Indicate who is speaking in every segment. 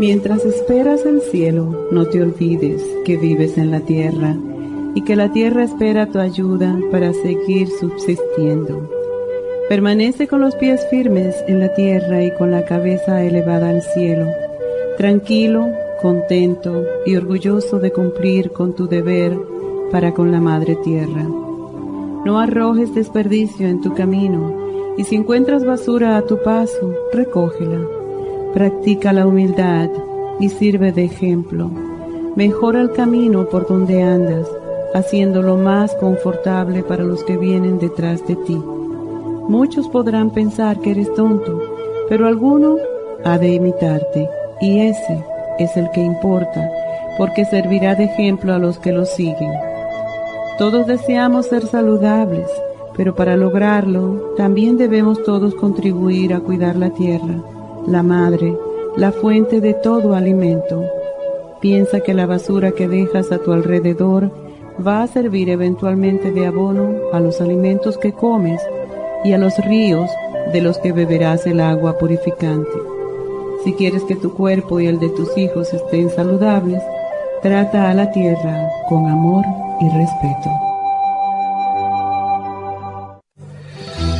Speaker 1: Mientras esperas el cielo, no te olvides que vives en la tierra y que la tierra espera tu ayuda para seguir subsistiendo. Permanece con los pies firmes en la tierra y con la cabeza elevada al cielo, tranquilo, contento y orgulloso de cumplir con tu deber para con la Madre Tierra. No arrojes desperdicio en tu camino y si encuentras basura a tu paso, recógela Practica la humildad y sirve de ejemplo. Mejora el camino por donde andas, haciéndolo más confortable para los que vienen detrás de ti. Muchos podrán pensar que eres tonto, pero alguno ha de imitarte, y ese es el que importa, porque servirá de ejemplo a los que lo siguen. Todos deseamos ser saludables, pero para lograrlo también debemos todos contribuir a cuidar la tierra la madre, la fuente de todo alimento. Piensa que la basura que dejas a tu alrededor va a servir eventualmente de abono a los alimentos que comes y a los ríos de los que beberás el agua purificante. Si quieres que tu cuerpo y el de tus hijos estén saludables, trata a la tierra con amor y respeto.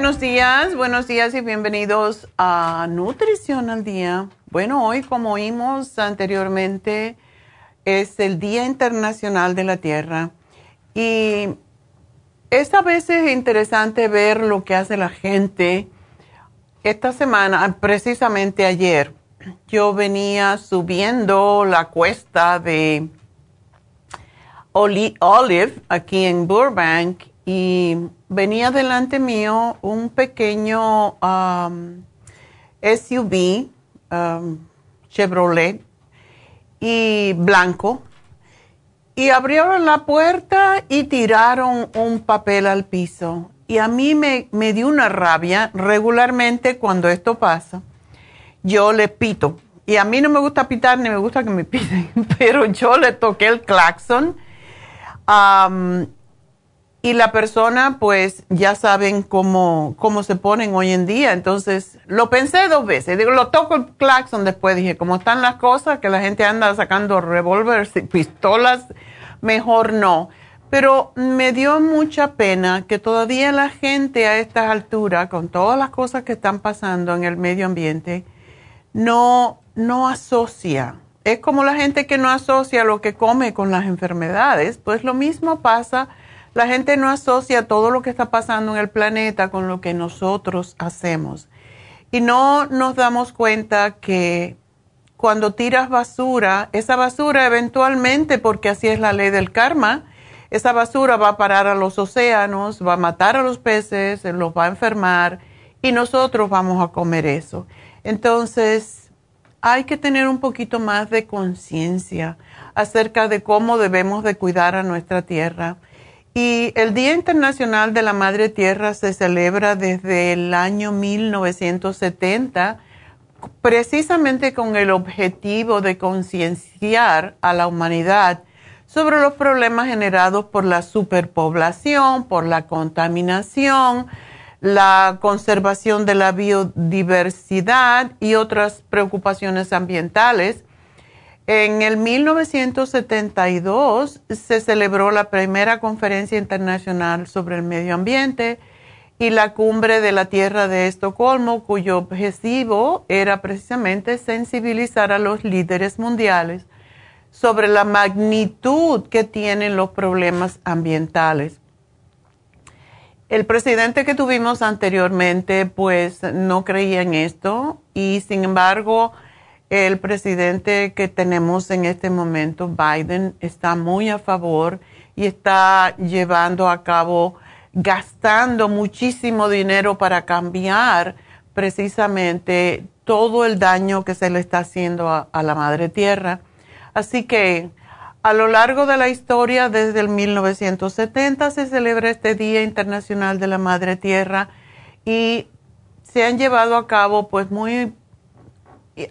Speaker 2: Buenos días, buenos días y bienvenidos a Nutrición al Día. Bueno, hoy como oímos anteriormente es el Día Internacional de la Tierra y esta vez es interesante ver lo que hace la gente. Esta semana, precisamente ayer, yo venía subiendo la cuesta de Olive aquí en Burbank y venía delante mío un pequeño um, SUV um, Chevrolet y blanco y abrieron la puerta y tiraron un papel al piso. Y a mí me, me dio una rabia regularmente cuando esto pasa. Yo le pito. Y a mí no me gusta pitar ni me gusta que me piten, pero yo le toqué el claxon. Um, y la persona, pues ya saben cómo, cómo se ponen hoy en día. Entonces, lo pensé dos veces. Digo, lo toco el claxon después. Dije, ¿cómo están las cosas, que la gente anda sacando revólveres y pistolas, mejor no. Pero me dio mucha pena que todavía la gente a estas alturas, con todas las cosas que están pasando en el medio ambiente, no, no asocia. Es como la gente que no asocia lo que come con las enfermedades. Pues lo mismo pasa, la gente no asocia todo lo que está pasando en el planeta con lo que nosotros hacemos. Y no nos damos cuenta que cuando tiras basura, esa basura eventualmente, porque así es la ley del karma, esa basura va a parar a los océanos, va a matar a los peces, los va a enfermar y nosotros vamos a comer eso. Entonces, hay que tener un poquito más de conciencia acerca de cómo debemos de cuidar a nuestra tierra. Y el Día Internacional de la Madre Tierra se celebra desde el año 1970 precisamente con el objetivo de concienciar a la humanidad sobre los problemas generados por la superpoblación, por la contaminación, la conservación de la biodiversidad y otras preocupaciones ambientales. En el 1972 se celebró la primera conferencia internacional sobre el medio ambiente y la cumbre de la Tierra de Estocolmo, cuyo objetivo era precisamente sensibilizar a los líderes mundiales sobre la magnitud que tienen los problemas ambientales. El presidente que tuvimos anteriormente pues no creía en esto y sin embargo el presidente que tenemos en este momento, Biden, está muy a favor y está llevando a cabo, gastando muchísimo dinero para cambiar precisamente todo el daño que se le está haciendo a, la madre tierra. Así que a lo largo de la historia, desde el 1970 se celebra este Día Internacional de la Madre Tierra y se han llevado a cabo pues muy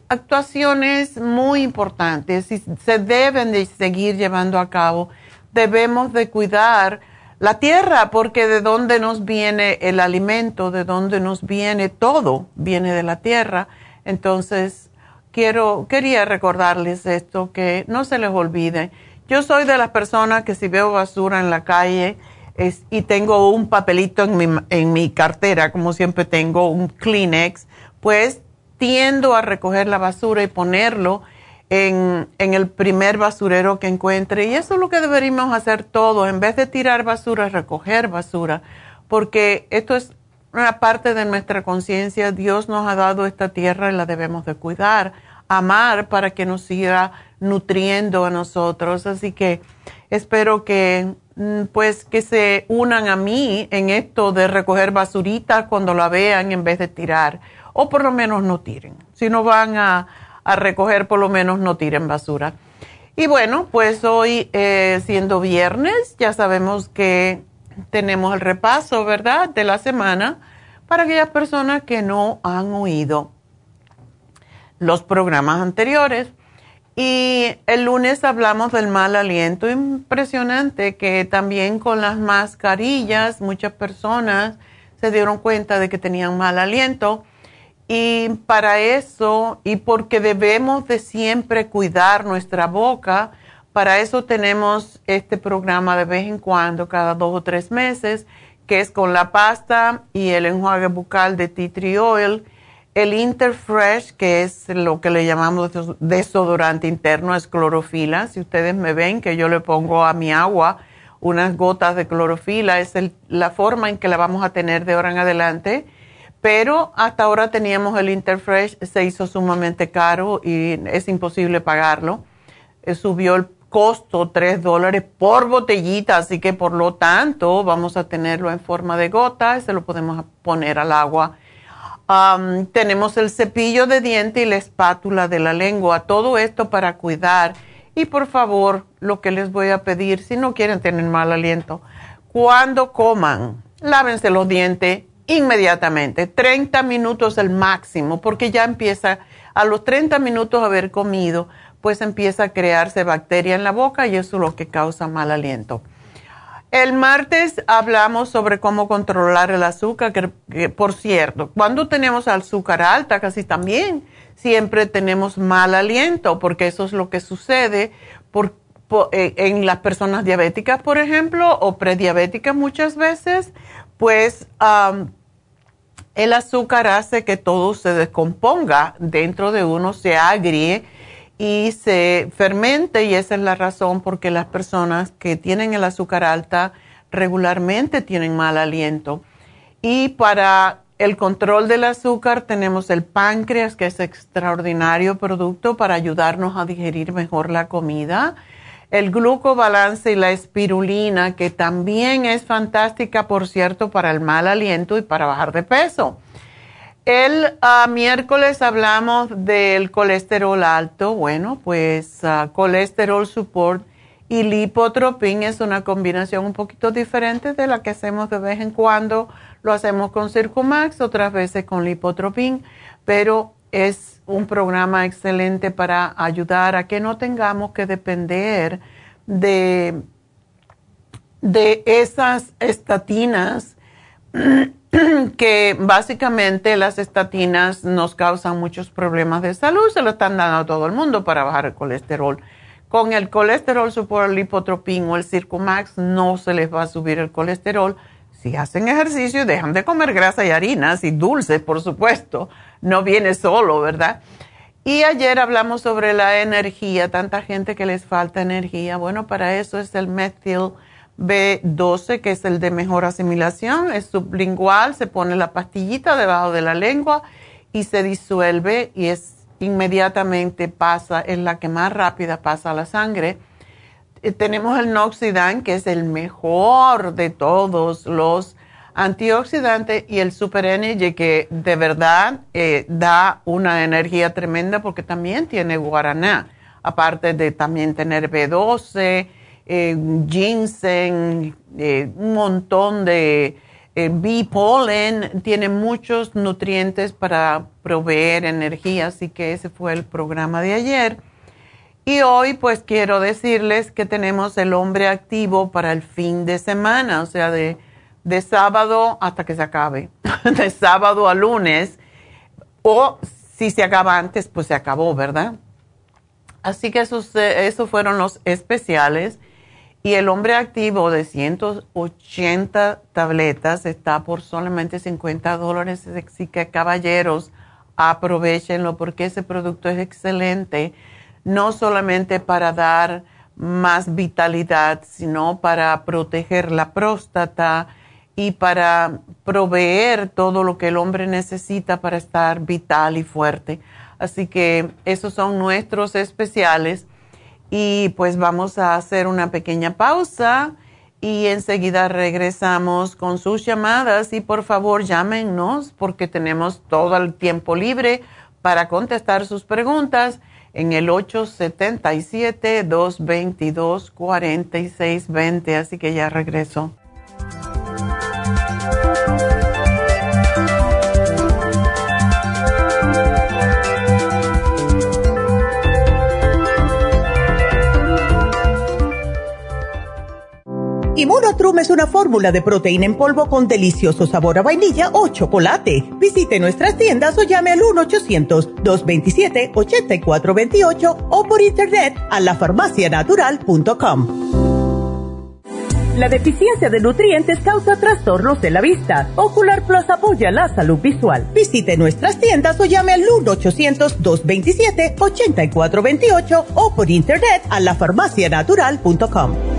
Speaker 2: actuaciones muy importantes y se deben de seguir llevando a cabo. Debemos de cuidar la tierra porque de dónde nos viene el alimento, de dónde nos viene todo, viene de la tierra. Entonces, quiero, quería recordarles esto, que no se les olvide. Yo soy de las personas que si veo basura en la calle y tengo un papelito en mi, en mi cartera, como siempre tengo un Kleenex, pues tiendo a recoger la basura y ponerlo en, en, el primer basurero que encuentre. Y eso es lo que deberíamos hacer todos, en vez de tirar basura, recoger basura, porque esto es una parte de nuestra conciencia. Dios nos ha dado esta tierra y la debemos de cuidar, amar para que nos siga nutriendo a nosotros. Así que espero que mm, pues que se unan a mí en esto de recoger basurita cuando la vean en vez de tirar. O por lo menos no tiren. Si no van a, recoger, por lo menos no tiren basura. Y bueno, pues hoy eh, siendo viernes, ya sabemos que tenemos el repaso, ¿verdad?, de la semana para aquellas personas que no han oído los programas anteriores. Y el lunes hablamos del mal aliento. Impresionante que también con las mascarillas muchas personas se dieron cuenta de que tenían mal aliento. Y para eso, y porque debemos de siempre cuidar nuestra boca, para eso tenemos este programa de vez en cuando, cada dos o tres meses, que es con la pasta y el enjuague bucal de tea tree oil. El Interfresh, que es lo que le llamamos desodorante interno, es clorofila. Si ustedes me ven que yo le pongo a mi agua unas gotas de clorofila, es la forma en que la vamos a tener de ahora en adelante. Pero hasta ahora teníamos el Interfresh, se hizo sumamente caro y es imposible pagarlo. Eh, subió el costo 3 dólares por botellita, así que por lo tanto vamos a tenerlo en forma de gota, se lo podemos poner al agua. tenemos el cepillo de diente y la espátula de la lengua, todo esto para cuidar. Y por favor, lo que les voy a pedir, si no quieren tener mal aliento, cuando coman, lávense los dientes inmediatamente, 30 minutos el máximo, porque ya empieza a los 30 minutos haber comido pues empieza a crearse bacteria en la boca y eso es lo que causa mal aliento. El martes hablamos sobre cómo controlar el azúcar, que, por cierto, cuando tenemos azúcar alta, casi también siempre tenemos mal aliento, porque eso es lo que sucede, eh, en las personas diabéticas, por ejemplo, o prediabéticas muchas veces, pues el azúcar hace que todo se descomponga dentro de uno, se agrie y se fermente y esa es la razón porque las personas que tienen el azúcar alta regularmente tienen mal aliento. Y para el control del azúcar tenemos el páncreas, que es extraordinario producto para ayudarnos a digerir mejor la comida. El glucobalance y la espirulina, que también es fantástica, por cierto, para el mal aliento y para bajar de peso. El ah, miércoles hablamos del colesterol alto. Bueno, pues uh, colesterol support y lipotropin es una combinación un poquito diferente de la que hacemos de vez en cuando. Lo hacemos con Circumax, otras veces con lipotropin, pero es un programa excelente para ayudar a que no tengamos que depender de, de esas estatinas que básicamente las estatinas nos causan muchos problemas de salud, se lo están dando a todo el mundo para bajar el colesterol. Con el colesterol super lipotropin o el Circumax no se les va a subir el colesterol. Si hacen ejercicio, dejan de comer grasa y harinas y dulces, por supuesto. No viene solo, ¿verdad? Y ayer hablamos sobre la energía, tanta gente que les falta energía. Bueno, para eso es el methyl B12, que es el de mejor asimilación, es sublingual, se pone la pastillita debajo de la lengua y se disuelve y es inmediatamente pasa, es la que más rápida pasa a la sangre. Eh, tenemos el Noxidan, que es el mejor de todos los antioxidantes, y el Super Energy, que de verdad eh, da una energía tremenda porque también tiene guaraná, aparte de también tener B12 eh, ginseng, eh, un montón de eh, bee pollen, tiene muchos nutrientes para proveer energía, así que ese fue el programa de ayer. Y hoy pues quiero decirles que tenemos el hombre activo para el fin de semana, o sea, de, de sábado hasta que se acabe, de sábado a lunes, o si se acaba antes, pues se acabó, ¿verdad? Así que esos, esos fueron los especiales. Y el hombre activo de 180 tabletas está por solamente 50 dólares. Así que caballeros, aprovechenlo porque ese producto es excelente, no solamente para dar más vitalidad, sino para proteger la próstata y para proveer todo lo que el hombre necesita para estar vital y fuerte. Así que esos son nuestros especiales. Y pues vamos a hacer una pequeña pausa y enseguida regresamos con sus llamadas y por favor llámenos porque tenemos todo el tiempo libre para contestar sus preguntas en el 877-222-4620. Así que ya regreso.
Speaker 3: Inmunotrum es una fórmula de proteína en polvo con delicioso sabor a vainilla o chocolate. Visite nuestras tiendas o llame al 1-800-227-8428 o por internet a lafarmacianatural.com. La deficiencia de nutrientes causa trastornos de la vista. Ocular Plus apoya la salud visual. Visite nuestras tiendas o llame al 1-800-227-8428 o por internet a lafarmacianatural.com.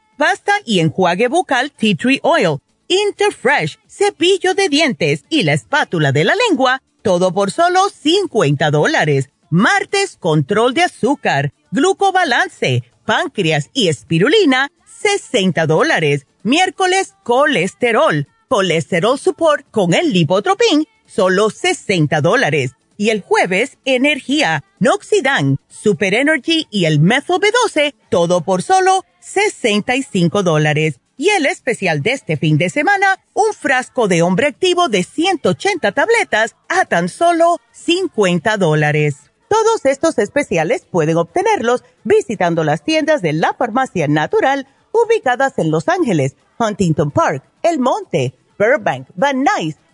Speaker 3: pasta y enjuague bucal Tea Tree Oil, Interfresh, cepillo de dientes y la espátula de la lengua, todo por solo 50 dólares. Martes, control de azúcar, glucobalance, páncreas y espirulina, 60 dólares. Miércoles, colesterol, colesterol support con el lipotropin, solo 60 dólares y el jueves energía, Noxidan, Super Energy y el Methyl B12, todo por solo 65 dólares. Y el especial de este fin de semana, un frasco de hombre activo de 180 tabletas a tan solo 50 dólares. Todos estos especiales pueden obtenerlos visitando las tiendas de la farmacia natural ubicadas en Los Ángeles, Huntington Park, El Monte, Burbank, Van Nuys,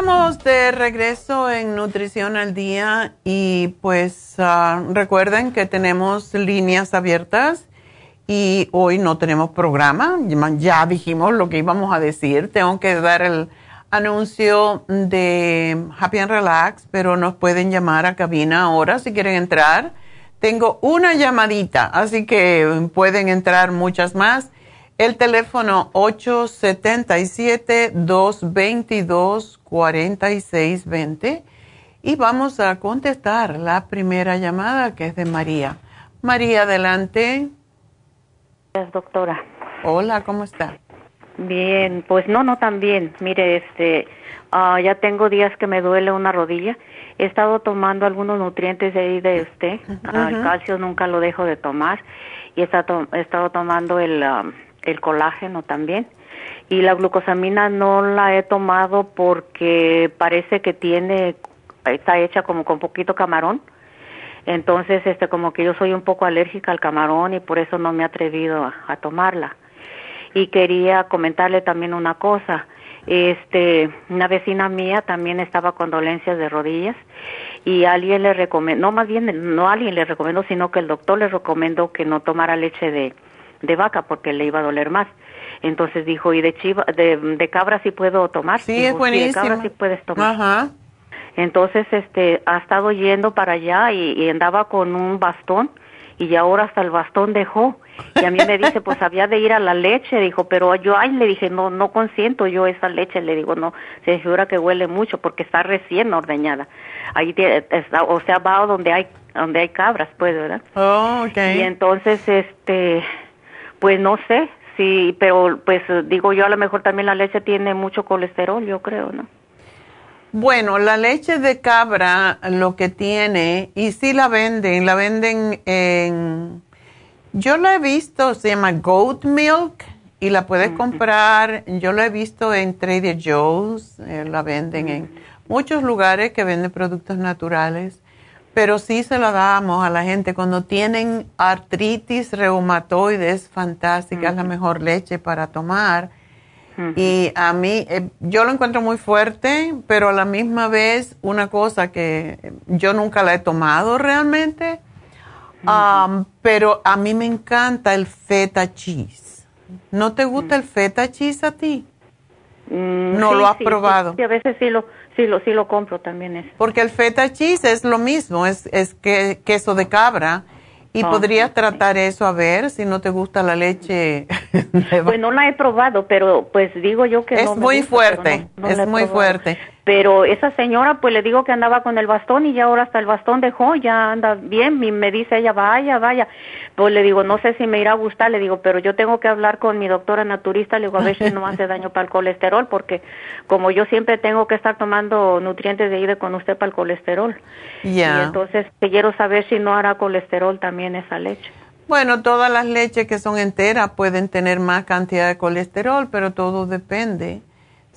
Speaker 2: Estamos de regreso en Nutrición al Día y pues ah, recuerden que tenemos líneas abiertas y hoy no tenemos programa, ya dijimos lo que íbamos a decir, tengo que dar el anuncio de Happy and Relax, pero nos pueden llamar a cabina ahora si quieren entrar. Tengo una llamadita, así que pueden entrar muchas más. El teléfono 877-222-4620 y vamos a contestar la primera llamada que es de María. María, adelante.
Speaker 4: Gracias, doctora.
Speaker 2: Hola, ¿cómo está?
Speaker 4: Bien, pues no, no tan bien. Mire, este, ah, ya tengo días que me duele una rodilla. He estado tomando algunos nutrientes de ahí de usted. Ah, el calcio nunca lo dejo de tomar. Y he estado, he estado tomando el, ah, el colágeno también. Y la glucosamina no la he tomado porque parece que tiene, está hecha como con poquito camarón entonces, este, como que yo soy un poco alérgica al camarón y por eso no me he atrevido a, tomarla. Y quería comentarle también una cosa. Este, una vecina mía también estaba con dolencias de rodillas y alguien le recomendó, no más bien, no alguien le recomendó, sino que el doctor le recomendó que no tomara leche de, de vaca porque le iba a doler más. Entonces dijo, ¿y de chiva, de, de cabra sí puedo tomar?
Speaker 2: Sí, es buenísimo.
Speaker 4: de cabra sí puedes tomar.
Speaker 2: Ajá.
Speaker 4: Entonces, este, ha estado yendo para allá y, andaba con un bastón y ahora hasta el bastón dejó. Y a mí me dice, pues había de ir a la leche, dijo, pero yo, ay, le dije, no, no consiento yo esa leche, le digo, no, se figura que huele mucho porque está recién ordeñada. Ahí, está, o sea, va donde hay, donde hay cabras, pues, ¿verdad?
Speaker 2: Oh, okay.
Speaker 4: Y entonces, este, pues no sé, sí, pero pues digo yo, a lo mejor también la leche tiene mucho colesterol, yo creo, ¿no?
Speaker 2: Bueno, la leche de cabra lo que tiene, y sí la venden, la venden en, yo la he visto, se llama goat milk y la puedes comprar, yo la he visto en Trader Joe's, eh, la venden en muchos lugares que venden productos naturales, pero sí se la damos a la gente cuando tienen artritis reumatoide, es fantástica, es la mejor leche para tomar y a mí, eh, yo lo encuentro muy fuerte, pero a la misma vez una cosa que yo nunca la he tomado realmente, pero a mí me encanta el feta cheese. ¿No te gusta el feta cheese a ti?
Speaker 4: Mm,
Speaker 2: no lo has probado.
Speaker 4: Sí, a veces sí lo, sí lo, sí lo compro también. Es.
Speaker 2: Porque el feta cheese es lo mismo, es, es que, queso de cabra y podrías tratar eso a ver si no te gusta la leche.
Speaker 4: pues no la he probado, pero pues digo yo que
Speaker 2: es
Speaker 4: no
Speaker 2: muy fuerte, es muy fuerte.
Speaker 4: Pero esa señora, pues le digo que andaba con el bastón y ya ahora hasta el bastón dejó, ya anda bien. Y me dice ella, vaya, vaya. Pues le digo, no sé si me irá a gustar, le digo, pero yo tengo que hablar con mi doctora naturista, le digo, a ver si no hace daño para el colesterol, porque como yo siempre tengo que estar tomando nutrientes de ahí con usted para el colesterol. Y entonces quiero saber si no hará colesterol también esa leche.
Speaker 2: Bueno, todas las leches que son enteras pueden tener más cantidad de colesterol, pero todo depende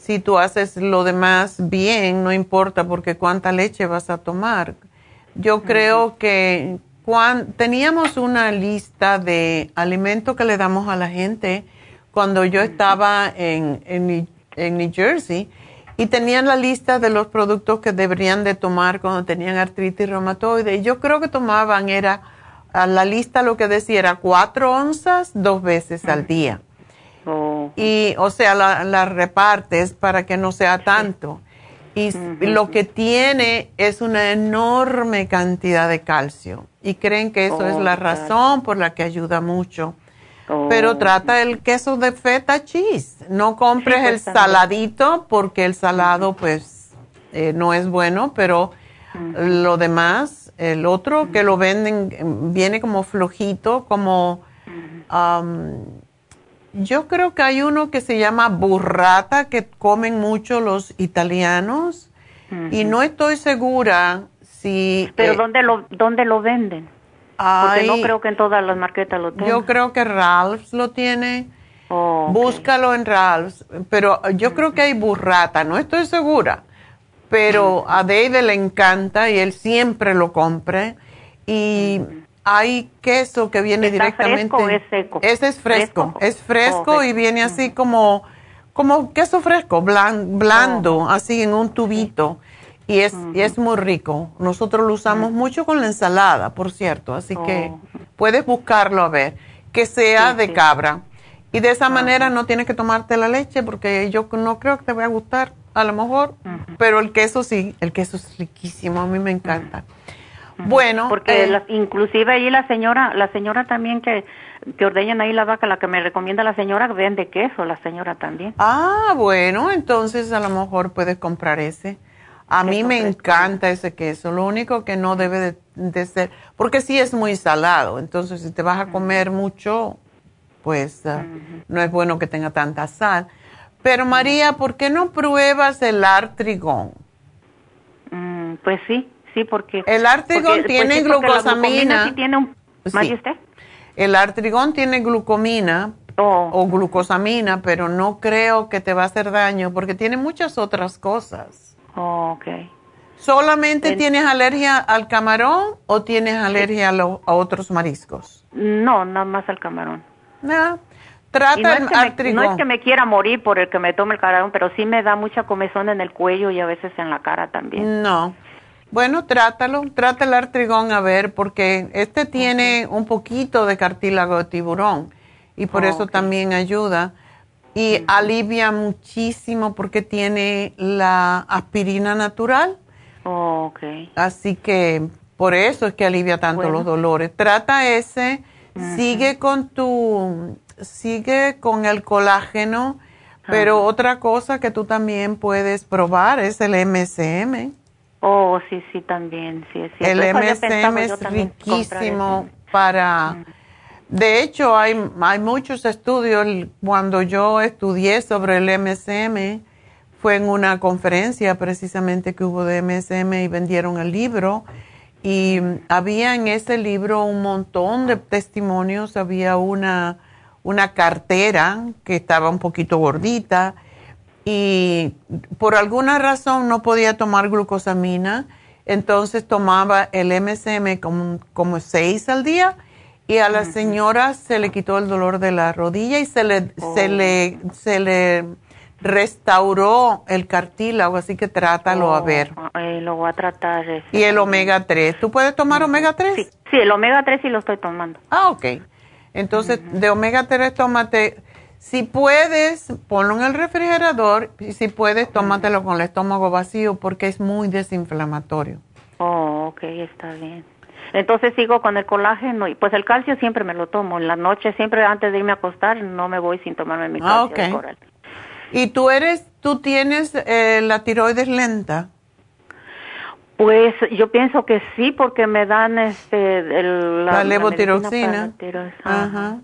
Speaker 2: si tú haces lo demás bien, no importa porque cuánta leche vas a tomar. Yo creo que teníamos una lista de alimentos que le damos a la gente cuando yo estaba en, en, New Jersey y tenían la lista de los productos que deberían de tomar cuando tenían artritis reumatoide. Y yo creo que tomaban, era, a la lista lo que decía era cuatro onzas dos veces al día.
Speaker 4: Oh.
Speaker 2: Y, o sea, la, la repartes para que no sea tanto. Y lo que tiene es una enorme cantidad de calcio. Y creen que eso es
Speaker 4: Oh,
Speaker 2: la
Speaker 4: claro.
Speaker 2: razón por la que ayuda mucho.
Speaker 4: Oh.
Speaker 2: Pero trata el queso de feta cheese. No compres
Speaker 4: Sí, pues,
Speaker 2: el
Speaker 4: también.
Speaker 2: saladito porque el salado pues eh, no es bueno, pero lo demás, el otro que lo venden viene como flojito, como... am, yo creo que hay uno que se llama burrata que comen mucho los italianos y no estoy segura si...
Speaker 4: Pero
Speaker 2: eh,
Speaker 4: ¿dónde lo dónde lo venden? Porque no creo que en todas las marquetas lo tengan.
Speaker 2: yo creo que Ralph's lo tiene.
Speaker 4: Oh.
Speaker 2: Búscalo en Ralph's. Pero yo creo que hay burrata, no estoy segura. Pero a David le encanta y él siempre lo compra. Y hay queso que viene
Speaker 4: ¿Está
Speaker 2: directamente.
Speaker 4: fresco o es seco?
Speaker 2: Ese es fresco.
Speaker 4: ¿Fresco?
Speaker 2: Es fresco
Speaker 4: Oh,
Speaker 2: y viene así como, como queso fresco, blan- blando,
Speaker 4: Oh.
Speaker 2: así en un tubito. Y es, y es muy rico. Nosotros lo usamos mucho con la ensalada, por cierto. Así que
Speaker 4: Oh.
Speaker 2: puedes buscarlo a ver. Que sea
Speaker 4: Sí,
Speaker 2: de
Speaker 4: sí.
Speaker 2: cabra. Y de esa manera no tienes que tomarte la leche porque yo no creo que te vaya a gustar, a lo mejor. Pero el queso sí, el queso es riquísimo, a mí me encanta. Bueno,
Speaker 4: Porque
Speaker 2: eh,
Speaker 4: la- inclusive ahí la señora, la señora también que, que ordeñan ahí la vaca, la que me recomienda la señora, vende queso, la señora también.
Speaker 2: Ah, bueno, entonces a lo mejor puedes comprar ese. A mí me
Speaker 4: fresco.
Speaker 2: encanta ese queso. Lo único que no debe de, de ser, porque sí es muy salado. Entonces, si te vas a comer mucho, pues ah, no es bueno que tenga tanta sal. Pero María, ¿por qué no pruebas el artrigón?
Speaker 4: Mm, pues sí, sí, porque...
Speaker 2: El Artrigón
Speaker 4: porque-
Speaker 2: tiene glucosamina.
Speaker 4: sí tiene un...
Speaker 2: Sí.
Speaker 4: ¿Mande usted?
Speaker 2: El artrigón tiene glucomina
Speaker 4: Oh,
Speaker 2: o glucosamina, pero no creo que te va a hacer daño porque tiene muchas otras cosas.
Speaker 4: oh, ok.
Speaker 2: ¿Solamente
Speaker 4: En-
Speaker 2: tienes alergia al camarón o tienes alergia a, lo- a otros mariscos?
Speaker 4: No, nada más al camarón.
Speaker 2: No.
Speaker 4: Y
Speaker 2: Trata
Speaker 4: no,
Speaker 2: el
Speaker 4: me,
Speaker 2: artrigón.
Speaker 4: no es que me quiera morir por el que me tome el camarón, pero sí me da mucha comezón en el cuello y a veces en la cara también.
Speaker 2: No. Bueno, trátalo, trata el artrigón a ver, porque este tiene un poquito de cartílago de tiburón y por
Speaker 4: Oh,
Speaker 2: eso también ayuda. Y alivia muchísimo porque tiene la aspirina natural,
Speaker 4: Oh, ok.
Speaker 2: así que por eso es que alivia tanto
Speaker 4: Bueno.
Speaker 2: los dolores. Trata ese, sigue con tu, sigue con el colágeno, pero otra cosa que tú también puedes probar es el MSM.
Speaker 4: Oh, sí, sí, también, sí, es cierto.
Speaker 2: El MSM es riquísimo para... De hecho, hay, hay muchos estudios. Cuando yo estudié sobre el MSM, fue en una conferencia precisamente que hubo de MSM y vendieron el libro. Y mm, había en ese libro un montón de testimonios. Había una, una cartera que estaba un poquito gordita y por alguna razón no podía tomar glucosamina, entonces tomaba el MSM como, como seis al día y a la señora se le quitó el dolor de la rodilla y se le, se le, se le restauró el cartílago, así que trátalo a
Speaker 4: Oh,
Speaker 2: ver.
Speaker 4: eh, lo voy a tratar. ese
Speaker 2: Y el omega 3, ¿tú puedes tomar omega 3?
Speaker 4: Sí, sí, el omega 3 sí lo estoy tomando.
Speaker 2: Ah, ok. Entonces, de omega 3, tómate. Si puedes, ponlo en el refrigerador. Y si puedes, tómatelo con el estómago vacío porque es muy desinflamatorio.
Speaker 4: Oh, ok, está bien. Entonces sigo con el colágeno y pues el calcio siempre me lo tomo. En la noche, siempre antes de irme a acostar, no me voy sin tomarme mi
Speaker 2: Ah,
Speaker 4: calcio de
Speaker 2: ok.
Speaker 4: coral.
Speaker 2: ¿Y tú eres, tú tienes eh, la tiroides lenta?
Speaker 4: Pues yo pienso que sí, porque me dan este el,
Speaker 2: La levotiroxina. Ajá.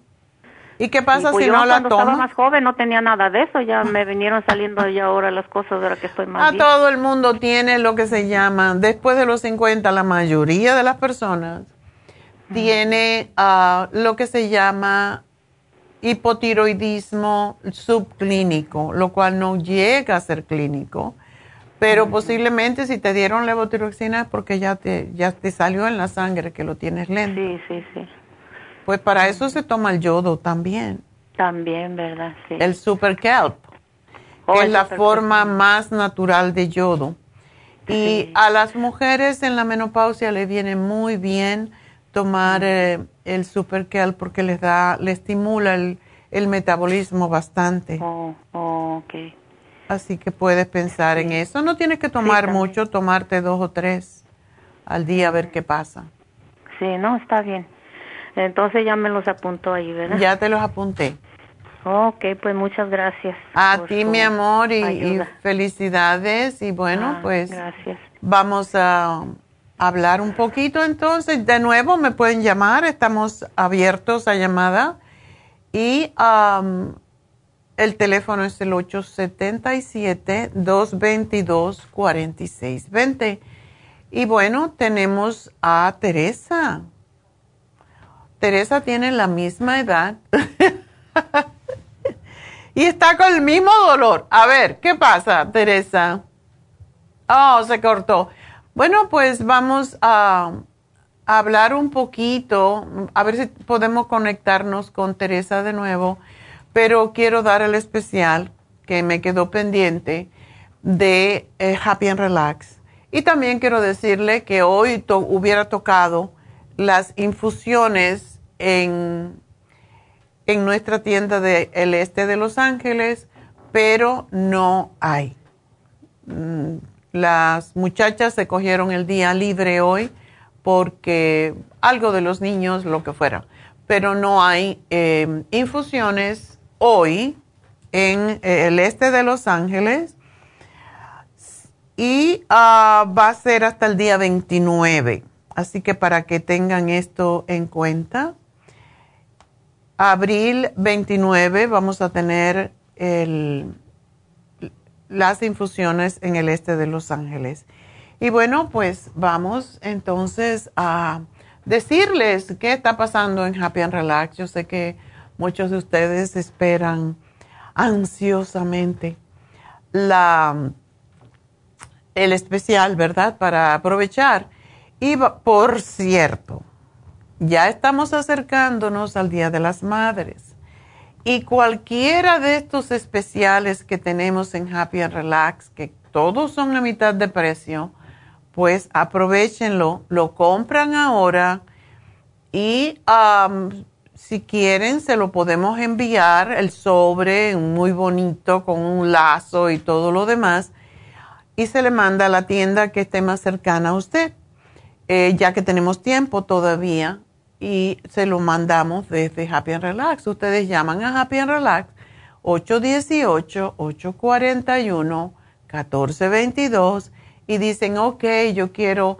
Speaker 2: ¿Y qué pasa
Speaker 4: Y, pues,
Speaker 2: si
Speaker 4: yo
Speaker 2: no la
Speaker 4: cuando estaba más joven no tenía nada de eso, ya me vinieron saliendo ya ahora las cosas ahora que estoy más
Speaker 2: A
Speaker 4: vieja.
Speaker 2: todo el mundo tiene lo que se llama, después de los 50, la mayoría de las personas tiene ah, lo que se llama hipotiroidismo subclínico, lo cual no llega a ser clínico, pero posiblemente si te dieron levotiroxina es porque ya te, ya te salió en la sangre que lo tienes lento.
Speaker 4: Sí, sí, sí.
Speaker 2: Pues para eso se toma el yodo también,
Speaker 4: También, ¿verdad? Sí.
Speaker 2: el super kelp
Speaker 4: Oh,
Speaker 2: que es
Speaker 4: el
Speaker 2: la forma más natural de yodo. Y
Speaker 4: Sí.
Speaker 2: a las mujeres en la menopausia le viene muy bien tomar eh, el super kelp porque les da, le estimula el, el metabolismo bastante.
Speaker 4: Oh, oh ok.
Speaker 2: Así que puedes pensar en eso. No tienes que tomar mucho, tomarte dos o tres al día a ver qué pasa.
Speaker 4: Sí, no, está bien. Entonces ya me los apuntó ahí, ¿verdad?
Speaker 2: Ya te los apunté.
Speaker 4: Ok, pues muchas gracias.
Speaker 2: A ti, mi amor, y, felicidades. Y bueno, ah, pues
Speaker 4: gracias.
Speaker 2: vamos a hablar un poquito entonces. De nuevo, me pueden llamar, estamos abiertos a llamada. Y el teléfono es el 877-222-4620. Y bueno, tenemos a Teresa. Teresa tiene la misma edad. y está con el mismo dolor. A ver, ¿qué pasa, Teresa? Oh, se cortó. Bueno, pues vamos a, hablar un poquito, a ver si podemos conectarnos con Teresa de nuevo, pero quiero dar el especial que me quedó pendiente de eh, Happy and Relax. Y también quiero decirle que hoy hubiera tocado las infusiones en en nuestra tienda del este de Los Ángeles, pero no hay. Mm, las muchachas se cogieron el día libre hoy porque algo de los niños, lo que fuera, pero no hay em, infusiones hoy en eh, el este de Los Ángeles y ah, va a ser hasta el día 29. Así que para que tengan esto en cuenta abril 29 vamos a tener las infusiones en el este de Los Ángeles. Y bueno, pues vamos entonces a decirles qué está pasando en Happy and Relax. Yo sé que muchos de ustedes esperan ansiosamente la, el especial, ¿verdad? Para aprovechar. Y por cierto, ya estamos acercándonos al Día de las Madres. Y cualquiera de estos especiales que tenemos en Happy and Relax, que todos son a mitad de precio, pues aprovechenlo, lo compran ahora y si quieren se lo podemos enviar el sobre muy bonito con un lazo y todo lo demás y se le manda a la tienda que esté más cercana a usted, eh, ya que tenemos tiempo todavía y se lo mandamos desde Happy and Relax. Ustedes llaman a Happy and Relax 818-841-1422 y dicen, ok, yo quiero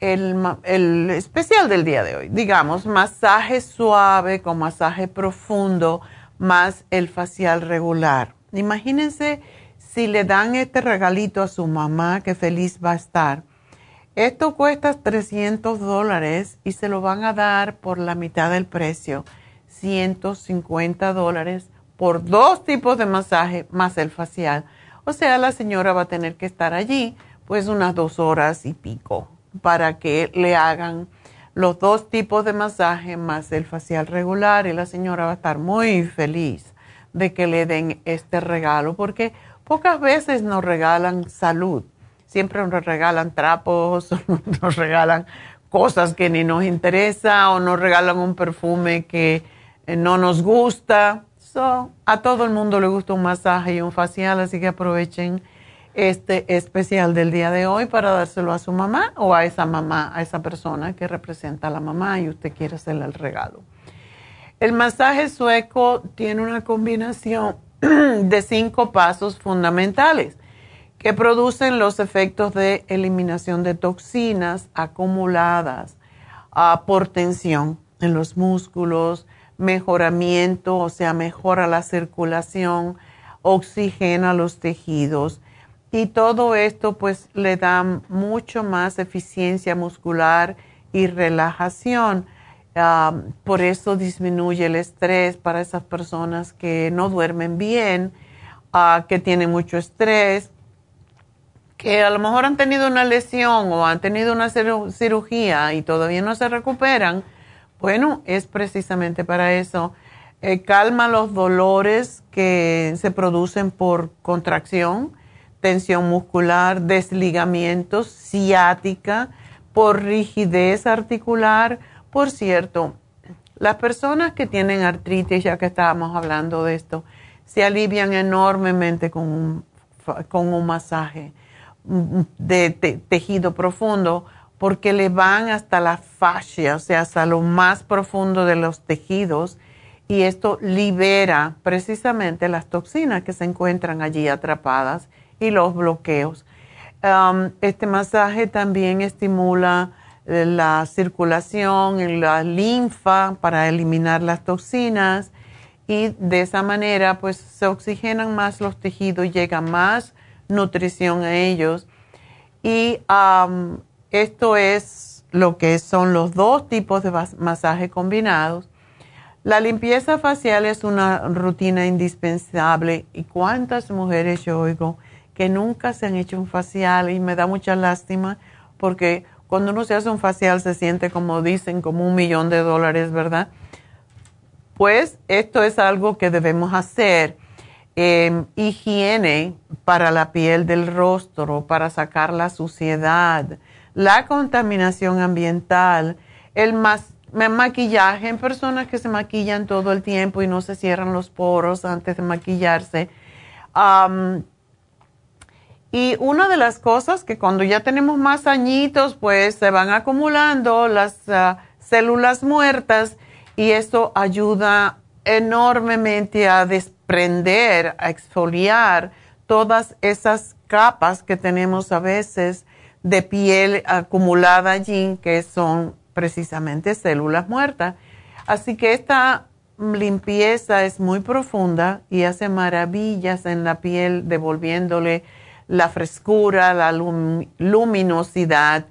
Speaker 2: el, el, especial del día de hoy. Digamos, masaje suave con masaje profundo más el facial regular. Imagínense si le dan este regalito a su mamá, que feliz va a estar esto cuesta 300 dólares y se lo van a dar por la mitad del precio, 150 dólares por dos tipos de masaje más el facial. O sea, la señora va a tener que estar allí pues unas dos horas y pico para que le hagan los dos tipos de masaje más el facial regular y la señora va a estar muy feliz de que le den este regalo porque pocas veces nos regalan salud siempre nos regalan trapos, nos regalan cosas que ni nos interesa o nos regalan un perfume que eh, no nos gusta. a todo el mundo le gusta un masaje y un facial, así que aprovechen este especial del día de hoy para dárselo a su mamá o a esa mamá, a esa persona que representa a la mamá y usted quiere hacerle el regalo. El masaje sueco tiene una combinación de cinco pasos fundamentales que producen los efectos de eliminación de toxinas acumuladas ah, por tensión en los músculos, mejoramiento, o sea, mejora la circulación, oxigena los tejidos y todo esto pues le da mucho más eficiencia muscular y relajación. Ah, por eso disminuye el estrés para esas personas que no duermen bien, ah, que tienen mucho estrés que a lo mejor han tenido una lesión o han tenido una cirugía y todavía no se recuperan, bueno, es precisamente para eso. Eh, calma los dolores que se producen por contracción, tensión muscular, desligamientos, ciática, por rigidez articular. Por cierto, Las personas que tienen artritis, ya que estábamos hablando de esto, se alivian enormemente con con un masaje de tejido profundo porque le van hasta la fascia, o sea, hasta lo más profundo de los tejidos y esto libera precisamente las toxinas que se encuentran allí atrapadas y los bloqueos. Um, este masaje también estimula eh, la circulación, la linfa para eliminar las toxinas y de esa manera pues se oxigenan más los tejidos, llega más nutrición a ellos y esto es lo que son los dos tipos de masaje combinados. La limpieza facial es una rutina indispensable y cuántas mujeres yo oigo que nunca se han hecho un facial y me da mucha lástima porque cuando uno se hace un facial se siente como dicen, como un millón de dólares, ¿verdad? Pues esto es algo que debemos hacer. Em, higiene para la piel del rostro, para sacar la suciedad la contaminación ambiental, el maquillaje en personas que se maquillan todo el tiempo y no se cierran los poros antes de maquillarse. y una de las cosas que cuando ya tenemos más añitos, pues se van acumulando las ah, células muertas y esto ayuda enormemente a desprender, a exfoliar todas esas capas que tenemos a veces de piel acumulada allí, que son precisamente células muertas. Así que esta limpieza es muy profunda y hace maravillas en la piel, devolviéndole la frescura, la luminosidad.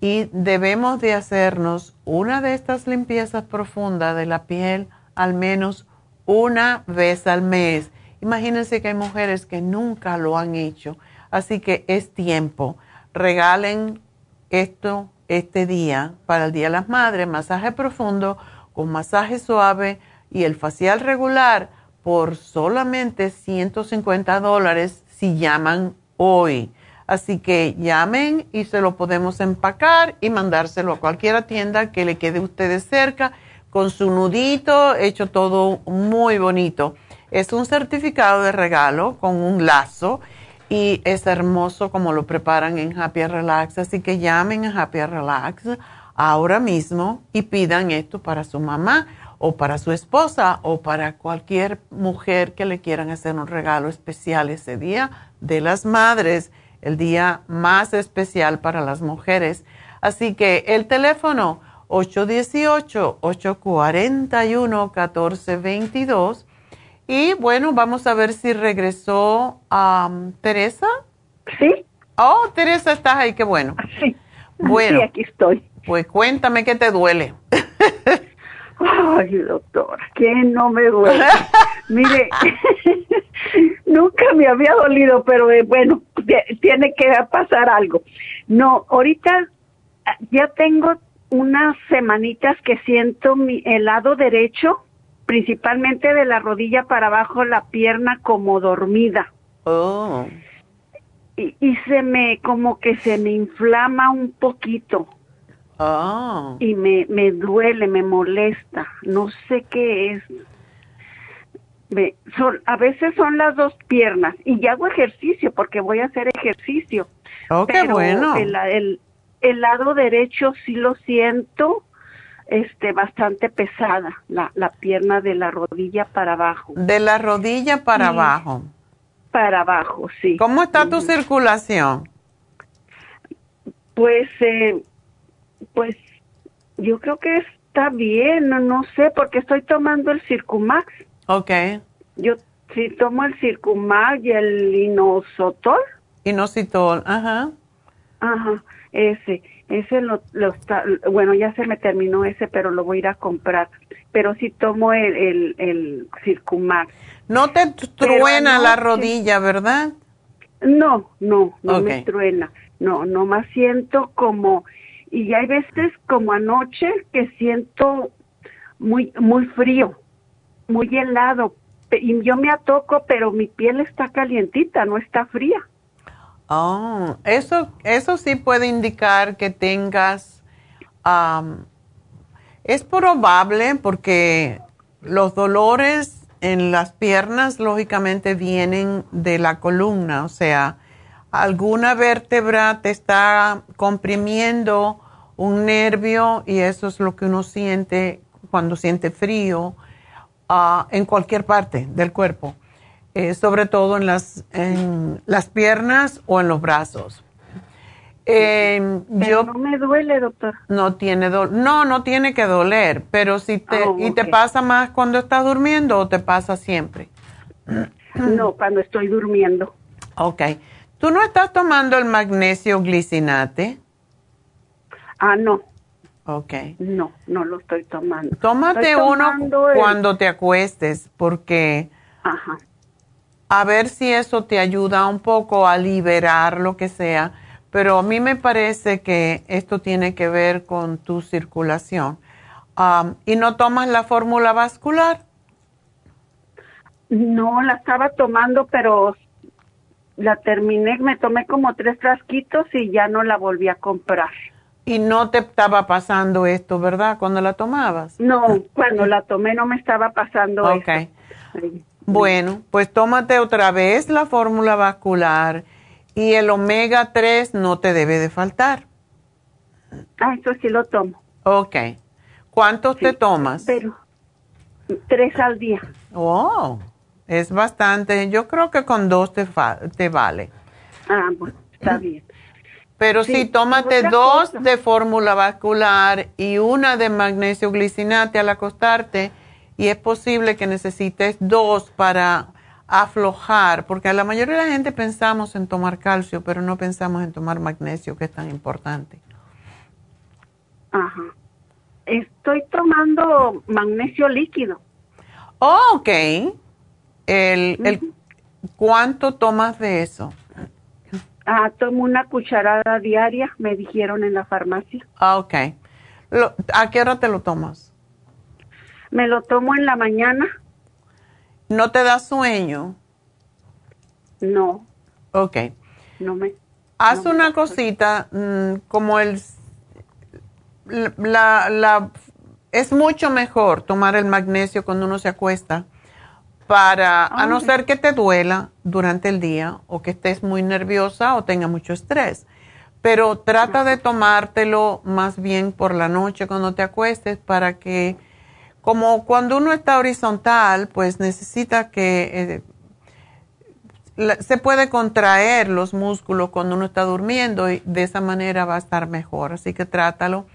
Speaker 2: Y debemos de hacernos una de estas limpiezas profundas de la piel al menos una vez al mes. Imagínense que hay mujeres que nunca lo han hecho, así que es tiempo regalen esto este día para el Día de las Madres, masaje profundo con masaje suave y el facial regular por solamente 150 dólares si llaman hoy. Así que llamen y se lo podemos empacar y mandárselo a cualquier tienda que le quede a ustedes cerca con su nudito, hecho todo muy bonito. Es un certificado de regalo con un lazo y es hermoso como lo preparan en Happy Relax. Así que llamen a Happy Relax ahora mismo y pidan esto para su mamá o para su esposa o para cualquier mujer que le quieran hacer un regalo especial ese día de las madres, el día más especial para las mujeres. Así que el teléfono 818-841-1422 y bueno, vamos a ver si regresó a Teresa.
Speaker 5: Sí.
Speaker 2: Oh, Teresa, estás ahí, qué bueno.
Speaker 5: Sí.
Speaker 2: Bueno.
Speaker 5: Sí, aquí estoy.
Speaker 2: Pues cuéntame qué te duele.
Speaker 5: Ay, doctor, ¿qué no me duele? Mire, nunca me había dolido, pero eh, bueno, tiene que pasar algo. No, ahorita ah, ya tengo unas semanitas que siento mi el lado derecho principalmente de la rodilla para abajo la pierna como dormida.
Speaker 2: Oh.
Speaker 5: Y, y se me, como que se me inflama un poquito.
Speaker 2: Oh.
Speaker 5: Y me, me duele, me molesta. No sé qué es. Me, son, a veces son las dos piernas y hago ejercicio porque voy a hacer ejercicio.
Speaker 2: Oh, qué bueno.
Speaker 5: El, el, el lado derecho sí lo siento este bastante pesada la, la pierna de la rodilla para abajo.
Speaker 2: De la rodilla para abajo.
Speaker 5: Para abajo, sí.
Speaker 2: ¿Cómo está tu circulación?
Speaker 5: Pues, eh, pues, yo creo que está bien, no, no sé, porque estoy tomando el Circumax.
Speaker 2: Ok.
Speaker 5: Yo sí tomo el Circumax y el Inosotol.
Speaker 2: Inositol, ajá.
Speaker 5: Ajá, ese. Ese lo, lo está, bueno, ya se me terminó ese, pero lo voy a ir a comprar. Pero sí tomo el, el, el Circumax.
Speaker 2: No te truena la rodilla, ¿verdad?
Speaker 5: No, no, no me truena. No, no más siento como, y hay veces como anoche que siento muy, muy frío, muy helado. Y yo me atoco, pero mi piel está calientita, no está fría.
Speaker 2: Oh, eso, eso sí puede indicar que tengas, Es probable porque los dolores en las piernas lógicamente vienen de la columna, o sea, alguna vértebra te está comprimiendo un nervio y eso es lo que uno siente cuando siente frío ah, en cualquier parte del cuerpo, eh, sobre todo en las, en las piernas o en los brazos.
Speaker 5: Eh, yo, no me duele, doctor.
Speaker 2: No tiene no, no tiene que doler, pero si te ah, y te pasa más cuando estás durmiendo o te pasa siempre.
Speaker 5: No, cuando estoy durmiendo.
Speaker 2: Ok. ¿Tú no estás tomando el magnesio glicinate?
Speaker 5: Ah, no.
Speaker 2: Ok.
Speaker 5: No, no lo estoy tomando.
Speaker 2: Tómate uno cuando te acuestes, porque
Speaker 5: Ajá.
Speaker 2: A ver si eso te ayuda un poco a liberar lo que sea. Pero a mí me parece que esto tiene que ver con tu circulación. ¿Y no tomas la fórmula vascular?
Speaker 5: No, la estaba tomando, pero la terminé, me tomé como tres frasquitos y ya no la volví a comprar.
Speaker 2: Y no te estaba pasando esto, ¿verdad? Cuando la tomabas.
Speaker 5: No, cuando la tomé no me estaba pasando
Speaker 2: okay. Bueno, pues tómate otra vez la fórmula vascular y el omega 3 no te debe de faltar.
Speaker 5: Ah, eso sí lo tomo.
Speaker 2: Ok. ¿Cuántos te tomas?
Speaker 5: Pero tres al día.
Speaker 2: Oh, es bastante. Yo creo que con dos te, te vale.
Speaker 5: Ah, bueno, está bien.
Speaker 2: Pero sí, tómate dos de fórmula vascular y una de magnesio glicinate al acostarte y es posible que necesites dos para aflojar, porque a la mayoría de la gente pensamos en tomar calcio, pero no pensamos en tomar magnesio, que es tan importante.
Speaker 5: Ajá. Estoy tomando magnesio líquido.
Speaker 2: Oh, ok. El, el, ¿Cuánto tomas de eso?
Speaker 5: Ah, tomo una cucharada diaria, me dijeron en la farmacia.
Speaker 2: Ah, ok. ¿A qué hora te lo tomas?
Speaker 5: Me lo tomo en la mañana.
Speaker 2: ¿No te da sueño?
Speaker 5: No.
Speaker 2: Ok.
Speaker 5: No me.
Speaker 2: Haz una cosita mm, como el. La, la, es mucho mejor tomar el magnesio cuando uno se acuesta para, a no ser que te duela durante el día o que estés muy nerviosa o tenga mucho estrés. Pero trata de tomártelo más bien por la noche cuando te acuestes para que, como cuando uno está horizontal, pues necesita que eh, se puede contraer los músculos cuando uno está durmiendo y de esa manera va a estar mejor. Así que trátalo.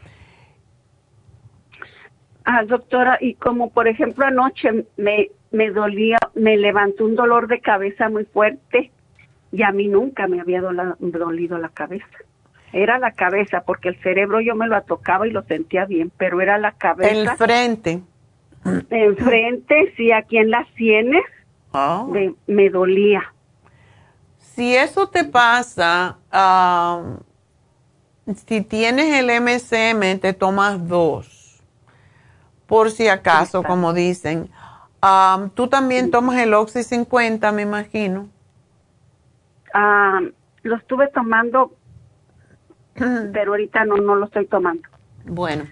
Speaker 5: Ah, doctora, y como por ejemplo anoche me me dolía, me levantó un dolor de cabeza muy fuerte y a mí nunca me había dolido la cabeza. Era la cabeza, porque el cerebro yo me lo tocaba y lo sentía bien, pero era la cabeza.
Speaker 2: El frente.
Speaker 5: Enfrente, sí, aquí en las sienes, oh. me dolía.
Speaker 2: Si eso te pasa, si tienes el MSM, te tomas dos, por si acaso, como dicen. Tú también tomas el Oxy 50, me imagino.
Speaker 5: lo estuve tomando, pero ahorita no, no lo estoy tomando.
Speaker 2: Bueno,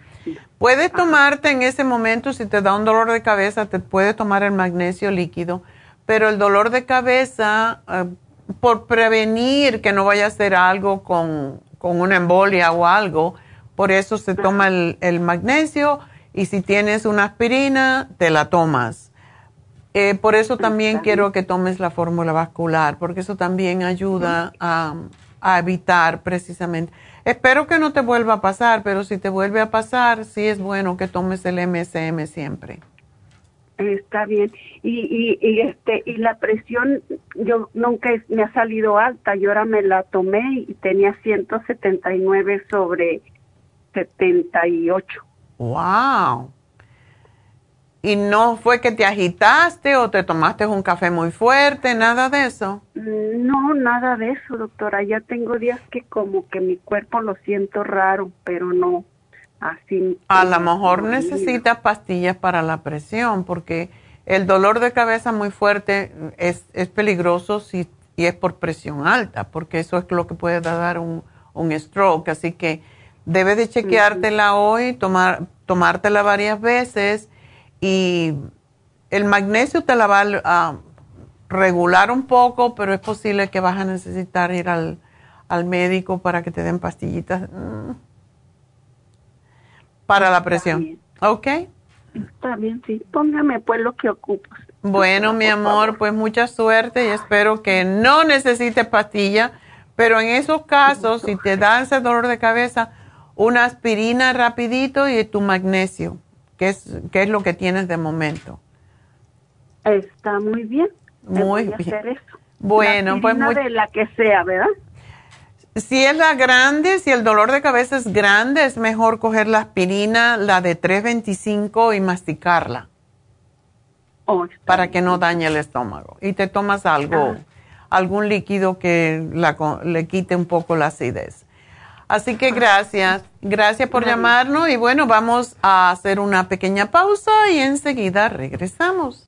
Speaker 2: puedes tomarte en ese momento, si te da un dolor de cabeza, te puedes tomar el magnesio líquido, pero el dolor de cabeza, eh, por prevenir que no vaya a ser algo con, con una embolia o algo, por eso se toma el, el magnesio y si tienes una aspirina, te la tomas. Eh, por eso también quiero que tomes la fórmula vascular, porque eso también ayuda a, evitar precisamente. Espero que no te vuelva a pasar, pero si te vuelve a pasar, sí es bueno que tomes el MSM siempre.
Speaker 5: Está bien. Y, y, este y la presión yo nunca me ha salido alta. Yo ahora me la tomé y tenía 179 sobre 78.
Speaker 2: Wow. ¿Y no fue que te agitaste o te tomaste un café muy fuerte, nada de eso?
Speaker 5: No, nada de eso, doctora. Ya tengo días que como que mi cuerpo lo siento raro, pero no así.
Speaker 2: A lo mejor necesitas pastillas para la presión, porque el dolor de cabeza muy fuerte es, es peligroso si, y es por presión alta, porque eso es lo que puede dar un, un stroke. Así que Debes de chequeártela hoy, tomar, tomártela varias veces y el magnesio te la va a regular un poco, pero es posible que vas a necesitar ir al, médico para que te den pastillitas mm, para la presión. ¿Ok?
Speaker 5: Está bien, sí. Póngame pues lo que ocupas.
Speaker 2: Bueno, mi amor, pues mucha suerte y espero que no necesites pastilla, pero en esos casos, si te da ese dolor de cabeza, una aspirina rapidito y tu magnesio, que es, que es lo que tienes de momento.
Speaker 5: Está muy bien.
Speaker 2: Muy bien. Bueno, pues muy...
Speaker 5: de la que sea, ¿verdad?
Speaker 2: Si es la grande, si el dolor de cabeza es grande, es mejor coger la aspirina, la de 325 y masticarla.
Speaker 5: Oh,
Speaker 2: para que no dañe el estómago. Y te tomas algo, ah. algún líquido que le quite un poco la acidez. Así que gracias, gracias por llamarnos y bueno, vamos a hacer una pequeña pausa y enseguida regresamos.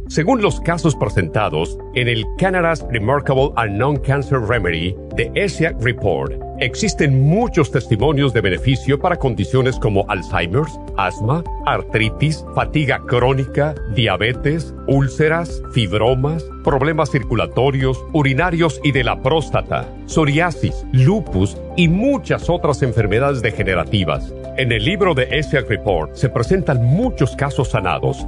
Speaker 6: Según los casos presentados en el Canada's Remarkable and Non-Cancer Remedy de ESIAC Report, existen muchos testimonios de beneficio para condiciones como Alzheimer's, asma, artritis, fatiga crónica, diabetes, úlceras, fibromas, problemas circulatorios, urinarios y de la próstata, psoriasis, lupus y muchas otras enfermedades degenerativas. En el libro de ESIAC Report se presentan muchos casos sanados,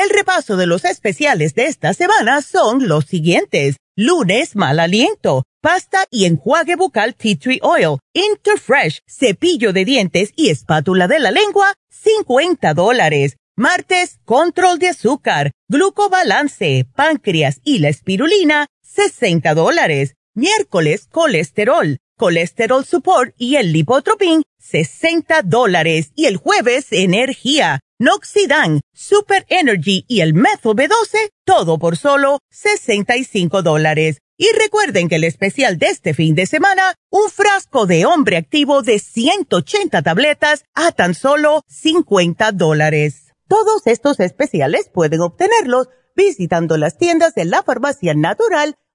Speaker 3: El repaso de los especiales de esta semana son los siguientes. Lunes, mal aliento, pasta y enjuague bucal tea tree oil, Interfresh, cepillo de dientes y espátula de la lengua, 50 dólares. Martes, control de azúcar, glucobalance, páncreas y la espirulina, 60 dólares. Miércoles, colesterol, colesterol support y el lipotropin, 60 dólares. Y el jueves, energía, Noxidan, Super Energy y el Methyl B12, todo por solo 65 dólares. Y recuerden que el especial de este fin de semana, un frasco de hombre activo de 180 tabletas a tan solo 50 dólares. Todos estos especiales pueden obtenerlos visitando las tiendas de la farmacia natural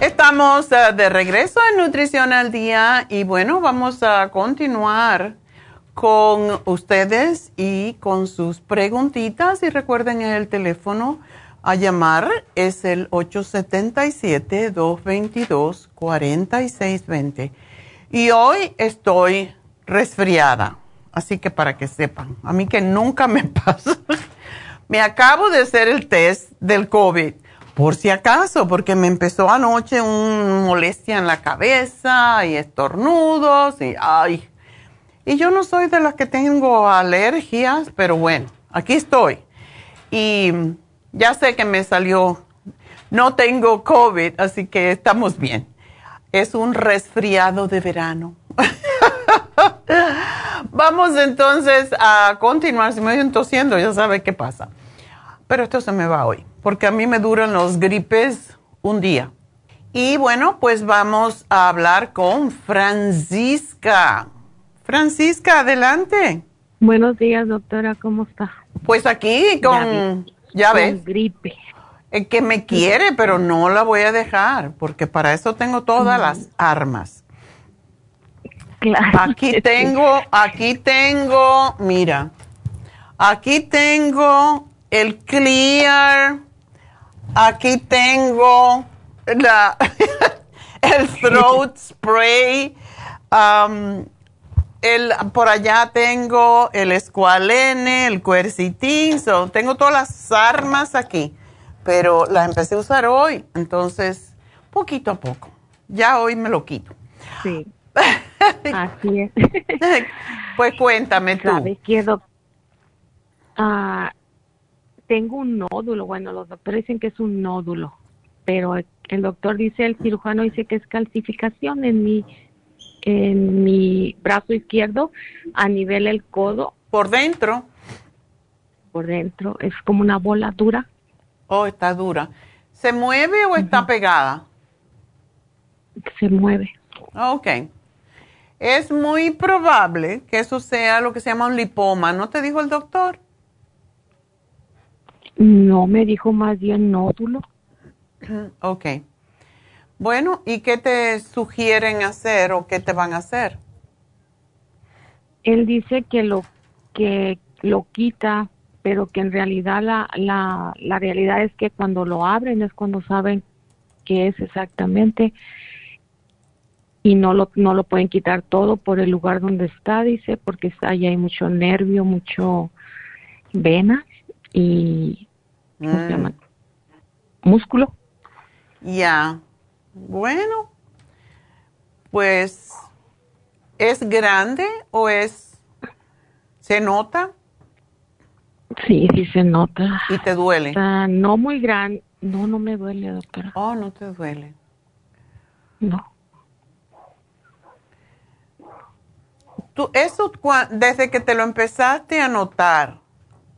Speaker 2: Estamos eh, de regreso en Nutrición al Día y bueno, vamos a continuar con ustedes y con sus preguntitas y recuerden el teléfono a llamar es el 877-222-4620. Y hoy estoy resfriada, así que para que sepan, a mí que nunca me pasa, me acabo de hacer el test del COVID por si acaso, porque me empezó anoche un molestia en la cabeza y estornudos y ay. Y yo no soy de las que tengo alergias, pero bueno, aquí estoy. Y ya sé que me salió, no tengo COVID, así que estamos bien. Es un resfriado de verano. Vamos entonces a continuar. Si me estoy tosiendo, ya sabe qué pasa. Pero esto se me va hoy, porque a mí me duran los gripes un día. Y bueno, pues vamos a hablar con Francisca. Francisca, adelante.
Speaker 7: Buenos días, doctora, ¿cómo está?
Speaker 2: Pues aquí con, ya, ves.
Speaker 7: gripe.
Speaker 2: El que me quiere, pero no la voy a dejar, porque para eso tengo todas las armas. Aquí tengo, aquí tengo, mira, aquí tengo el clear, aquí tengo la, el throat spray, um, el, por allá tengo el escualene, el quercitin, tengo todas las armas aquí, pero las empecé a usar hoy, entonces poquito a poco. Ya hoy me lo quito.
Speaker 7: Sí. Así es.
Speaker 2: pues cuéntame tú.
Speaker 7: ¿Sabes qué, ah, tengo un nódulo. Bueno, los doctores dicen que es un nódulo, pero el doctor dice, el cirujano dice que es calcificación en mi, en mi brazo izquierdo a nivel del codo.
Speaker 2: ¿Por dentro?
Speaker 7: Por dentro. Es como una bola dura.
Speaker 2: Oh, está dura. ¿Se mueve o está pegada?
Speaker 7: Se mueve.
Speaker 2: Ok. Es muy probable que eso sea lo que se llama un lipoma. ¿No te dijo el doctor?
Speaker 7: No, me dijo más bien nódulo.
Speaker 2: Ok. Bueno, ¿y qué te sugieren hacer o qué te van a hacer?
Speaker 7: Él dice que lo que lo quita, pero que en realidad la, la, la realidad es que cuando lo abren es cuando saben qué es exactamente y no lo, no lo pueden quitar todo por el lugar donde está, dice, porque ahí hay mucho nervio, mucho vena y ¿cómo se llama? músculo.
Speaker 2: Ya, bueno, pues ¿es grande o es, se nota?
Speaker 7: Sí, sí se nota.
Speaker 2: ¿Y te duele?
Speaker 7: no muy grande, no, no me duele, doctora.
Speaker 2: Oh, no te duele.
Speaker 7: No.
Speaker 2: eso desde que te lo empezaste a notar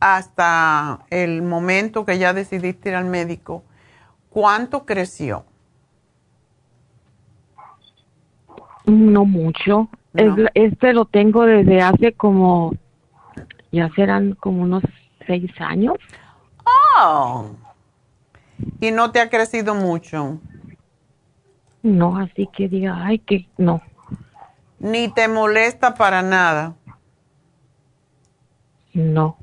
Speaker 2: hasta el momento que ya decidiste ir al médico, ¿cuánto creció?
Speaker 7: No mucho. este lo tengo desde hace como, ya serán como unos seis años.
Speaker 2: Oh. ¿Y no te ha crecido mucho?
Speaker 7: No, así que diga, ay, que no
Speaker 2: ni te molesta para nada.
Speaker 7: No.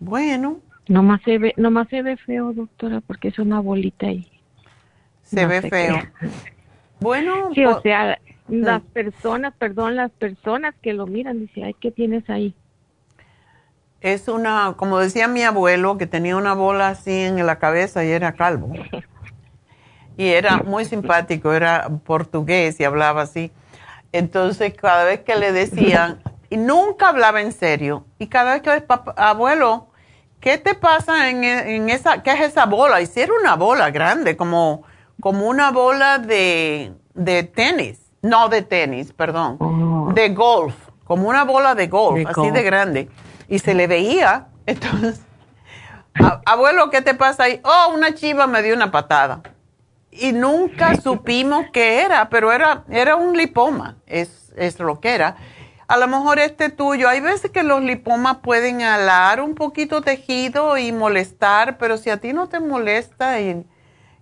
Speaker 2: Bueno.
Speaker 7: Nomás se ve, nomás se ve feo, doctora, porque es una bolita ahí.
Speaker 2: Se ve feo. Bueno.
Speaker 7: Sí, o sea, las personas, perdón, las personas que lo miran, dice, ay, ¿qué tienes ahí?
Speaker 2: Es una, como decía mi abuelo, que tenía una bola así en la cabeza y era calvo. Y era muy simpático, era portugués y hablaba así. Entonces, cada vez que le decían, y nunca hablaba en serio, y cada vez que abuelo, ¿qué te pasa en, esa, qué es esa bola? Era una bola grande, como, como una bola de, tenis, no de tenis, perdón, oh. de golf, como una bola de golf, así de grande. Y se le veía, entonces, abuelo, ¿qué te pasa ahí? Oh, una chiva me dio una patada y nunca supimos qué era, pero era, era un lipoma, es, es lo que era. A lo mejor este tuyo, hay veces que los lipomas pueden alar un poquito tejido y molestar, pero si a ti no te molesta y,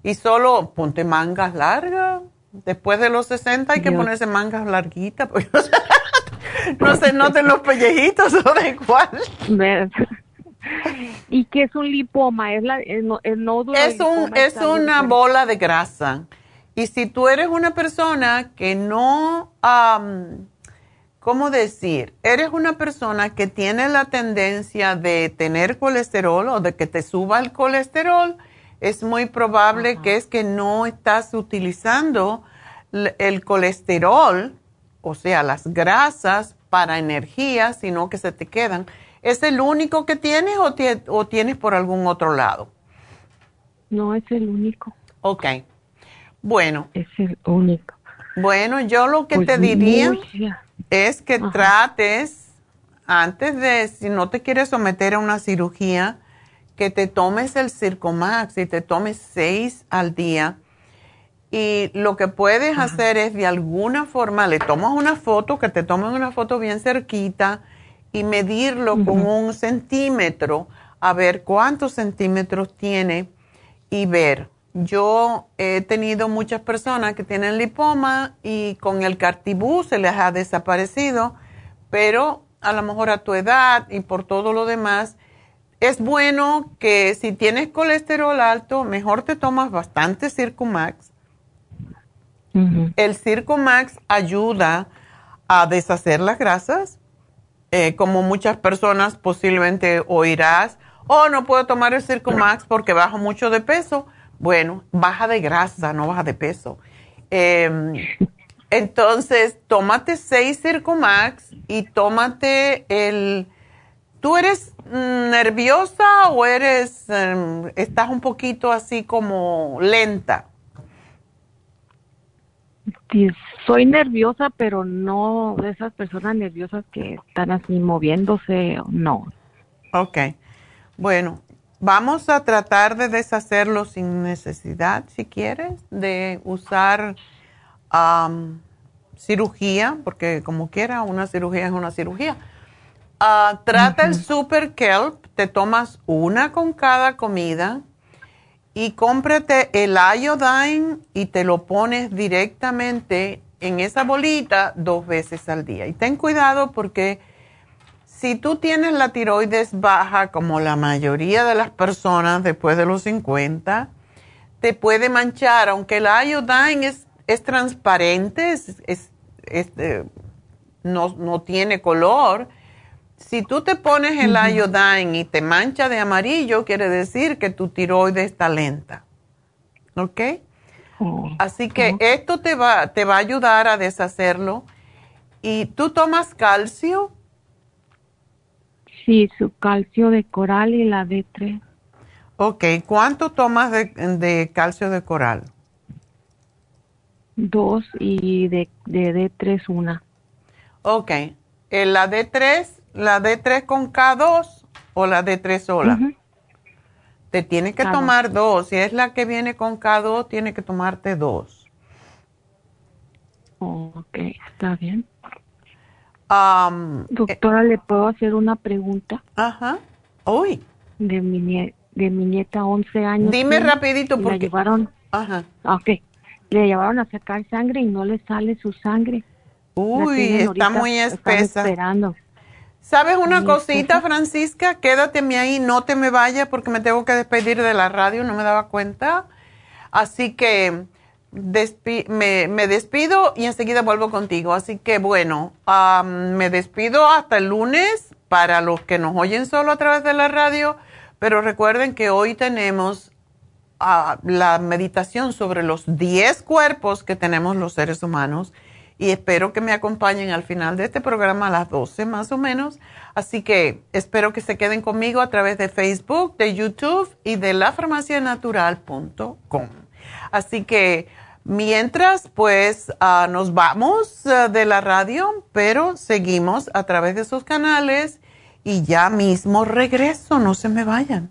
Speaker 2: y solo ponte mangas largas, después de los 60 hay que ponerse mangas larguitas, porque no se noten los pellejitos o de cuál.
Speaker 7: ¿Y qué es un lipoma? ¿Es, la, el, nódulo?
Speaker 2: Es, un, es una bola de grasa. Y si tú eres una persona que no, ¿cómo decir? Eres una persona que tiene la tendencia de tener colesterol o de que te suba el colesterol, es muy probable que es que no estás utilizando el colesterol, o sea, las grasas para energía, sino que se te quedan. ¿Es el único que tienes o, tienes por algún otro lado?
Speaker 7: No, es el único.
Speaker 2: Ok. Bueno.
Speaker 7: Es el único.
Speaker 2: Bueno, yo lo que pues te diría es que trates, antes de, si no te quieres someter a una cirugía, que te tomes el Circomax y te tomes seis al día. Y lo que puedes hacer es de alguna forma, le tomas una foto, que te tomen una foto bien cerquita y medirlo con un centímetro, a ver cuántos centímetros tiene y ver. Yo he tenido muchas personas que tienen lipoma y con el cartibú se les ha desaparecido, pero a lo mejor a tu edad y por todo lo demás, es bueno que si tienes colesterol alto, mejor te tomas bastante Circumax. El Circumax ayuda a deshacer las grasas, eh, como muchas personas posiblemente oirás, oh, no puedo tomar el Circumax porque bajo mucho de peso. Bueno, baja de grasa, no baja de peso. Em, entonces, tómate seis Circumax y tómate el ¿Tú eres mm, nerviosa o eres, em, estás un poquito así como lenta?
Speaker 7: Sí, soy nerviosa, pero no de esas personas nerviosas que están así moviéndose, no.
Speaker 2: Ok, bueno, vamos a tratar de deshacerlo sin necesidad, si quieres, de usar cirugía, porque como quiera, una cirugía es una cirugía Ah, trata el Super Kelp, te tomas una con cada comida y cómprate el iodine y te lo pones directamente en esa bolita dos veces al día. Y ten cuidado porque si tú tienes la tiroides baja, como la mayoría de las personas después de los 50, te puede manchar, aunque el iodine es, es transparente, es, eh, no, no tiene color si tú te pones el iodine y te mancha de amarillo, quiere decir que tu tiroides está lenta. ¿Ok? Oh, Así que esto te va, te va a ayudar a deshacerlo. ¿Y tú tomas calcio?
Speaker 7: Sí, su calcio de coral y la D3.
Speaker 2: Ok, ¿cuánto tomas de, de calcio de coral?
Speaker 7: Dos y de, de D3 una.
Speaker 2: Ok, la D3 la D3 con K2 o la D3 sola. Te tiene que tomar dos. Si es la que viene con K2, tiene que tomarte dos.
Speaker 7: ok, está bien. Doctora, ¿le puedo hacer una pregunta?
Speaker 2: Ajá. Uy.
Speaker 7: De mi, de mi nieta, 11 años.
Speaker 2: Dime rapidito porque...
Speaker 7: La llevaron...
Speaker 2: Ajá.
Speaker 7: Ok. Le llevaron a sacar sangre y no le sale su sangre.
Speaker 2: Uy, está muy espesa.
Speaker 7: esperando.
Speaker 2: ¿Sabes una cosita, Francisca? Quédateme ahí, no te me vayas porque me tengo que despedir de la radio, no me daba cuenta. Así que me, despido y enseguida vuelvo contigo. Así que bueno, me despido hasta el lunes para los que nos oyen solo a través de la radio, pero recuerden que hoy tenemos ah, la meditación sobre los 10 cuerpos que tenemos los seres humanos y espero que me acompañen al final de este programa a las 12 más o menos. Así que espero que se queden conmigo a través de Facebook, de YouTube y de lafarmacianatural.com. Así que mientras, pues ah, nos vamos ah, de la radio, pero seguimos a través de sus canales y ya mismo regreso, no se me vayan.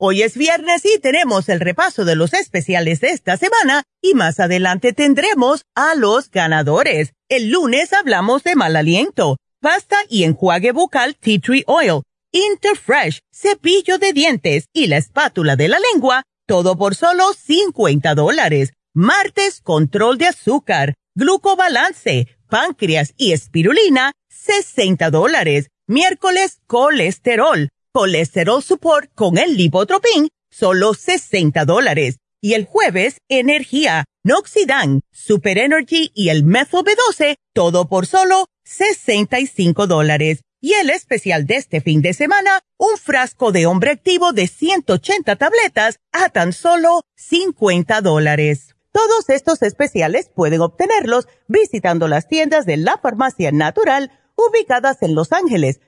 Speaker 3: Hoy es viernes y tenemos el repaso de los especiales de esta semana y más adelante tendremos a los ganadores. El lunes hablamos de mal aliento pasta y enjuague bucal Tea Tree Oil, Interfresh, cepillo de dientes y la espátula de la lengua, todo por solo 50 dólares. Martes, control de azúcar, glucobalance, páncreas y espirulina, 60 dólares. Miércoles, colesterol, colesterol support con el lipotropin, solo 60 dólares. Y el jueves, energía, Noxidan, Super Energy y el Methyl B12, todo por solo 65 dólares. Y el especial de este fin de semana, un frasco de hombre activo de 180 tabletas a tan solo 50 dólares. Todos estos especiales pueden obtenerlos visitando las tiendas de la farmacia natural ubicadas en Los Ángeles,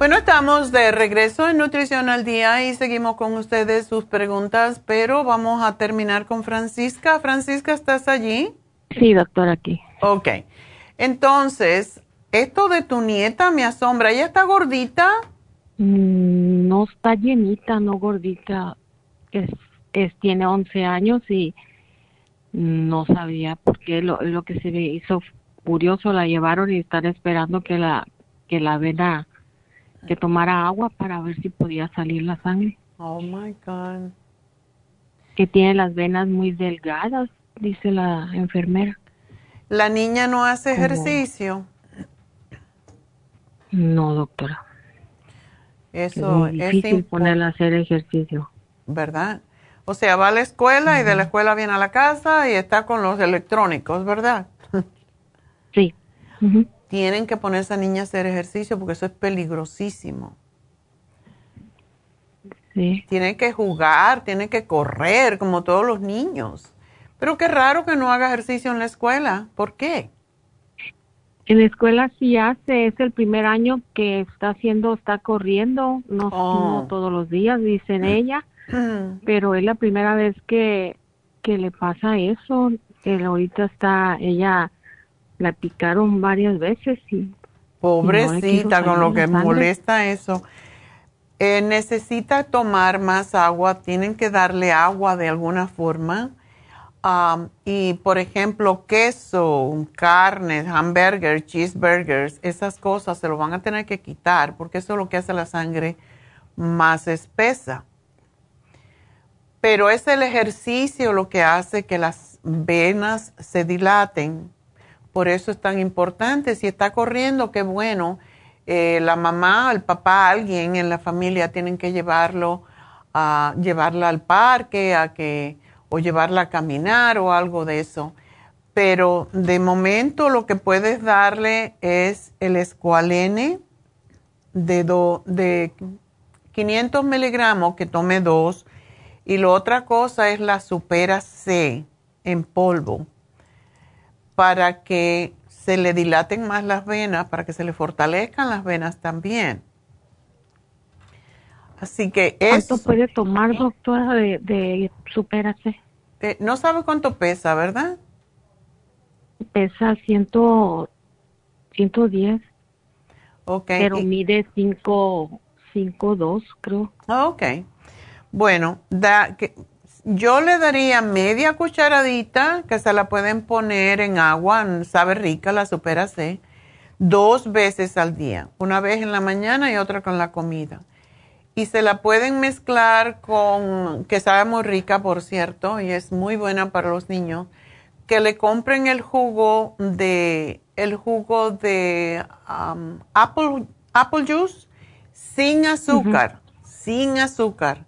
Speaker 2: Bueno, estamos de regreso en Nutrición al Día y seguimos con ustedes sus preguntas, pero vamos a terminar con Francisca. Francisca, ¿estás allí?
Speaker 7: Sí, doctor, aquí.
Speaker 2: Ok. Entonces, esto de tu nieta me asombra. ¿Ella está gordita?
Speaker 7: Mm, no está llenita, no gordita. Es, es, tiene 11 años y no sabía por qué lo, lo que se me hizo curioso la llevaron y están esperando que la que la vena que tomara agua para ver si podía salir la sangre.
Speaker 2: Oh my God.
Speaker 7: Que tiene las venas muy delgadas, dice la enfermera.
Speaker 2: ¿La niña no hace ejercicio?
Speaker 7: No, doctora.
Speaker 2: Eso
Speaker 7: es, difícil ponerla a hacer ejercicio.
Speaker 2: ¿Verdad? O sea, va a la escuela y de la escuela viene a la casa y está con los electrónicos, ¿verdad?
Speaker 7: sí
Speaker 2: tienen que poner a esa niña a hacer ejercicio porque eso es peligrosísimo.
Speaker 7: Sí.
Speaker 2: Tiene que jugar, tiene que correr como todos los niños. Pero qué raro que no haga ejercicio en la escuela. ¿Por qué?
Speaker 7: En la escuela sí hace, es el primer año que está haciendo, está corriendo, no, oh. todos los días, dicen ella, pero es la primera vez que, que le pasa eso. Él ahorita está, ella la picaron varias veces y...
Speaker 2: Pobrecita, con lo que molesta eso. Eh, necesita tomar más agua, tienen que darle agua de alguna forma. y, por ejemplo, queso, carnes, hamburgers, cheeseburgers, esas cosas se lo van a tener que quitar porque eso es lo que hace la sangre más espesa. Pero es el ejercicio lo que hace que las venas se dilaten por eso es tan importante. Si está corriendo, qué bueno. Eh, la mamá, el papá, alguien en la familia tienen que llevarlo a llevarla al parque, a que o llevarla a caminar o algo de eso. Pero de momento lo que puedes darle es el escualene de, de 500 miligramos, que tome dos. Y la otra cosa es la supera C en polvo para que se le dilaten más las venas, para que se le fortalezcan las venas también. Así que
Speaker 7: es... ¿Cuánto puede tomar, doctora, de, de
Speaker 2: eh, no sabe cuánto pesa, ¿verdad?
Speaker 7: Pesa ciento, 110.
Speaker 2: Ok.
Speaker 7: Pero mide 5, 5, 2, creo.
Speaker 2: Ok. Bueno, da, que, yo le daría media cucharadita que se la pueden poner en agua, sabe rica la supera C, dos veces al día, una vez en la mañana y otra con la comida. Y se la pueden mezclar con, que sabe muy rica, por cierto, y es muy buena para los niños, que le compren el jugo de, el jugo de um, apple, apple juice sin azúcar, sin azúcar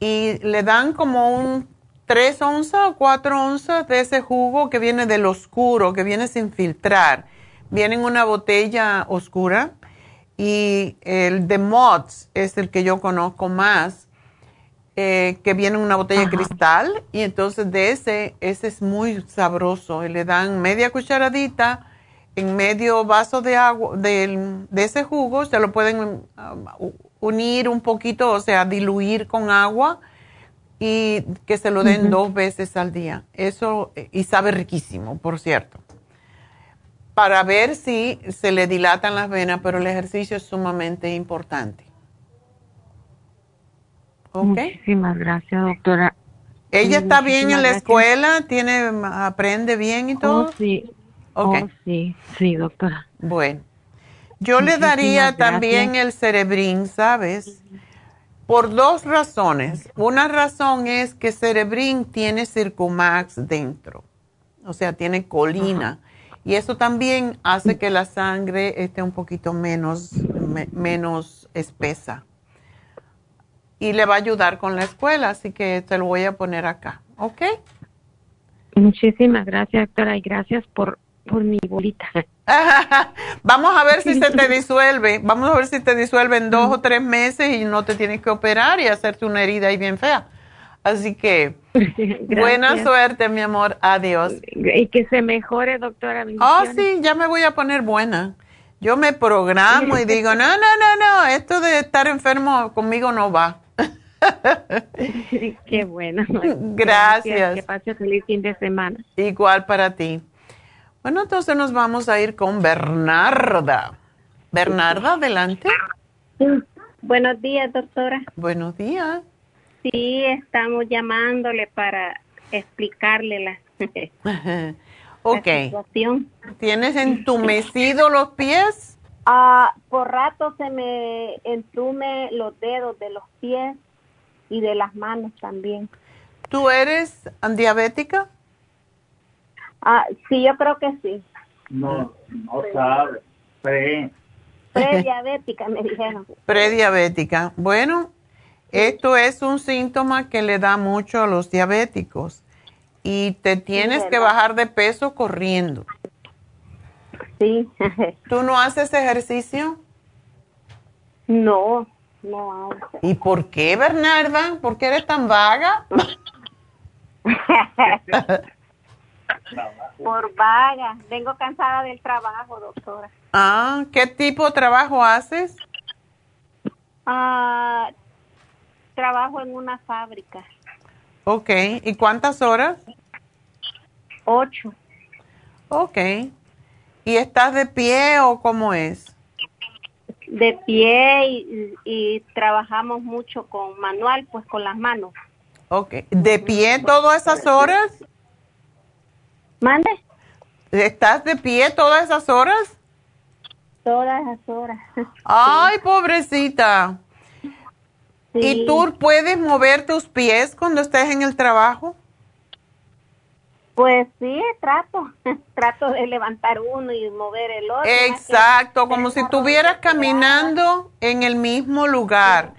Speaker 2: y le dan como un 3 onzas o 4 onzas de ese jugo que viene del oscuro, que viene sin filtrar. Viene en una botella oscura y el de Mods es el que yo conozco más, eh, que viene en una botella de cristal y entonces de ese, ese es muy sabroso y le dan media cucharadita en medio vaso de agua de, de ese jugo, se lo pueden um, unir un poquito, o sea, diluir con agua y que se lo den dos veces al día. Eso, y sabe riquísimo, por cierto. Para ver si se le dilatan las venas, pero el ejercicio es sumamente importante.
Speaker 7: ¿Ok? Muchísimas gracias, doctora.
Speaker 2: ¿Ella está bien en la escuela? ¿Tiene, aprende bien y todo?
Speaker 7: Oh, sí. Okay. Oh, sí, sí, doctora.
Speaker 2: Bueno. Yo le daría también el cerebrín, ¿sabes? Por dos razones. Una razón es que cerebrín tiene circumax dentro, o sea, tiene colina. Y eso también hace que la sangre esté un poquito menos, menos espesa. Y le va a ayudar con la escuela, así que te lo voy a poner acá, ¿ok?
Speaker 7: Muchísimas gracias, doctora, y gracias por por mi bolita.
Speaker 2: Vamos a ver si se te disuelve. Vamos a ver si te disuelve en dos o tres meses y no te tienes que operar y hacerte una herida ahí bien fea. Así que buena suerte, mi amor. Adiós.
Speaker 7: Y que se mejore, doctora.
Speaker 2: Oh, sí, ya me voy a poner buena. Yo me programo y digo, no, no, no, no, esto de estar enfermo conmigo no va.
Speaker 7: Qué bueno.
Speaker 2: Gracias. Gracias.
Speaker 7: Que pase feliz fin de semana.
Speaker 2: Igual para ti. Bueno, entonces nos vamos a ir con Bernarda. Bernarda, adelante.
Speaker 8: Buenos días, doctora.
Speaker 2: Buenos días.
Speaker 8: Sí, estamos llamándole para explicarle la,
Speaker 2: ok. ¿Tienes entumecido los pies?
Speaker 8: Ah, por rato se me entume los dedos de los pies y de las manos también.
Speaker 2: ¿Tú eres diabética?
Speaker 8: Ah, sí, yo creo que sí.
Speaker 9: No, no sabe. Pre.
Speaker 8: Prediabética, me dijeron.
Speaker 2: Prediabética. Bueno, esto es un síntoma que le da mucho a los diabéticos y te tienes que bajar de peso corriendo.
Speaker 8: Sí.
Speaker 2: ¿Tú no haces ejercicio?
Speaker 8: No, no hago.
Speaker 2: ¿Y por qué, Bernarda? ¿Por qué eres tan vaga?
Speaker 8: Por vaga. Vengo cansada del trabajo, doctora.
Speaker 2: Ah, ¿qué tipo de trabajo haces?
Speaker 8: Ah, trabajo en una fábrica.
Speaker 2: Ok, ¿y cuántas horas?
Speaker 8: Ocho.
Speaker 2: Ok. ¿Y estás de pie o cómo es?
Speaker 8: De pie y, y trabajamos mucho con manual, pues con las manos.
Speaker 2: Ok. ¿De pie todas esas horas?
Speaker 8: ¿Mande?
Speaker 2: ¿Estás de pie todas esas horas?
Speaker 8: Todas esas horas.
Speaker 2: Ay, pobrecita. ¿Y tú puedes mover tus pies cuando estés en el trabajo?
Speaker 8: Pues sí, trato. trato de levantar uno y mover el otro.
Speaker 2: Exacto, como si estuvieras caminando en el mismo lugar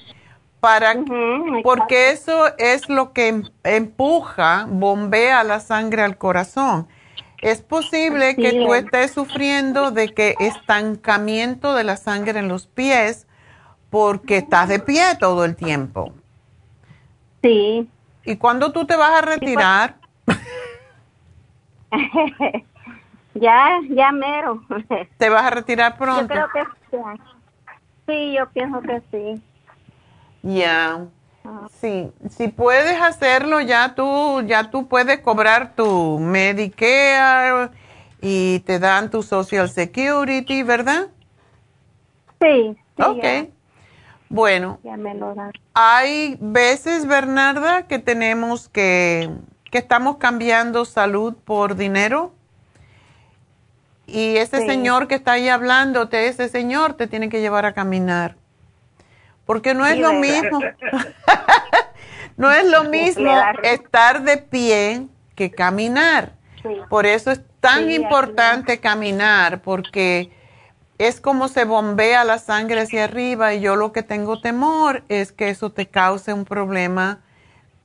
Speaker 2: para porque eso es lo que em, empuja, bombea la sangre al corazón. Es posible que tú estés sufriendo de que estancamiento de la sangre en los pies porque estás de pie todo el tiempo.
Speaker 8: Sí.
Speaker 2: ¿Y cuándo tú te vas a retirar?
Speaker 8: Ya, ya mero.
Speaker 2: ¿Te vas a retirar pronto?
Speaker 8: Yo creo que sí. Sí, yo pienso que sí.
Speaker 2: Ya. Sí, si puedes hacerlo, ya tú, ya tú puedes cobrar tu Medicare y te dan tu Social Security, ¿verdad?
Speaker 8: Sí. sí
Speaker 2: ok.
Speaker 8: ya.
Speaker 2: Bueno,
Speaker 8: Ya me lo dan.
Speaker 2: hay veces, Bernarda, que tenemos que, que estamos cambiando salud por dinero. Y ese
Speaker 8: Sí.
Speaker 2: señor que está ahí hablándote, ese señor te tiene que llevar a caminar. Porque no es
Speaker 8: Sí,
Speaker 2: lo
Speaker 8: ¿verdad?
Speaker 2: mismo. no es lo mismo estar de pie que caminar.
Speaker 8: Sí.
Speaker 2: Por eso es tan
Speaker 8: Sí,
Speaker 2: importante caminar, porque es como se bombea la sangre hacia arriba y yo lo que tengo temor es que eso te cause un problema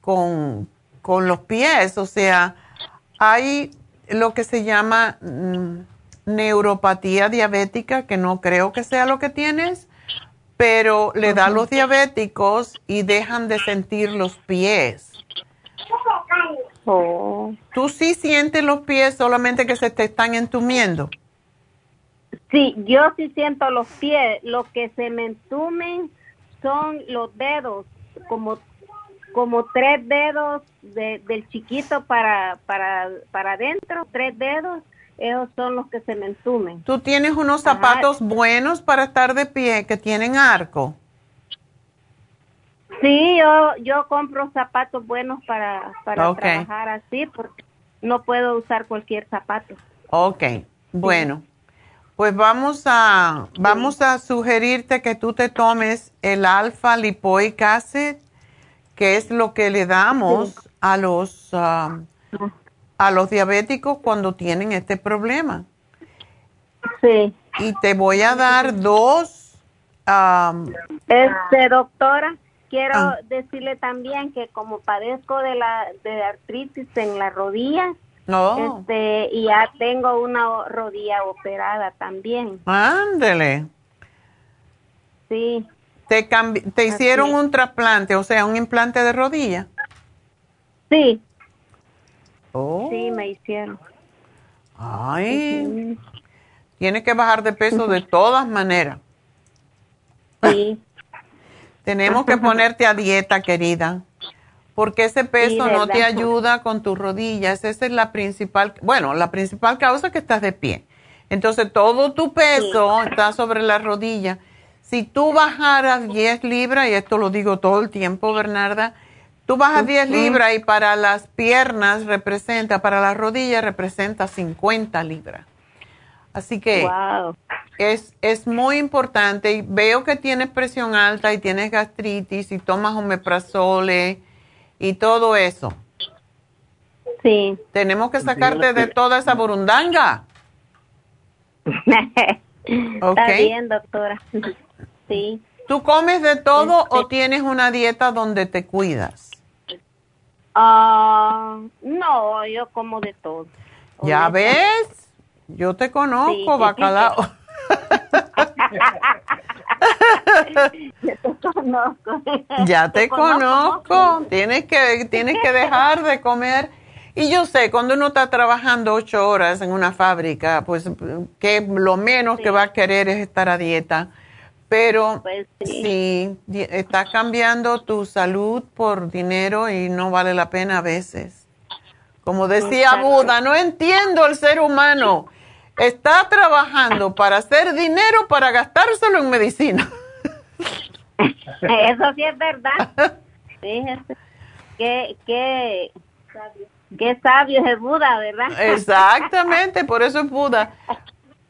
Speaker 2: con, con los pies. O sea, hay lo que se llama mm, neuropatía diabética, que no creo que sea lo que tienes, pero le da a los diabéticos y dejan de sentir los pies.
Speaker 8: Oh.
Speaker 2: ¿Tú sí sientes los pies solamente que se te están entumiendo?
Speaker 8: Sí, yo sí siento los pies. Lo que se me entumen son los dedos, como como tres dedos de- del chiquito para para para adentro, tres dedos. Esos son los que se me entumen.
Speaker 2: ¿Tú tienes unos
Speaker 8: Ajá.
Speaker 2: zapatos buenos para estar de pie que tienen arco?
Speaker 8: Sí, yo yo compro zapatos buenos para para trabajar así porque no puedo usar cualquier zapato.
Speaker 2: Ok, bueno. Pues vamos a, vamos a sugerirte que tú te tomes el alfa lipoic acid, que es lo que le damos a los ah, a los diabéticos cuando tienen este problema.
Speaker 8: Sí.
Speaker 2: Y te voy a dar dos
Speaker 8: Este, doctora, quiero
Speaker 2: Ah.
Speaker 8: decirle también que como padezco de la de artritis en la rodilla,
Speaker 2: no,
Speaker 8: este, y ya tengo una rodilla operada también.
Speaker 2: ándele.
Speaker 8: Sí,
Speaker 2: Te, cambi- te hicieron un trasplante, o sea, un implante de rodilla.
Speaker 8: sí,
Speaker 2: Oh.
Speaker 8: sí, me hicieron.
Speaker 2: Ay, tienes que bajar de peso de todas maneras.
Speaker 8: Sí.
Speaker 2: Tenemos que ponerte a dieta, querida, porque ese peso
Speaker 8: Sí,
Speaker 2: no te ayuda con tus rodillas. Esa es la principal, bueno, la principal causa es que estás de pie. Entonces, todo tu peso está sobre la rodilla. Si tú bajaras 10 libras, y esto lo digo todo el tiempo, Bernarda, tú bajas 10 libras y para las piernas representa, para las rodillas representa 50 libras. Así que
Speaker 8: Wow.
Speaker 2: es, es muy importante. Y veo que tienes presión alta y tienes gastritis y tomas omeprazole y todo eso.
Speaker 8: Sí.
Speaker 2: Tenemos que sacarte de toda esa burundanga.
Speaker 8: Está bien, doctora. Sí.
Speaker 2: ¿Tú comes de todo
Speaker 8: Este
Speaker 2: o tienes una dieta donde te cuidas?
Speaker 8: Ah, no, yo como de todo.
Speaker 2: ¿Ya ves? Yo te conozco,
Speaker 8: Sí.
Speaker 2: bacalao.
Speaker 8: Yo te conozco.
Speaker 2: Ya te conozco. Tienes que, tienes que dejar de comer. Y yo sé, cuando uno está trabajando ocho horas en una fábrica, pues que lo menos que va a querer es estar a dieta. Pero
Speaker 8: Pues sí.
Speaker 2: sí, estás cambiando tu salud por dinero y no vale la pena a veces. Como decía
Speaker 8: Exacto.
Speaker 2: Buda, no entiendo el ser humano. Está trabajando para hacer dinero para gastárselo en medicina.
Speaker 8: Eso sí es verdad. Fíjese. Qué, qué, qué sabio es el Buda, ¿verdad?
Speaker 2: Exactamente, por eso es Buda.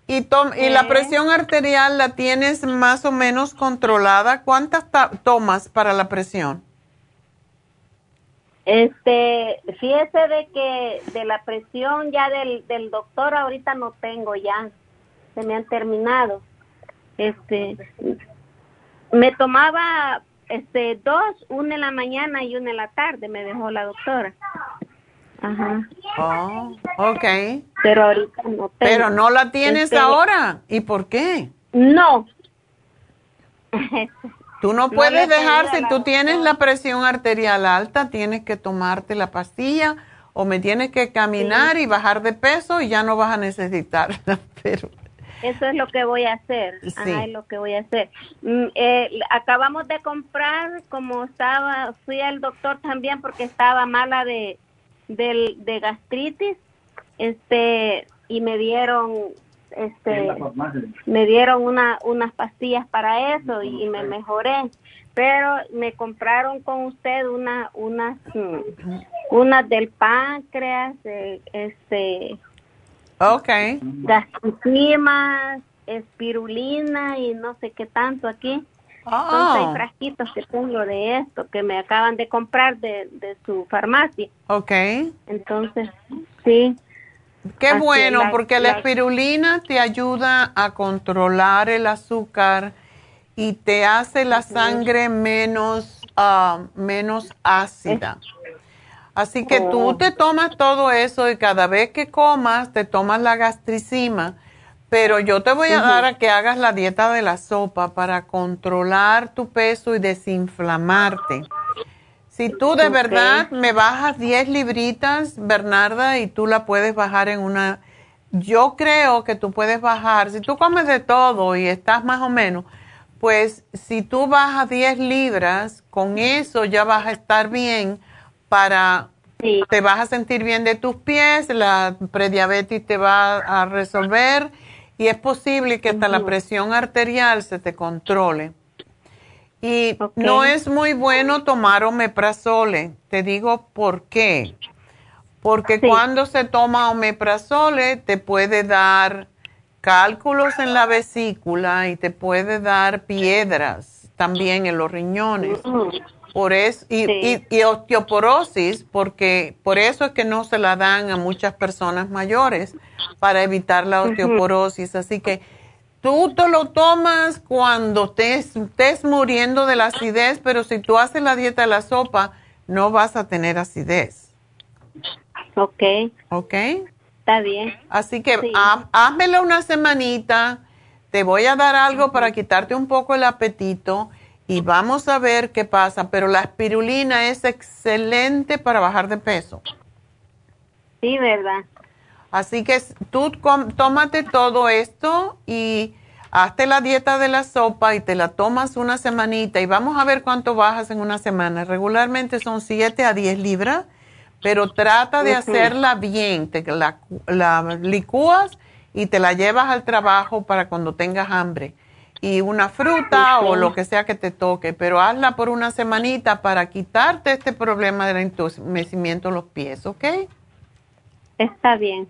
Speaker 2: Y, tom- y la presión arterial la tienes más o menos controlada. ¿Cuántas ta- tomas para la presión?
Speaker 8: Este, fíjese de que de la presión ya del, del doctor ahorita no tengo ya. Se me han terminado. Este, me tomaba este dos, una en la mañana y una en la tarde, me dejó la doctora. Ajá.
Speaker 2: Oh, ok.
Speaker 8: Pero ahorita no tengo.
Speaker 2: Pero no la tienes
Speaker 8: Este,
Speaker 2: ahora. ¿Y por qué?
Speaker 8: No.
Speaker 2: Tú no puedes dejar, si tú tienes la presión arterial alta, tienes que tomarte la pastilla o me tienes que caminar y bajar de peso y ya no vas a necesitarla, pero...
Speaker 8: Eso es lo que voy a hacer.
Speaker 2: Sí.
Speaker 8: Ajá, es lo que voy a hacer. Mm, eh, acabamos de comprar, como estaba, fui al doctor también porque estaba mala de, del- de gastritis, este, y me dieron, este, me dieron una, unas pastillas para eso y, y me mejoré. Pero me compraron con usted una, unas, mm, unas del páncreas, este,
Speaker 2: Ok.
Speaker 8: gastricimas, espirulina y no sé qué tanto aquí. Son
Speaker 2: Ah.
Speaker 8: seis frasquitos que tengo de esto que me acaban de comprar de, de su farmacia.
Speaker 2: Ok.
Speaker 8: Entonces, sí.
Speaker 2: Qué
Speaker 8: Así,
Speaker 2: bueno,
Speaker 8: la-
Speaker 2: porque la
Speaker 8: la-
Speaker 2: espirulina te ayuda a controlar el azúcar y te hace la sangre menos, ah, menos ácida. Así que tú
Speaker 8: Oh.
Speaker 2: te tomas todo eso y cada vez que comas te tomas la gastricima, pero yo te voy a dar a que hagas la dieta de la sopa para controlar tu peso y desinflamarte. Si tú de verdad me bajas 10 libritas, Bernarda, y tú la puedes bajar en una... Yo creo que tú puedes bajar, si tú comes de todo y estás más o menos, pues si tú bajas 10 libras, con eso ya vas a estar bien para... Te vas a sentir bien de tus pies, la prediabetes te va a resolver y es posible que hasta la presión arterial se te controle. Y no es muy bueno tomar omeprazole. Te digo por qué. Porque cuando se toma omeprazole te puede dar cálculos en la vesícula y te puede dar piedras también en los riñones. Por eso, y, y- y osteoporosis, porque por eso es que no se la dan a muchas personas mayores para evitar la osteoporosis. Así que tú te lo tomas cuando te estés muriendo de la acidez, pero si tú haces la dieta de la sopa, no vas a tener acidez.
Speaker 8: Ok,
Speaker 2: ¿Ok?
Speaker 8: está bien.
Speaker 2: Así que
Speaker 8: Sí.
Speaker 2: há- házmelo una semanita, te voy a dar algo para quitarte un poco el apetito y vamos a ver qué pasa. Pero la espirulina es excelente para bajar de peso.
Speaker 8: Sí, ¿verdad?
Speaker 2: Así que tú tómate todo esto y hazte la dieta de la sopa y te la tomas una semanita y vamos a ver cuánto bajas en una semana. Regularmente son 7 a 10 libras, pero trata de hacerla bien. Te la, la licúas y te la llevas al trabajo para cuando tengas hambre. Y una fruta o lo que sea que te toque, pero hazla por una semanita para quitarte este problema del entumecimiento en los pies, ¿ok?
Speaker 8: Está bien.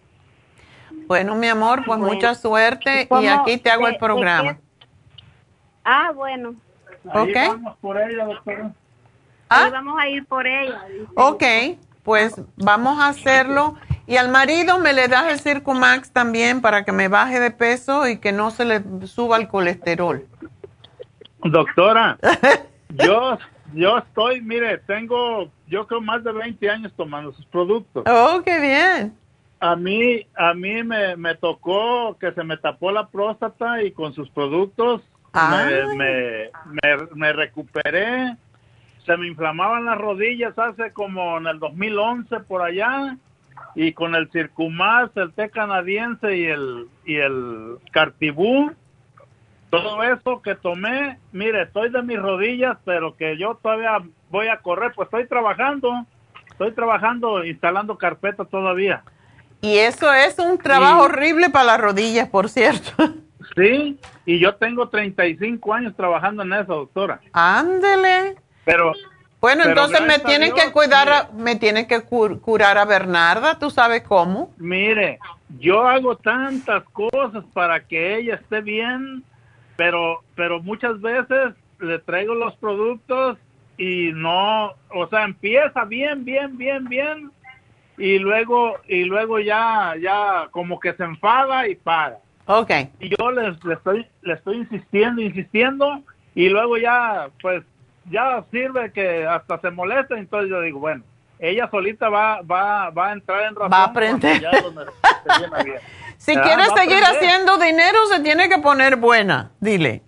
Speaker 2: Bueno, mi amor, pues
Speaker 8: Bueno.
Speaker 2: mucha suerte y
Speaker 8: ¿Cómo-
Speaker 2: aquí te hago
Speaker 8: de-
Speaker 2: el programa.
Speaker 8: Ah, bueno.
Speaker 2: Ahí ¿Ok?
Speaker 9: vamos por ella, doctora.
Speaker 8: Ahí vamos a ir por ella. dice.
Speaker 2: Ok, pues vamos a hacerlo. Y al marido me le das el Circumax también para que me baje de peso y que no se le suba el colesterol.
Speaker 9: Doctora, yo, yo estoy, mire, tengo, yo creo más de 20 años tomando sus productos.
Speaker 2: Oh, qué bien.
Speaker 9: A mí, a mí me, me tocó que se me tapó la próstata y con sus productos me, me, me, me recuperé. Se me inflamaban las rodillas hace como en el 2011 por allá y con el Circumax, el té canadiense y el y el Cartibú, todo eso que tomé, mire, estoy de mis rodillas, pero que yo todavía voy a correr, pues estoy trabajando, estoy trabajando instalando carpeta todavía.
Speaker 2: Y eso es un trabajo horrible para las rodillas, por cierto.
Speaker 9: Sí, y yo tengo 35 años trabajando en eso, doctora.
Speaker 2: Ándele.
Speaker 9: Pero
Speaker 2: Bueno,
Speaker 9: Pero
Speaker 2: entonces me
Speaker 9: a
Speaker 2: tienen
Speaker 9: Dios,
Speaker 2: que cuidar, a- me tienen que cur- curar a Bernarda, ¿tú sabes cómo?
Speaker 9: Mire, yo hago tantas cosas para que ella esté bien, pero pero muchas veces le traigo los productos y no, o sea, empieza bien, bien, bien, bien y luego y luego ya ya como que se enfada y para.
Speaker 2: Ok.
Speaker 9: Y yo les, le estoy le estoy insistiendo, insistiendo y luego ya pues ya sirve que hasta se molesta, entonces yo digo, bueno, ella solita va va va a entrar en razón
Speaker 2: Va a aprender.
Speaker 9: ya.
Speaker 2: Si
Speaker 9: a
Speaker 2: seguir haciendo dinero, se tiene que poner buena, dile.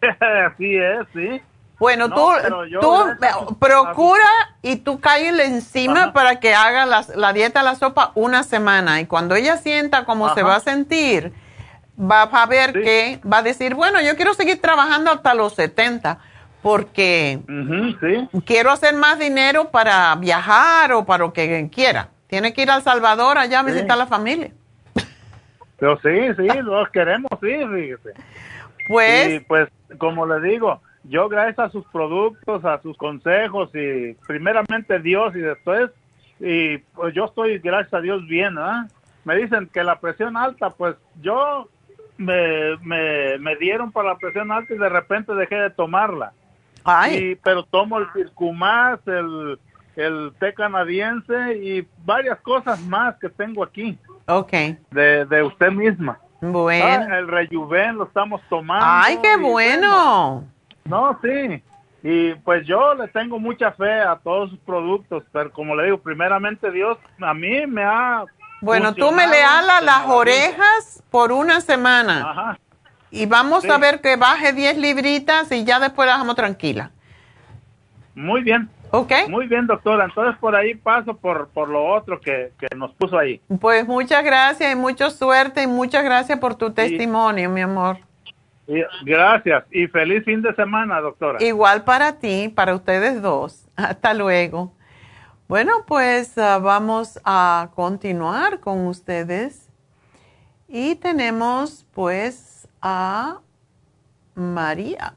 Speaker 9: Así es, sí.
Speaker 2: Bueno,
Speaker 9: No,
Speaker 2: tú, tú procura y tú cállale encima para que haga la, la dieta la sopa una semana. Y cuando ella sienta cómo se va a sentir, va a ver que va a decir, bueno, yo quiero seguir trabajando hasta los 70 porque quiero hacer más dinero para viajar o para lo que quiera. Tiene que ir a El Salvador allá a
Speaker 9: Sí.
Speaker 2: visitar a la familia.
Speaker 9: Pero sí, sí, los queremos, sí, fíjese.
Speaker 2: Pues-
Speaker 9: Y pues, como le digo, yo gracias a sus productos, a sus consejos y primeramente Dios y después, y pues yo estoy, gracias a Dios, bien, ¿ah? Me dicen que la presión alta, pues yo me, me, me dieron para la presión alta y de repente dejé de tomarla. Y, pero tomo el Circumax, el, el té canadiense y varias cosas más que tengo aquí
Speaker 2: Ok.
Speaker 9: de, de usted misma.
Speaker 2: Bueno.
Speaker 9: Ah, el Rejuven lo estamos tomando.
Speaker 2: ¡Ay, qué bueno!
Speaker 9: No, sí. Y pues yo le tengo mucha fe a todos sus productos, pero como le digo, primeramente Dios a mí me ha...
Speaker 2: Bueno, tú me le alas las orejas por una semana.
Speaker 9: Ajá.
Speaker 2: Y vamos
Speaker 9: Sí.
Speaker 2: a ver que baje 10 libritas y ya después la dejamos tranquila.
Speaker 9: Muy bien.
Speaker 2: ¿Ok?
Speaker 9: Muy bien, doctora. Entonces por ahí paso por, por lo otro que, que nos puso ahí.
Speaker 2: Pues muchas gracias y mucha suerte y muchas gracias por tu testimonio, mi amor.
Speaker 9: Y gracias y feliz fin de semana, doctora.
Speaker 2: Igual para ti, para ustedes dos. Hasta luego. Bueno, pues ah, vamos a continuar con ustedes. Y tenemos pues a María.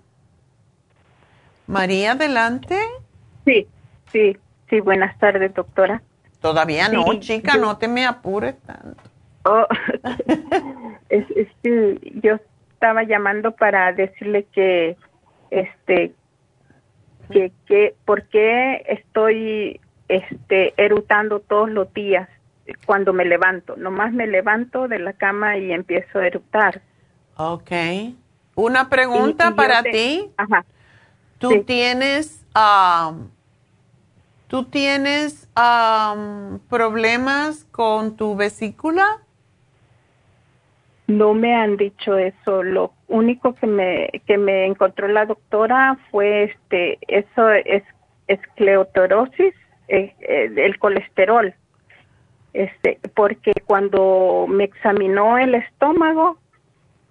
Speaker 2: María, adelante.
Speaker 10: Sí, sí, sí, buenas tardes, doctora.
Speaker 2: Todavía no,
Speaker 10: Sí,
Speaker 2: chica,
Speaker 10: yo-
Speaker 2: no te me apures tanto.
Speaker 10: Oh, es, es que yo estaba llamando para decirle que, este, que, que, ¿por qué estoy, este, erutando todos los días cuando me levanto? Nomás me levanto de la cama y empiezo a erutar.
Speaker 2: Ok. Una pregunta
Speaker 10: Y- y yo
Speaker 2: para
Speaker 10: te-
Speaker 2: ti.
Speaker 10: Ajá.
Speaker 2: ¿Tú
Speaker 10: Sí.
Speaker 2: tienes, tú tienes am, problemas con tu vesícula?
Speaker 10: No me han dicho eso. Lo único que me que me encontró la doctora fue este eso es esclerosis, eh, eh, el colesterol. Este, porque cuando me examinó el estómago,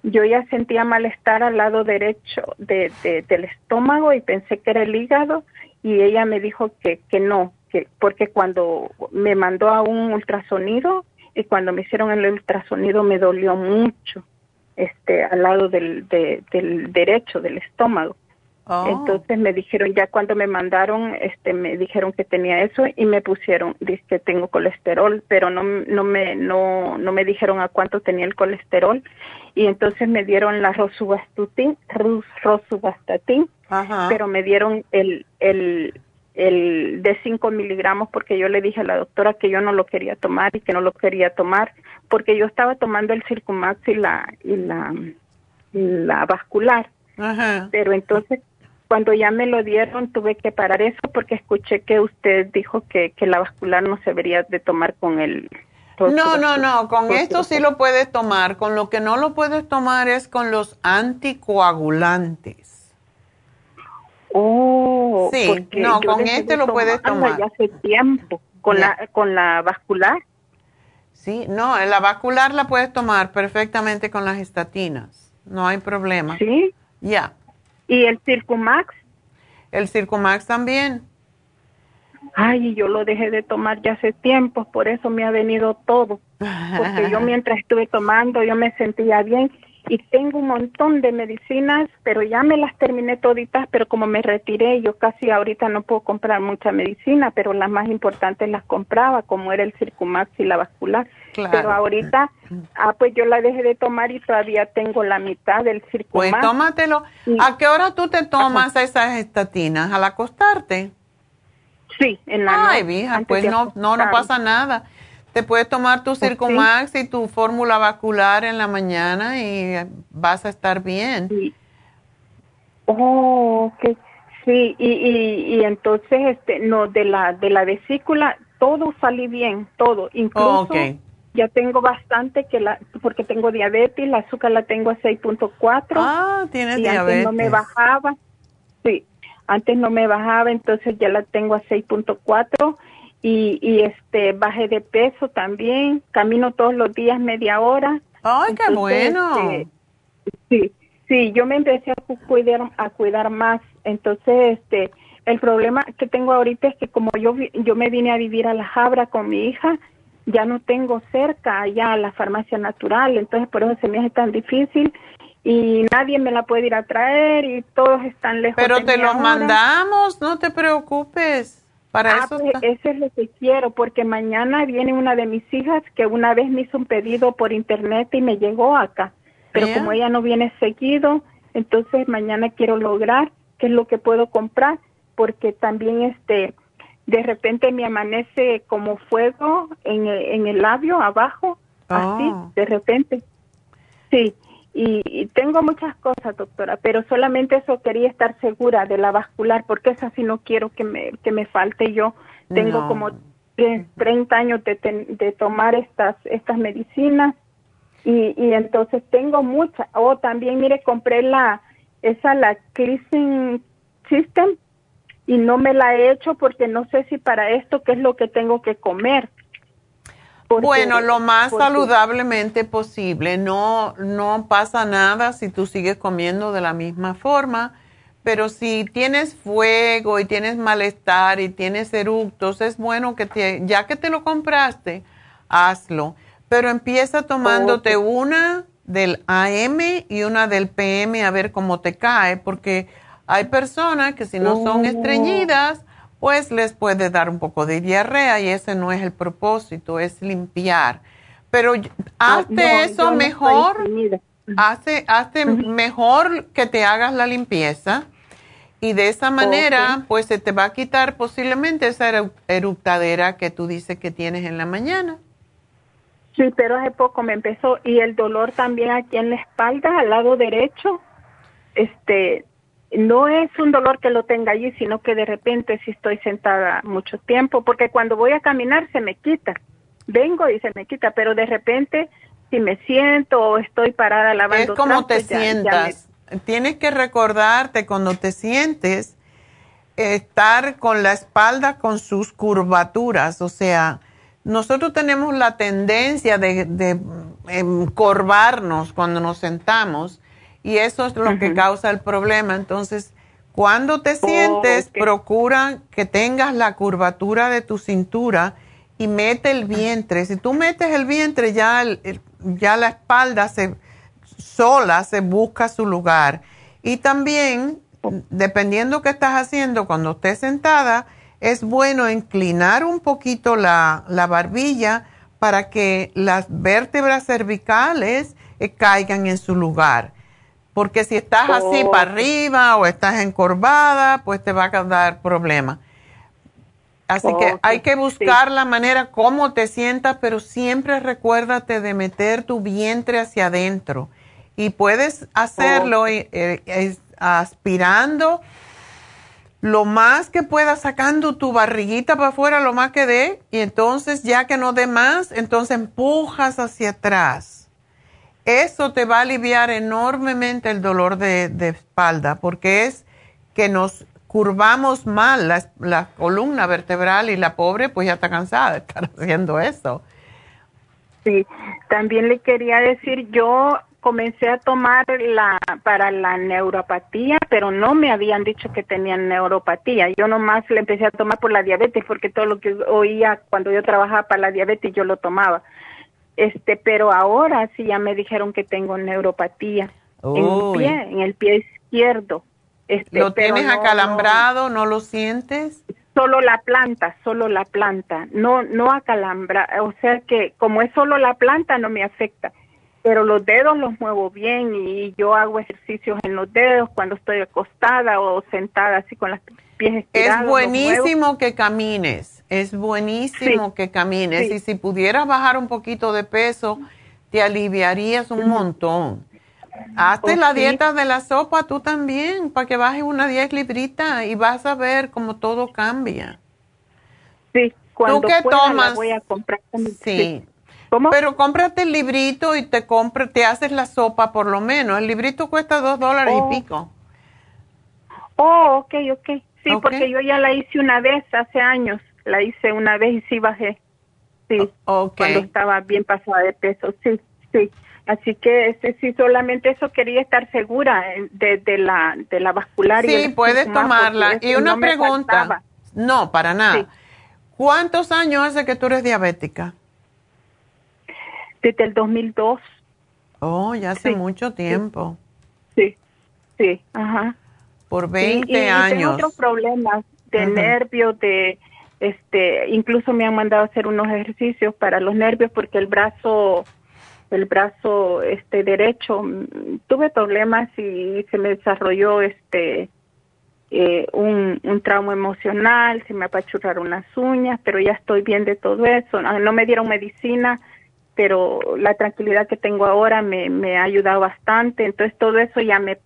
Speaker 10: yo ya sentía malestar al lado derecho de, de- del estómago y pensé que era el hígado y ella me dijo que, que no, que porque cuando me mandó a un ultrasonido y cuando me hicieron el ultrasonido me dolió mucho este al lado del, de- del derecho del estómago.
Speaker 2: Oh.
Speaker 10: Entonces me dijeron, ya cuando me mandaron, este, me dijeron que tenía eso y me pusieron, dice que tengo colesterol, pero no, no me, no, no me dijeron a cuánto tenía el colesterol y entonces me dieron la rosuvastatin, ros- rosuvastatin,
Speaker 2: Ajá.
Speaker 10: pero me dieron el, el, el de 5 miligramos porque yo le dije a la doctora que yo no lo quería tomar y que no lo quería tomar porque yo estaba tomando el Circumax y la, y la, y la vascular
Speaker 2: Ajá.
Speaker 10: pero entonces cuando ya me lo dieron tuve que parar eso porque escuché que usted dijo que, que la vascular no se debería de tomar con el
Speaker 2: No, no, no, con esto sí lo puedes tomar. Con lo que no lo puedes tomar es con los anticoagulantes.
Speaker 10: Oh,
Speaker 2: Sí, no, con este lo puedes tomar.
Speaker 10: ya hace tiempo con la con la vascular.
Speaker 2: Sí, no, la vascular la puedes tomar perfectamente con las estatinas. No hay problema.
Speaker 10: Sí.
Speaker 2: Ya.
Speaker 10: ¿Y el Circumax?
Speaker 2: El Circumax también.
Speaker 10: Ay, yo lo dejé de tomar ya hace tiempo, por eso me ha venido todo. Porque yo mientras estuve tomando, yo me sentía bien y tengo un montón de medicinas, pero ya me las terminé toditas, pero como me retiré, yo casi ahorita no puedo comprar mucha medicina, pero las más importantes las compraba, como era el Circumax y la vascular.
Speaker 2: Claro.
Speaker 10: Pero ahorita, ah, pues yo la dejé de tomar y todavía tengo la mitad del
Speaker 2: Pues
Speaker 10: Circumax.
Speaker 2: tómatelo. ¿A qué hora tú te tomas esas estatinas? ¿Al acostarte?
Speaker 10: Sí, en la
Speaker 2: Ay,
Speaker 10: antes
Speaker 2: pues no, no, no pasa nada. Te puedes tomar tu
Speaker 10: sí.
Speaker 2: Circumax y tu fórmula vascular en la mañana y vas a estar bien.
Speaker 10: Oh, ok. Sí, y, y, y entonces, este, no, de la, de la vesícula, todo salí bien, todo. Incluso
Speaker 2: Ok.
Speaker 10: Ya tengo bastante que la, porque tengo diabetes, la azúcar la tengo a 6.4.
Speaker 2: Ah, tienes
Speaker 10: y antes no me
Speaker 2: diabetes.
Speaker 10: bajaba. Sí. Antes no me bajaba, entonces ya la tengo a 6.4 y, y este bajé de peso también. Camino todos los días media hora.
Speaker 2: ¡Ay, qué bueno!
Speaker 10: Este, sí, sí, yo me empecé a cuidar, a cuidar más. Entonces, este, el problema que tengo ahorita es que como yo, yo me vine a vivir a La Jabra con mi hija, ya no tengo cerca allá la farmacia natural, entonces por eso se me hace tan difícil y nadie me la puede ir a traer y todos están lejos.
Speaker 2: Pero te los mandamos, no te preocupes. Para
Speaker 10: ah,
Speaker 2: eso
Speaker 10: pues, eso es lo que quiero, porque mañana viene una de mis hijas que una vez me hizo un pedido por internet y me llegó acá. Pero como ella no viene seguido, entonces mañana quiero lograr qué es lo que puedo comprar, porque también este de repente me amanece como fuego en el, en el labio abajo, así,
Speaker 2: Oh.
Speaker 10: de repente. Sí, y, y tengo muchas cosas, doctora, pero solamente eso quería estar segura de la vascular, porque esa sí no quiero que me, que me falte yo. Tengo
Speaker 2: No.
Speaker 10: como tre- 30 años de, ten- de tomar estas, estas medicinas y, y entonces tengo muchas. Oh, también, mire, compré la, esa, la Cleansing System y no me la he hecho porque no sé si para esto qué es lo que tengo que comer. Porque-
Speaker 2: bueno, lo más
Speaker 10: porque-
Speaker 2: saludablemente posible. No, no pasa nada si tú sigues comiendo de la misma forma, pero si tienes fuego y tienes malestar y tienes eructos, es bueno que te, ya que te lo compraste, hazlo. Pero empieza tomándote una del AM y una del PM a ver cómo te cae, porque hay personas que si no son
Speaker 10: Oh.
Speaker 2: estreñidas, pues les puede dar un poco de diarrea y ese no es el propósito, es limpiar. Pero
Speaker 10: Ah,
Speaker 2: hazte
Speaker 10: no,
Speaker 2: eso
Speaker 10: no
Speaker 2: mejor, hace, hazte mejor que te hagas la limpieza y de esa manera pues se te va a quitar posiblemente esa eru- eructadera que tú dices que tienes en la mañana.
Speaker 10: Sí, pero hace poco me empezó y el dolor también aquí en la espalda, al lado derecho, este, no es un dolor que lo tenga allí, sino que de repente si estoy sentada mucho tiempo, porque cuando voy a caminar se me quita, vengo y se me quita, pero de repente si me siento o estoy parada lavando
Speaker 2: Es como te
Speaker 10: ya me-
Speaker 2: sientas. Tienes que recordarte cuando te sientes estar con la espalda con sus curvaturas. O sea, nosotros tenemos la tendencia de, de encorvarnos cuando nos sentamos y eso es lo que causa el problema. Entonces, cuando te sientes,
Speaker 10: ok.
Speaker 2: procura que tengas la curvatura de tu cintura y mete el vientre. Si tú metes el vientre, ya, el- el- ya la espalda se sola se busca su lugar. Y también, dependiendo qué estás haciendo cuando estés sentada, es bueno inclinar un poquito la, la barbilla para que las vértebras cervicales eh, caigan en su lugar. Porque si estás así
Speaker 10: Oh.
Speaker 2: para arriba o estás encorvada, pues te va a dar problema. Así que hay que buscar la manera cómo te sientas, pero siempre recuérdate de meter tu vientre hacia adentro. Y puedes hacerlo eh, eh, aspirando lo más que puedas, sacando tu barriguita para afuera lo más que dé. Y entonces, ya que no dé más, entonces empujas hacia atrás. Eso te va a aliviar enormemente el dolor de, de espalda, porque es que nos curvamos mal la, la columna vertebral y la pobre pues ya está cansada de estar haciendo eso.
Speaker 10: Sí, también le quería decir, yo comencé a tomar la para la neuropatía, pero no me habían dicho que tenían neuropatía. Yo nomás le empecé a tomar por la diabetes, porque todo lo que oía cuando yo trabajaba para la diabetes yo lo tomaba. Este, pero ahora sí ya me dijeron que tengo neuropatía en
Speaker 2: Uy.
Speaker 10: pie, en el pie izquierdo. Este,
Speaker 2: ¿Lo tienes
Speaker 10: no-
Speaker 2: acalambrado? ¿No lo sientes?
Speaker 10: solo la planta, solo la planta, no no acalambra, o sea que como es solo la planta no me afecta, pero los dedos los muevo bien y yo hago ejercicios en los dedos cuando estoy acostada o sentada así con los pies estirados.
Speaker 2: Es buenísimo que camines, es buenísimo
Speaker 10: Sí,
Speaker 2: que camines
Speaker 10: sí.
Speaker 2: y si pudieras bajar un poquito de peso, te aliviarías un montón. Hazte
Speaker 10: Oh,
Speaker 2: la
Speaker 10: sí.
Speaker 2: dieta de la sopa tú también, para que bajes una 10 libritas y vas a ver cómo todo cambia.
Speaker 10: Sí, cuando
Speaker 2: qué
Speaker 10: pueda la
Speaker 2: tomas?
Speaker 10: voy a comprar.
Speaker 2: Sí. Pero cómprate el librito y te compra, te haces la sopa por lo menos. El librito cuesta dos dólares
Speaker 10: Oh.
Speaker 2: y pico.
Speaker 10: Oh, ok, ok. Sí, porque yo ya la hice una vez hace años. La hice una vez y sí bajé. Sí. Cuando estaba bien pasada de peso. Sí, sí. Así que este, sí, solamente eso quería estar segura eh, de, la, de la vascular.
Speaker 2: Sí, puedes tomarla. Y una pregunta. No, para nada. ¿Cuántos años hace que tú eres diabética?
Speaker 10: Desde el 2002.
Speaker 2: Oh, ya hace mucho tiempo.
Speaker 10: Sí, sí, ajá.
Speaker 2: Por 20 años. Tengo
Speaker 10: otros problemas de nervios, de, este, incluso me han mandado a hacer unos ejercicios para los nervios porque el brazo el brazo este derecho mm, tuve problemas y se me desarrolló este eh, un, un trauma emocional se me apachurraron las uñas pero ya estoy bien de todo eso. No, me dieron medicina pero la tranquilidad que tengo ahora me, me ha ayudado bastante. Entonces todo eso ya me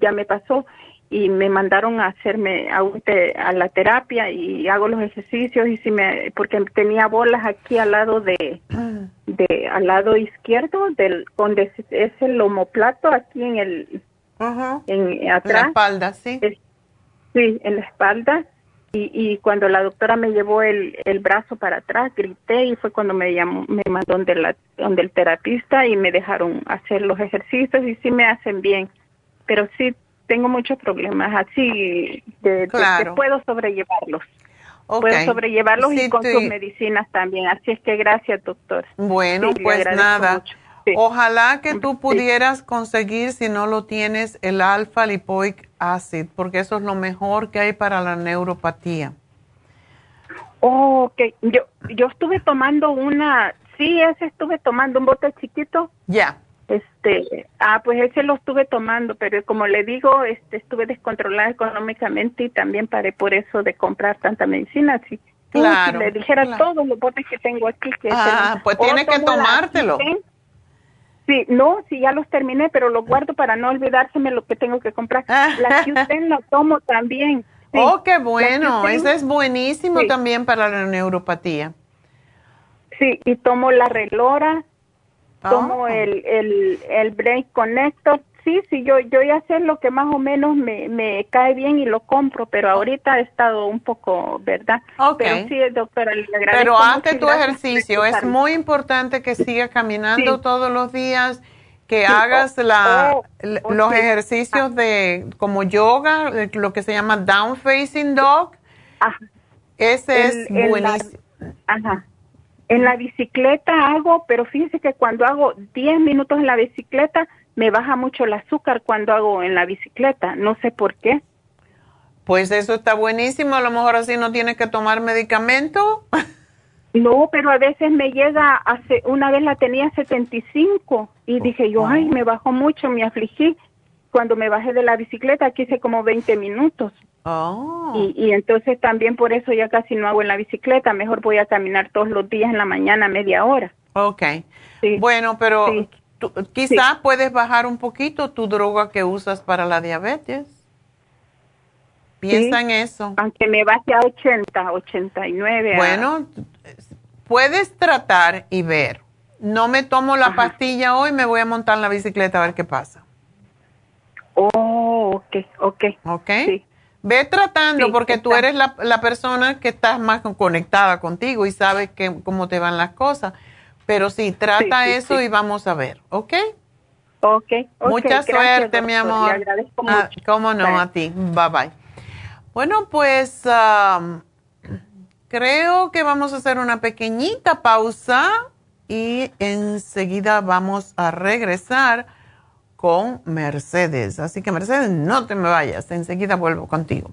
Speaker 10: ya me pasó y me mandaron a hacerme a, a, la terapia y hago los ejercicios y si me porque tenía bolas aquí al lado de, de al lado izquierdo del donde es el homoplato aquí en el en atrás
Speaker 2: la espalda sí.
Speaker 10: Sí en la espalda. Y, y cuando la doctora me llevó el, el brazo para atrás grité y fue cuando me llamó me mandó donde la donde el terapista y me dejaron hacer los ejercicios y sí me hacen bien. Pero sí tengo muchos problemas así de, puedo sobrellevarlos. Puedo sobrellevarlos y con sus medicinas también. Así es que gracias, doctor.
Speaker 2: Bueno, pues nada. Ojalá que tú pudieras conseguir, si no lo tienes, el alfa lipoic acid, porque eso es lo mejor que hay para la neuropatía.
Speaker 10: Oh, ok. Yo, yo estuve tomando una, sí, ese estuve tomando un bote chiquito.
Speaker 2: Ya.
Speaker 10: Este, ah, pues ese lo estuve tomando, pero como le digo, este, estuve descontrolada económicamente y también paré por eso de comprar tanta medicina. Si,
Speaker 2: claro,
Speaker 10: le dijera todos los botes que tengo aquí, que
Speaker 2: ah, pues tiene que tomártelo.
Speaker 10: Sí, no, sí, ya los terminé, pero los guardo para no olvidárseme lo que tengo que comprar. La usted la tomo también.
Speaker 2: Oh, qué bueno, ese es buenísimo también para la neuropatía.
Speaker 10: Sí, y tomo la relora, como ah. el, el, el Brain Connector. Sí, sí, yo, yo ya sé lo que más o menos me, me cae bien y lo compro, pero ahorita he estado un poco, ¿verdad? Pero sí, doctora, le agradezco
Speaker 2: Pero hazte tu ejercicio. Es muy importante que sigas caminando todos los días, que hagas la, oh, los ejercicios de como yoga, lo que se llama down facing dog. Ese es buenísimo.
Speaker 10: ajá. En la bicicleta hago, pero fíjese que cuando hago 10 minutos en la bicicleta, me baja mucho el azúcar cuando hago en la bicicleta. No sé por qué.
Speaker 2: Pues eso está buenísimo. A lo mejor así no tienes que tomar medicamento.
Speaker 10: No, pero a veces me llega, hace, una vez la tenía 75 y dije yo, ay, me bajó mucho, me afligí. Cuando me bajé de la bicicleta, quise como 20 minutos.
Speaker 2: Oh.
Speaker 10: Y, entonces también por eso ya casi no hago en la bicicleta, mejor voy a caminar todos los días en la mañana media hora.
Speaker 2: Ok. Bueno, pero quizás puedes bajar un poquito tu droga que usas para la diabetes. Piensa en eso.
Speaker 10: Aunque me baje a 80, 89.
Speaker 2: Bueno, puedes tratar y ver. No me tomo la pastilla hoy, me voy a montar en la bicicleta a ver qué pasa.
Speaker 10: Oh, ok, ok.
Speaker 2: Ok. Sí. Ve tratando porque tú eres la, la, persona que estás más conectada contigo y sabes que, cómo te van las cosas. Pero sí, trata eso y vamos a ver, ¿ok?
Speaker 10: Ok.
Speaker 2: Mucha suerte, mi amor.
Speaker 10: Le agradezco ah, mucho.
Speaker 2: cómo no, a ti. Bye bye. Bueno, pues um, creo que vamos a hacer una pequeñita pausa y enseguida vamos a regresar con Mercedes. Así que Mercedes, no te me vayas, enseguida vuelvo contigo.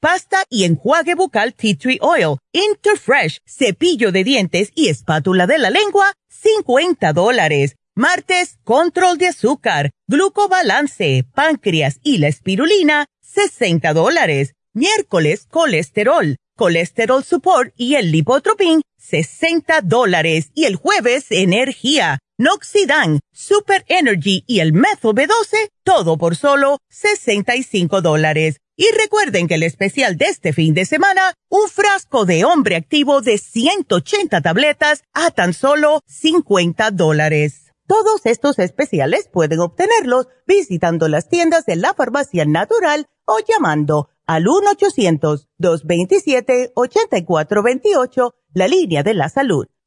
Speaker 3: pasta y enjuague bucal Tea Tree Oil, Interfresh, cepillo de dientes y espátula de la lengua, 50 dólares. Martes, control de azúcar, glucobalance, páncreas y la espirulina, 60 dólares. Miércoles, colesterol, colesterol support y el lipotropin, 60 dólares. Y el jueves, energía, Noxidan, Super Energy y el Methyl B12, todo por solo 65 dólares. Y recuerden que el especial de este fin de semana, un frasco de hombre activo de 180 tabletas a tan solo 50 dólares. Todos estos especiales pueden obtenerlos visitando las tiendas de la farmacia natural o llamando al 1-800-227-8428, la línea de la salud.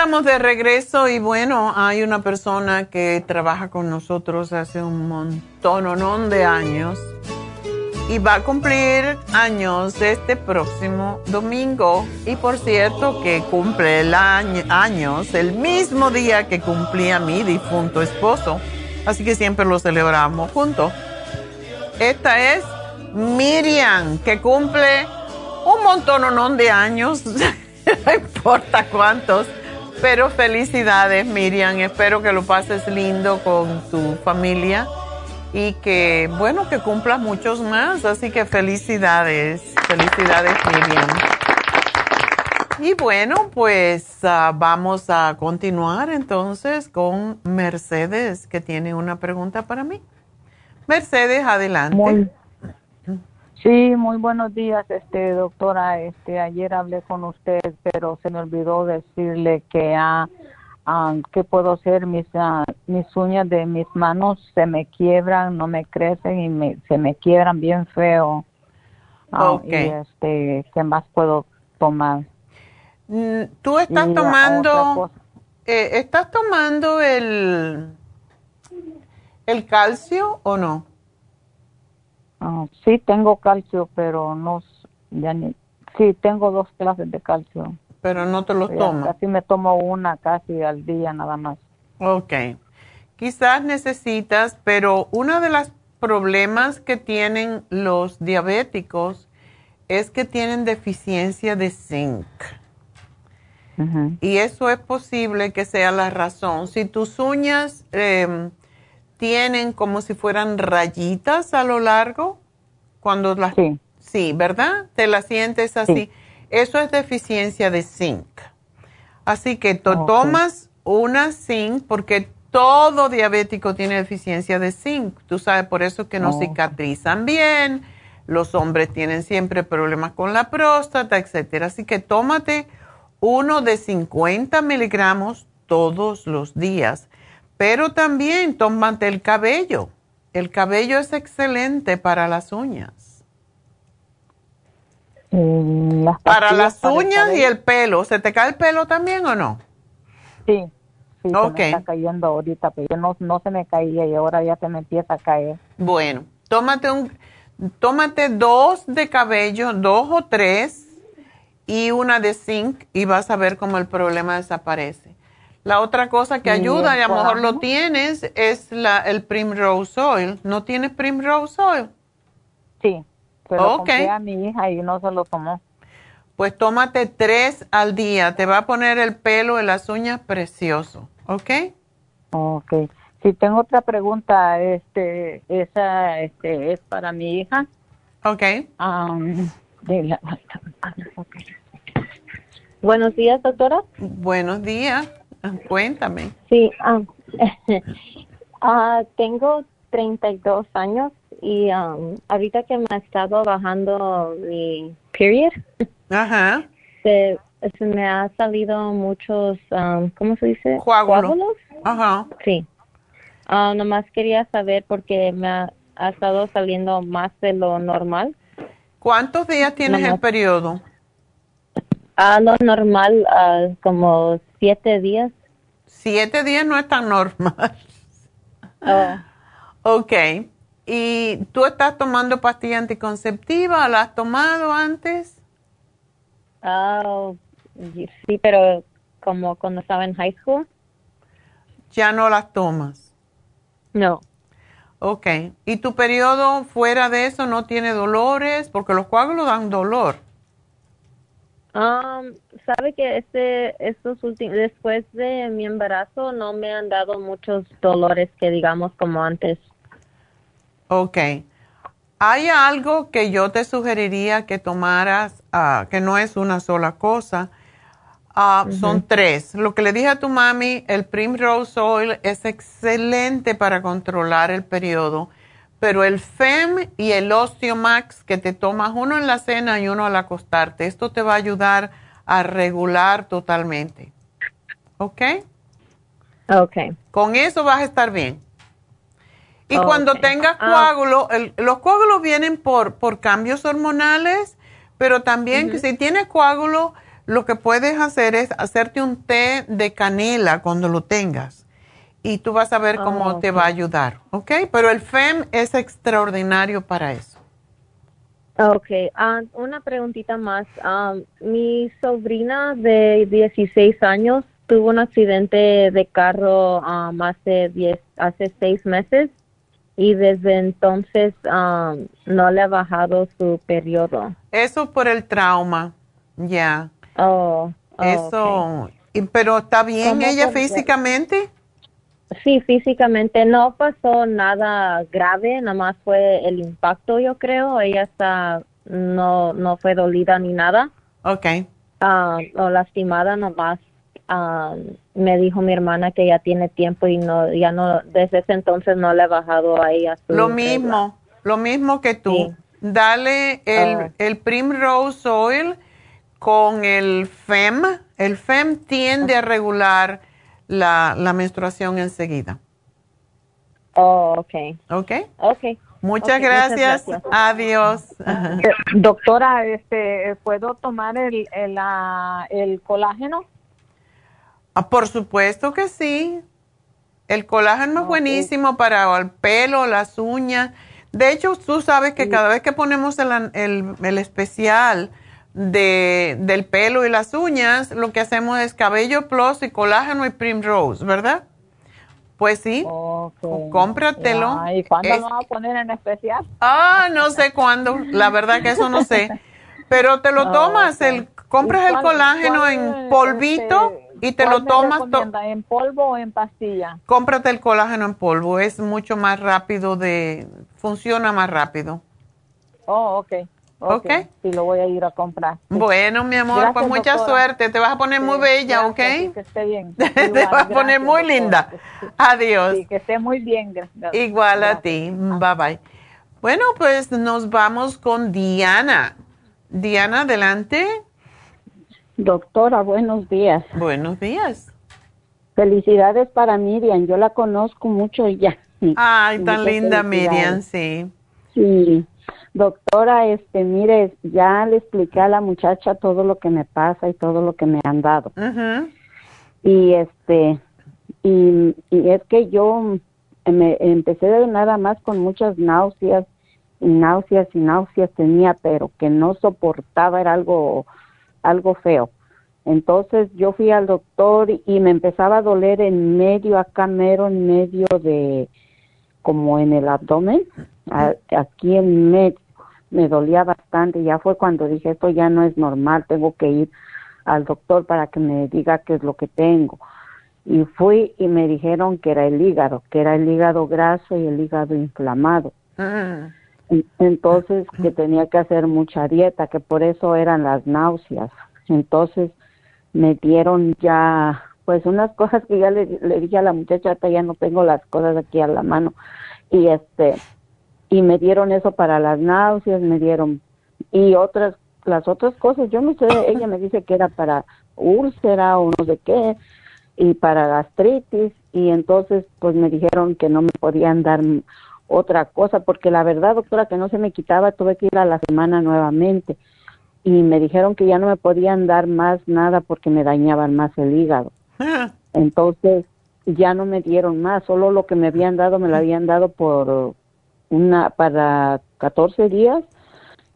Speaker 2: Estamos de regreso y bueno, hay una persona que trabaja con nosotros hace un montón de años y va a cumplir años este próximo domingo. Y por cierto que cumple el año, años el mismo día que cumplía mi difunto esposo. Así que siempre lo celebramos juntos. Esta es Miriam, que cumple un montón de años, no importa cuántos pero felicidades, Miriam. Espero que lo pases lindo con tu familia y que, bueno, que cumplas muchos más. Así que felicidades, felicidades, Miriam. Y bueno, pues ah, vamos a continuar entonces con Mercedes, que tiene una pregunta para mí. Mercedes, adelante.
Speaker 11: Sí, muy buenos días, este doctora. Este ayer hablé con usted, pero se me olvidó decirle que ah, ah que puedo hacer mis ah, mis uñas de mis manos se me quiebran, no me crecen y me, se me quiebran bien feo. Ah, y este, ¿qué más puedo tomar?
Speaker 2: Mm, Tú estás tomando eh, estás tomando el el calcio o no?
Speaker 11: Ah, sí, tengo calcio, pero no, ya ni, sí, tengo dos clases de calcio.
Speaker 2: Pero no te los tomas.
Speaker 11: Casi me tomo una casi al día nada más.
Speaker 2: Ok. Quizás necesitas, pero uno de los problemas que tienen los diabéticos es que tienen deficiencia de zinc. Y eso es posible que sea la razón. Si tus uñas eh, tienen como si fueran rayitas a lo largo cuando las sí, sí ¿verdad? Te las sientes así. Eso es deficiencia de zinc. Así que tomas una zinc porque todo diabético tiene deficiencia de zinc. Tú sabes, por eso que no cicatrizan bien. Los hombres tienen siempre problemas con la próstata, etcétera. Así que tómate uno de 50 miligramos todos los días pero también tómate el cabello. El cabello es excelente para las uñas.
Speaker 11: Mm,
Speaker 2: para las uñas y el pelo. ¿Se te cae el pelo también o no?
Speaker 11: Sí, sí se me está cayendo ahorita, pero no, no se me caía y ahora ya se me empieza a caer.
Speaker 2: Bueno, tómate un, tómate dos de cabello, dos o tres y una de zinc y vas a ver cómo el problema desaparece. La otra cosa que
Speaker 11: ¿Y
Speaker 2: ayuda, y a lo mejor lo tienes, es la, el Primrose Oil. ¿No tienes Primrose Oil?
Speaker 11: Sí, se lo
Speaker 2: Ok.
Speaker 11: compré a mi hija y no se lo tomó.
Speaker 2: Pues tómate tres al día. Te va a poner el pelo y las uñas precioso. ¿Ok?
Speaker 11: Ok. Si tengo otra pregunta, este, esa, este, es para mi hija.
Speaker 2: Ok.
Speaker 11: Am, de la-
Speaker 12: Buenos días, doctora.
Speaker 2: Buenos días. Cuéntame.
Speaker 12: Sí, ah, ah, tengo 32 años y um, ahorita que me ha estado bajando mi period,
Speaker 2: Ajá.
Speaker 12: se, se me ha salido muchos, um, ¿cómo se dice?
Speaker 2: Coágulos.
Speaker 12: Coágulos.
Speaker 2: Ajá.
Speaker 12: Sí. Ah, nomás quería saber porque me ha, ha estado saliendo más de lo normal.
Speaker 2: ¿Cuántos días tienes el
Speaker 12: Nomás.
Speaker 2: periodo?
Speaker 12: Ah, lo normal, ah, como siete días.
Speaker 2: Siete días no es tan normal.
Speaker 12: Oh.
Speaker 2: Ok. ¿Y tú estás tomando pastilla anticonceptiva? ¿La has tomado antes?
Speaker 12: Ah, sí, pero como cuando estaba en high school.
Speaker 2: Ya no las tomas.
Speaker 12: No.
Speaker 2: Ok. ¿Y tu periodo fuera de eso no tiene dolores? Porque los coágulos dan dolor.
Speaker 12: Um, sabe que este, estos últimos, después de mi embarazo no me han dado muchos dolores que digamos como antes.
Speaker 2: Ok. Hay algo que yo te sugeriría que tomaras, ah, que no es una sola cosa. Ah, Son tres. Lo que le dije a tu mami, el Primrose Oil es excelente para controlar el periodo, pero el FEM y el Osteomax que te tomas uno en la cena y uno al acostarte, esto te va a ayudar a regular totalmente. ¿Ok?
Speaker 12: Ok.
Speaker 2: Con eso vas a estar bien. Y cuando tengas
Speaker 12: Ah.
Speaker 2: coágulos, el- los coágulos vienen por, por cambios hormonales, pero también si tienes coágulos, lo que puedes hacer es hacerte un té de canela cuando lo tengas. Y tú vas a ver cómo
Speaker 12: Ah,
Speaker 2: te
Speaker 12: ok.
Speaker 2: va a ayudar, ¿ok? Pero el FEM es extraordinario para eso.
Speaker 12: Ok, ah, una preguntita más. Ah, mi sobrina de 16 años tuvo un accidente de carro hace, 10, hace seis meses y desde entonces no le ha bajado su periodo.
Speaker 2: Eso por el trauma, ya.
Speaker 12: Oh, oh,
Speaker 2: Eso, y- pero ¿está bien
Speaker 12: ¿Cómo
Speaker 2: ella físicamente?
Speaker 12: Sí, físicamente no pasó nada grave, nada más fue el impacto, yo creo. Ella está, no, no fue dolida ni nada.
Speaker 2: Ok.
Speaker 12: Ah, o lastimada nomás. ah, me dijo mi hermana que ya tiene tiempo y no, ya no, desde ese entonces no le ha bajado a ella su
Speaker 2: Lo
Speaker 12: regla.
Speaker 2: mismo, lo mismo que tú. Dale el,
Speaker 12: Ah.
Speaker 2: el Primrose Oil con el FEM. El FEM tiende a regular la, la menstruación enseguida.
Speaker 12: Oh, okay.
Speaker 2: ¿Ok?
Speaker 12: Okay.
Speaker 2: Muchas
Speaker 12: Ok,
Speaker 2: gracias.
Speaker 12: gracias.
Speaker 2: Adiós.
Speaker 11: Eh, Doctora, este, ¿puedo tomar el, el, ah, el colágeno?
Speaker 2: Ah, por supuesto que sí. El colágeno es buenísimo para el pelo, las uñas. De hecho, tú sabes que cada vez que ponemos el, el- el especial de, del pelo y las uñas, lo que hacemos es cabello plus y colágeno y primrose, ¿verdad? Pues sí, cómpratelo.
Speaker 11: Ya, ¿Y cuándo
Speaker 2: Es-
Speaker 11: lo a poner en especial?
Speaker 2: Ah, no sé cuándo, la verdad que eso no sé. Pero te lo
Speaker 11: Ah,
Speaker 2: tomas, el, compras
Speaker 11: ¿Y
Speaker 2: el colágeno en polvito
Speaker 11: este,
Speaker 2: y te lo tomas. to-
Speaker 11: ¿En polvo o en pastilla?
Speaker 2: cómprate el colágeno en polvo, es mucho más rápido de, funciona más rápido.
Speaker 11: Oh, ok.
Speaker 2: Ok.
Speaker 11: Sí, lo voy a ir a comprar. Sí.
Speaker 2: Bueno, mi amor,
Speaker 11: Gracias,
Speaker 2: pues mucha
Speaker 11: doctora.
Speaker 2: suerte, te vas a poner muy bella,
Speaker 11: gracias,
Speaker 2: ¿ok?
Speaker 11: sí, que esté bien.
Speaker 2: te
Speaker 11: Igual,
Speaker 2: vas a poner
Speaker 11: gracias,
Speaker 2: muy
Speaker 11: doctora.
Speaker 2: linda. Adiós.
Speaker 11: Sí, que esté muy bien. gra-
Speaker 2: Igual a
Speaker 11: gracias.
Speaker 2: ti, bye bye. Bueno, pues nos vamos con Diana. Diana, adelante.
Speaker 13: Doctora, buenos días.
Speaker 2: Buenos días.
Speaker 13: Felicidades para Miriam, yo la conozco mucho ya.
Speaker 2: Ay, tan linda. Miriam, sí.
Speaker 13: Sí. Doctora, este, mire, ya le expliqué a la muchacha todo lo que me pasa y todo lo que me han dado. Y este, y, y es que yo me empecé de nada más con muchas náuseas y náuseas y náuseas tenía, pero que no soportaba, era algo, algo feo. Entonces yo fui al doctor y me empezaba a doler en medio, acá mero, en medio de, como en el abdomen, a- aquí en medio, me dolía bastante. Ya fue cuando dije, esto ya no es normal, tengo que ir al doctor para que me diga qué es lo que tengo. Y fui y me dijeron que era el hígado, que era el hígado graso y el hígado inflamado. En- Entonces, que tenía que hacer mucha dieta, que por eso eran las náuseas. Entonces, me dieron ya, pues unas cosas que ya le, le dije a la muchacha, "Ahorita ya no tengo las cosas aquí a la mano. Y este, y me dieron eso para las náuseas, me dieron, y otras, las otras cosas, yo no sé, ella me dice que era para úlcera o no sé qué, y para gastritis, y entonces pues me dijeron que no me podían dar otra cosa, porque la verdad, doctora, que no se me quitaba, tuve que ir a la semana nuevamente, y me dijeron que ya no me podían dar más nada porque me dañaban más el hígado. Entonces ya no me dieron más, solo lo que me habían dado me lo habían dado por una para 14 días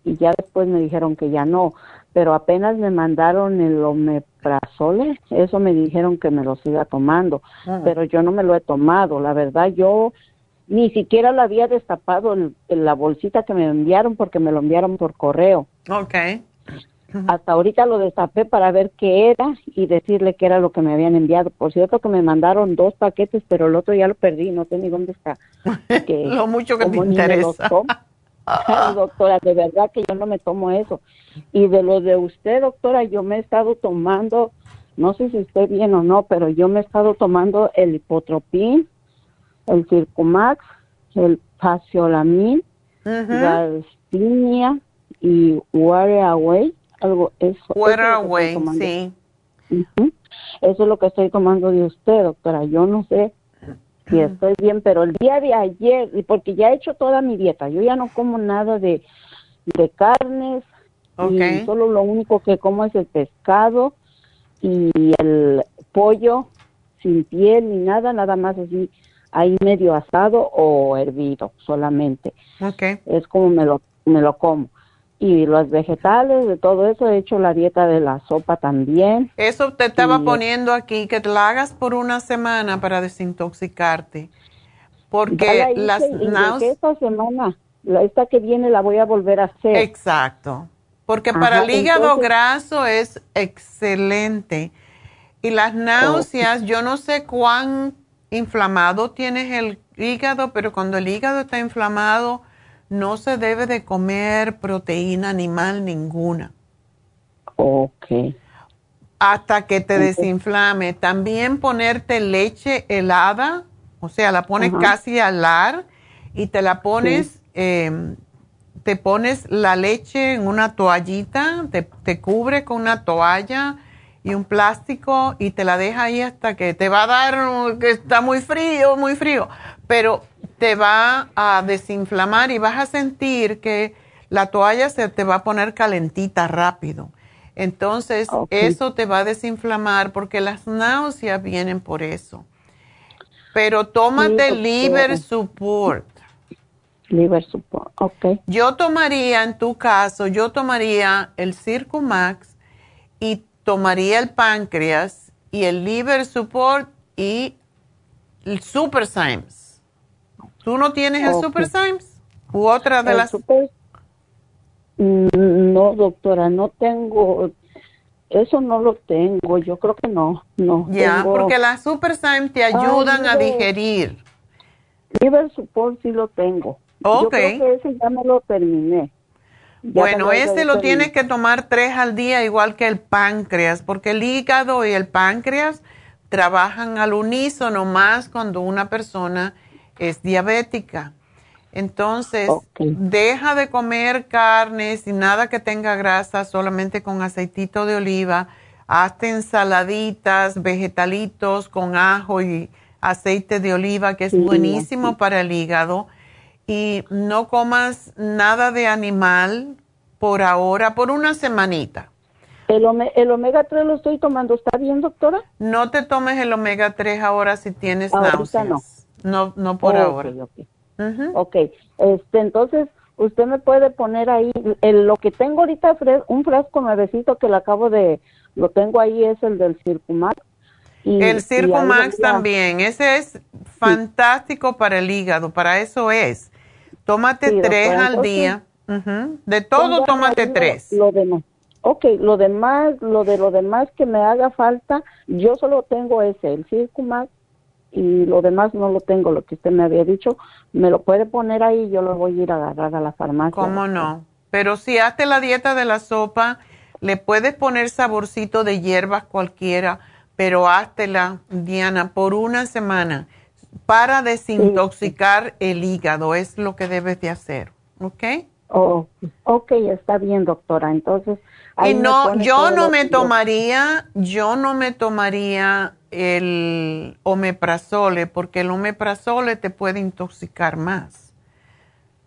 Speaker 13: y ya después me dijeron que ya no, pero apenas me mandaron el omeprazole, eso me dijeron que me lo siga tomando,
Speaker 2: Ah.
Speaker 13: pero yo no me lo he tomado, la verdad yo ni siquiera lo había destapado en, en la bolsita que me enviaron porque me lo enviaron por correo.
Speaker 2: Ok.
Speaker 13: Hasta ahorita lo destapé para ver qué era y decirle qué era lo que me habían enviado. Por cierto que me mandaron dos paquetes, pero el otro ya lo perdí, no sé ni dónde está. Que
Speaker 2: Lo mucho que te interesa.
Speaker 13: Ay, doctora, de verdad que yo no me tomo eso. Y de lo de usted, doctora, yo me he estado tomando, no sé si esté bien o no, pero yo me he estado tomando el hipotropín, el Circumax, el Faciolamin, Galcinia y Water Away, algo eso. es
Speaker 2: sí.
Speaker 13: Eso es lo que estoy tomando de usted, doctora. Yo no sé si estoy bien, pero el día de ayer, y porque ya he hecho toda mi dieta, yo ya no como nada de, de carnes, y
Speaker 2: Ok.
Speaker 13: solo lo único que como es el pescado y el pollo sin piel ni nada, nada más así, ahí medio asado o hervido solamente. Es como me lo, me lo como. Y los vegetales, de todo eso, he hecho la dieta de la sopa también.
Speaker 2: Eso te estaba
Speaker 13: Y-
Speaker 2: poniendo aquí, que te la hagas por una semana para desintoxicarte. Porque
Speaker 13: la hice
Speaker 2: las
Speaker 13: y
Speaker 2: náuseas...
Speaker 13: esta semana, la, esta que viene la voy a volver a hacer.
Speaker 2: Exacto. Porque
Speaker 13: Ajá,
Speaker 2: para el hígado
Speaker 13: entonces-
Speaker 2: graso es excelente. Y las náuseas, yo no sé cuán inflamado tienes el hígado, pero cuando el hígado está inflamado, no se debe de comer proteína animal ninguna.
Speaker 13: Ok.
Speaker 2: Hasta que te desinflame. También ponerte leche helada, o sea, la pones casi a helar y te la pones, eh, te pones la leche en una toallita, te, te cubre con una toalla y un plástico y te la deja ahí hasta que te va a dar, que está muy frío, muy frío, pero te va a desinflamar y vas a sentir que la toalla se te va a poner calentita rápido. Entonces, eso te va a desinflamar porque las náuseas vienen por eso. Pero tómate
Speaker 13: Sí,
Speaker 2: liver support.
Speaker 13: Liver support, ok.
Speaker 2: Yo tomaría, en tu caso, yo tomaría el Circumax y tomaría el páncreas y el liver support y el Super Symes. ¿Tú no tienes el. Super Symes? ¿U otra de
Speaker 13: El
Speaker 2: las?
Speaker 13: super- Mm, No, doctora, no tengo, eso no lo tengo, yo creo que no, no.
Speaker 2: Ya,
Speaker 13: tengo-
Speaker 2: porque las Super Symes te ayudan a digerir.
Speaker 13: Liver support sí lo tengo. Yo
Speaker 2: Ok.
Speaker 13: creo que ese ya me lo terminé. Ya
Speaker 2: Bueno,
Speaker 13: ese
Speaker 2: lo tienes que tomar tres al día, igual que el páncreas, porque el hígado y el páncreas trabajan al unísono más cuando una persona es diabética. Entonces, deja de comer carnes y nada que tenga grasa, solamente con aceitito de oliva. Hazte ensaladitas, vegetalitos con ajo y aceite de oliva, que es
Speaker 13: Sí,
Speaker 2: buenísimo para el hígado. Y no comas nada de animal por ahora, por una semanita.
Speaker 13: El, ome- el omega 3 lo estoy tomando, ¿está bien, doctora?
Speaker 2: No te tomes el omega 3 ahora si tienes náuseas.
Speaker 13: no.
Speaker 2: No, no por ahora.
Speaker 13: ok. Ok, este, entonces usted me puede poner ahí el- lo que tengo ahorita, un frasco nuevecito que lo acabo de lo tengo ahí, es el del Circumax.
Speaker 2: Y, el Circumax también, ese es fantástico para el hígado, para eso es. Tómate tres al día. De todo, tómate tres.
Speaker 13: Lo demás. Ok, lo demás, lo de lo demás que me haga falta, yo solo tengo ese, el Circumax, y lo demás no lo tengo, lo que usted me había dicho, me lo puede poner ahí, yo lo voy a ir a agarrar a la farmacia.
Speaker 2: ¿Cómo no? Pero si hace la dieta de la sopa, le puedes poner saborcito de hierbas cualquiera, pero háztela, Diana, por una semana para desintoxicar el hígado, es lo que debes de hacer, ¿ok?
Speaker 13: Oh, ok, está bien, doctora. Entonces,
Speaker 2: y no, yo no me tomaría, yo no me tomaría el omeprazole, porque el omeprazole te puede intoxicar más.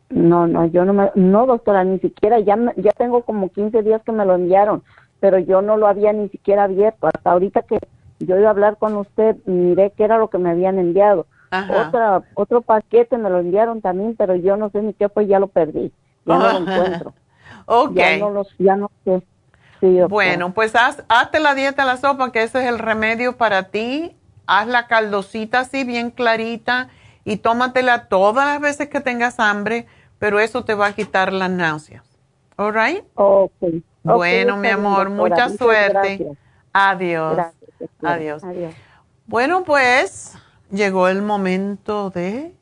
Speaker 13: No, no, yo no me, no, doctora, ni siquiera, ya, ya tengo como 15 días que me lo enviaron, pero yo no lo había ni siquiera abierto. Hasta ahorita que yo iba a hablar con usted, miré qué era lo que me habían enviado. Otra, otro paquete me lo enviaron también, pero yo no sé ni qué fue, ya lo perdí, ya no lo encuentro.
Speaker 2: ok.
Speaker 13: Ya no, ya no sé.
Speaker 2: Bueno, pues haz, hazte la dieta la sopa, que ese es el remedio para ti. Haz la caldosita así bien clarita y tómatela todas las veces que tengas hambre, pero eso te va a quitar las náuseas. ¿All right?
Speaker 13: Okay.
Speaker 2: Bueno, mi amor, mucha suerte. Adiós. Adiós.
Speaker 13: Adiós.
Speaker 2: Bueno, pues llegó el momento de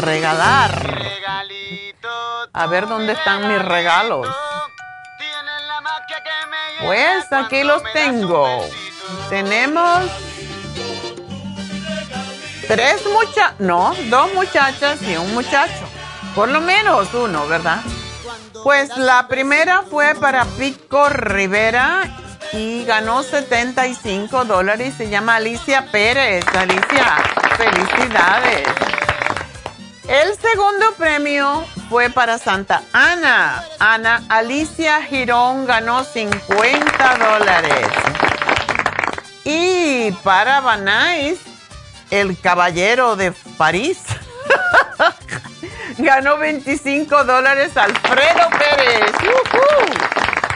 Speaker 2: regalar. A ver dónde están mis regalos. Pues aquí los tengo. Tenemos tres muchachas, no, dos muchachas y un muchacho. Por lo menos uno, ¿verdad? Pues la primera fue para Pico Rivera y ganó 75 dólares. Se llama Alicia Pérez. Alicia, felicidades. El segundo premio fue para Santa Ana. Ana Alicia Girón ganó 50 dólares. Y para Banais, el caballero de París, ganó 25 dólares Alfredo Pérez.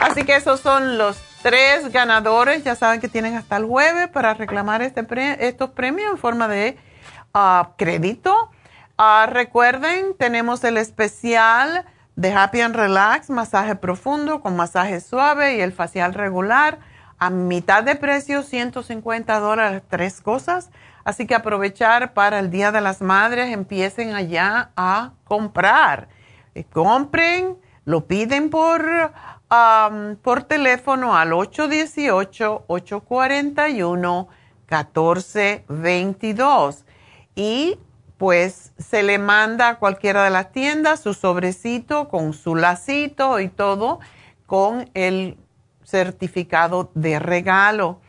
Speaker 2: Así que esos son los tres ganadores. Ya saben que tienen hasta el jueves para reclamar este estos premios en forma de ah, crédito. Ah, recuerden, tenemos el especial de Happy and Relax, masaje profundo con masaje suave y el facial regular a mitad de precio, 150 dólares, tres cosas. Así que aprovechar para el Día de las Madres, empiecen allá a comprar. Eh, compren, lo piden por por teléfono al 818-841-1422 y pues se le manda a cualquiera de las tiendas su sobrecito con su lacito y todo con el certificado de regalo.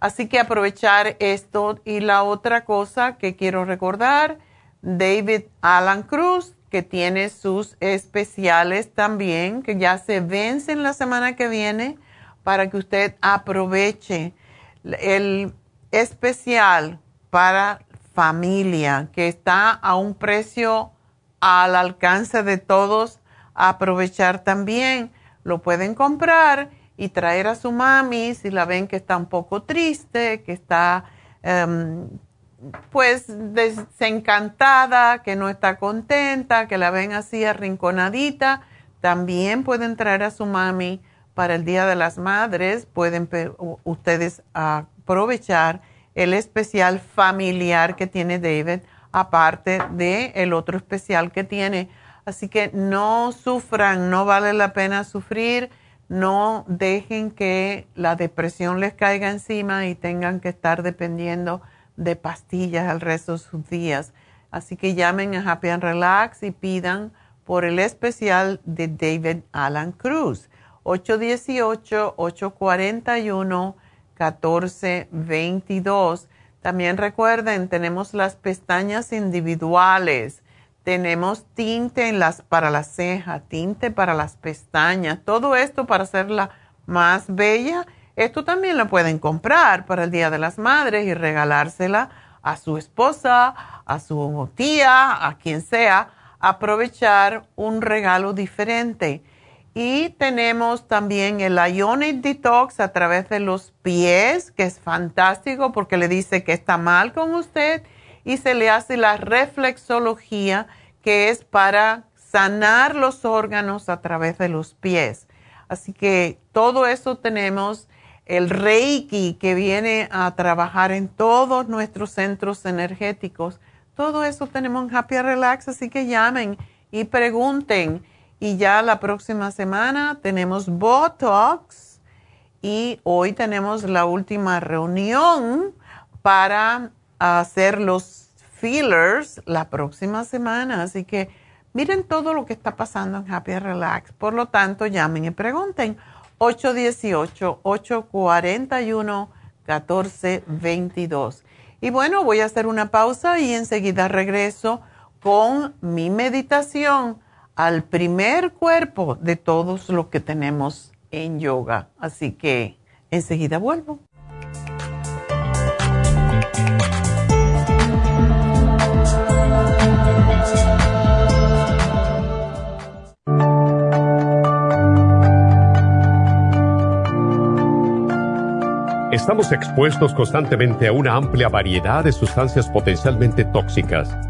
Speaker 2: Así que aprovechar esto y la otra cosa que quiero recordar, David Alan Cruz que tiene sus especiales también, que ya se vencen la semana que viene, para que usted aproveche el especial para familia, que está a un precio al alcance de todos, aprovechar también. Lo pueden comprar y traer a su mami si la ven que está un poco triste, que está em, pues desencantada, que no está contenta, que la ven así arrinconadita, también pueden traer a su mami para el Día de las Madres, pueden ustedes aprovechar el especial familiar que tiene David, aparte de el otro especial que tiene. Así que no sufran, no vale la pena sufrir, no dejen que la depresión les caiga encima y tengan que estar dependiendo de pastillas al resto de sus días. Así que llamen a Happy and Relax y pidan por el especial de David Alan Cruz. 818-841-1422. También recuerden, tenemos las pestañas individuales, tenemos tinte en las, para la tinte para las pestañas, todo esto para hacerla más bella esto también lo pueden comprar para el Día de las Madres y regalársela a su esposa, a su tía, a quien sea, aprovechar un regalo diferente. Y tenemos también el Ionic Detox a través de los pies, que es fantástico porque le dice que está mal con usted y se le hace la reflexología, que es para sanar los órganos a través de los pies. Así que todo eso tenemos. El Reiki que viene a trabajar en todos nuestros centros energéticos. Todo eso tenemos en Happy Relax, así que llamen y pregunten. Y ya la próxima semana tenemos Botox y hoy tenemos la última reunión para hacer los fillers la próxima semana. Así que miren todo lo que está pasando en Happy Relax. Por lo tanto, llamen y pregunten. 818-841-1422. Y bueno, voy a hacer una pausa y enseguida regreso con mi meditación al primer cuerpo de todos los que tenemos en yoga. Así que enseguida vuelvo.
Speaker 6: Estamos expuestos constantemente a una amplia variedad de sustancias potencialmente tóxicas.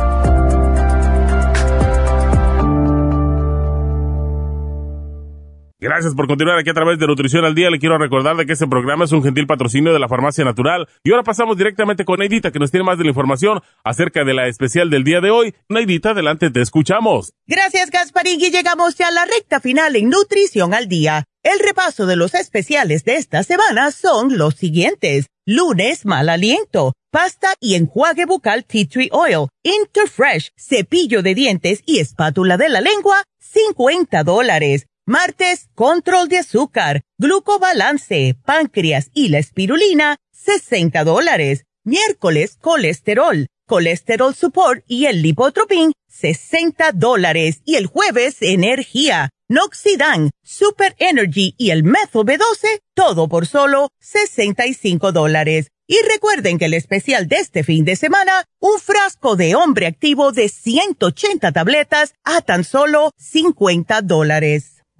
Speaker 14: Gracias por continuar aquí a través de Nutrición al Día. Le quiero recordar de que este programa es un gentil patrocinio de la Farmacia Natural. Y ahora pasamos directamente con Neidita, que nos tiene más de la información acerca de la especial del día de hoy. Neidita, adelante, te escuchamos.
Speaker 3: Gracias, Gasparín. Y llegamos ya a la recta final en Nutrición al Día. El repaso de los especiales de esta semana son los siguientes. Lunes, mal aliento, pasta y enjuague bucal Tea Tree Oil, Interfresh, cepillo de dientes y espátula de la lengua, 50 dólares. Martes, control de azúcar, glucobalance, páncreas y la espirulina, 60 dólares. Miércoles, colesterol, colesterol support y el lipotropin, 60 dólares. Y el jueves, energía, Noxidan, Super Energy y el Methyl B12, todo por solo 65 dólares. Y recuerden que el especial de este fin de semana, un frasco de hombre activo de 180 tabletas a tan solo 50 dólares.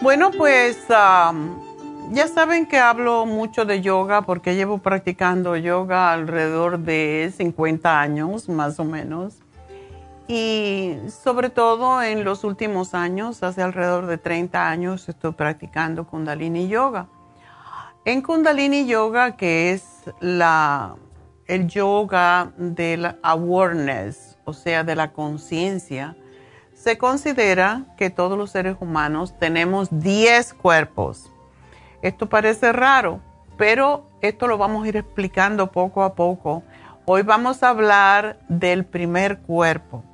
Speaker 2: Bueno, pues ya saben que hablo mucho de yoga porque llevo practicando yoga alrededor de 50 años, más o menos. Y sobre todo en los últimos años, hace alrededor de 30 años, estoy practicando kundalini yoga. En Kundalini Yoga, que es la, el yoga del awareness, o sea, de la conciencia, se considera que todos los seres humanos tenemos 10 cuerpos. Esto parece raro, pero esto lo vamos a ir explicando poco a poco. Hoy vamos a hablar del primer cuerpo,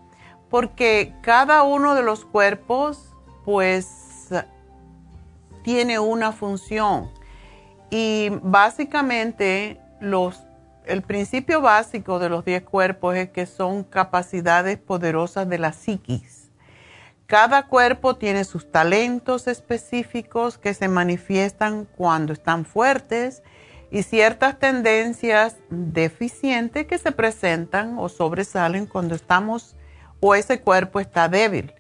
Speaker 2: porque cada uno de los cuerpos pues tiene una función y básicamente los, el principio básico de los 10 cuerpos es que son capacidades poderosas de la psiquis cada cuerpo tiene sus talentos específicos que se manifiestan cuando están fuertes y ciertas tendencias deficientes que se presentan o sobresalen cuando estamos o ese cuerpo está débil.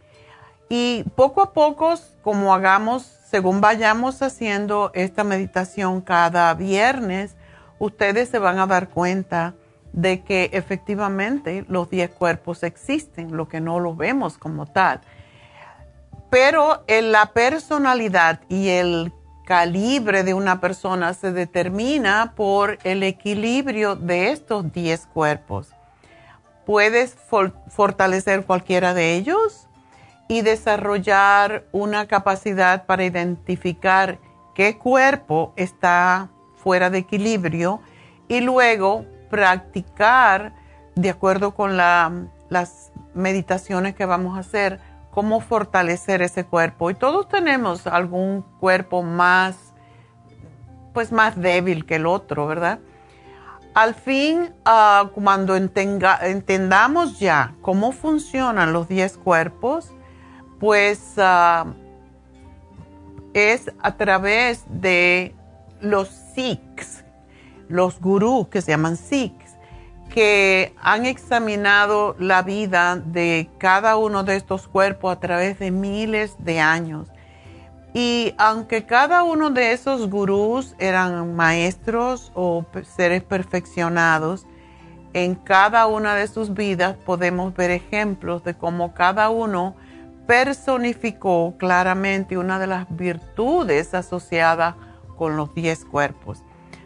Speaker 2: Y poco a poco, como hagamos, según vayamos haciendo esta meditación cada viernes, ustedes se van a dar cuenta de que efectivamente los 10 cuerpos existen, lo que no lo vemos como tal. Pero en la personalidad y el calibre de una persona se determina por el equilibrio de estos 10 cuerpos. Puedes fortalecer cualquiera de ellos y desarrollar una capacidad para identificar qué cuerpo está fuera de equilibrio y luego practicar de acuerdo con las meditaciones que vamos a hacer cómo fortalecer ese cuerpo. Y todos tenemos algún cuerpo más, pues más débil que el otro, ¿verdad? Al fin, ah, cuando entendamos ya cómo funcionan los 10 cuerpos, pues ah, es a través de los Sikhs, los gurús que se llaman Sikhs que han examinado la vida de cada uno de estos cuerpos a través de miles de años. Y aunque cada uno de esos gurús eran maestros o seres perfeccionados, en cada una de sus vidas podemos ver ejemplos de cómo cada uno personificó claramente una de las virtudes asociadas con los diez cuerpos.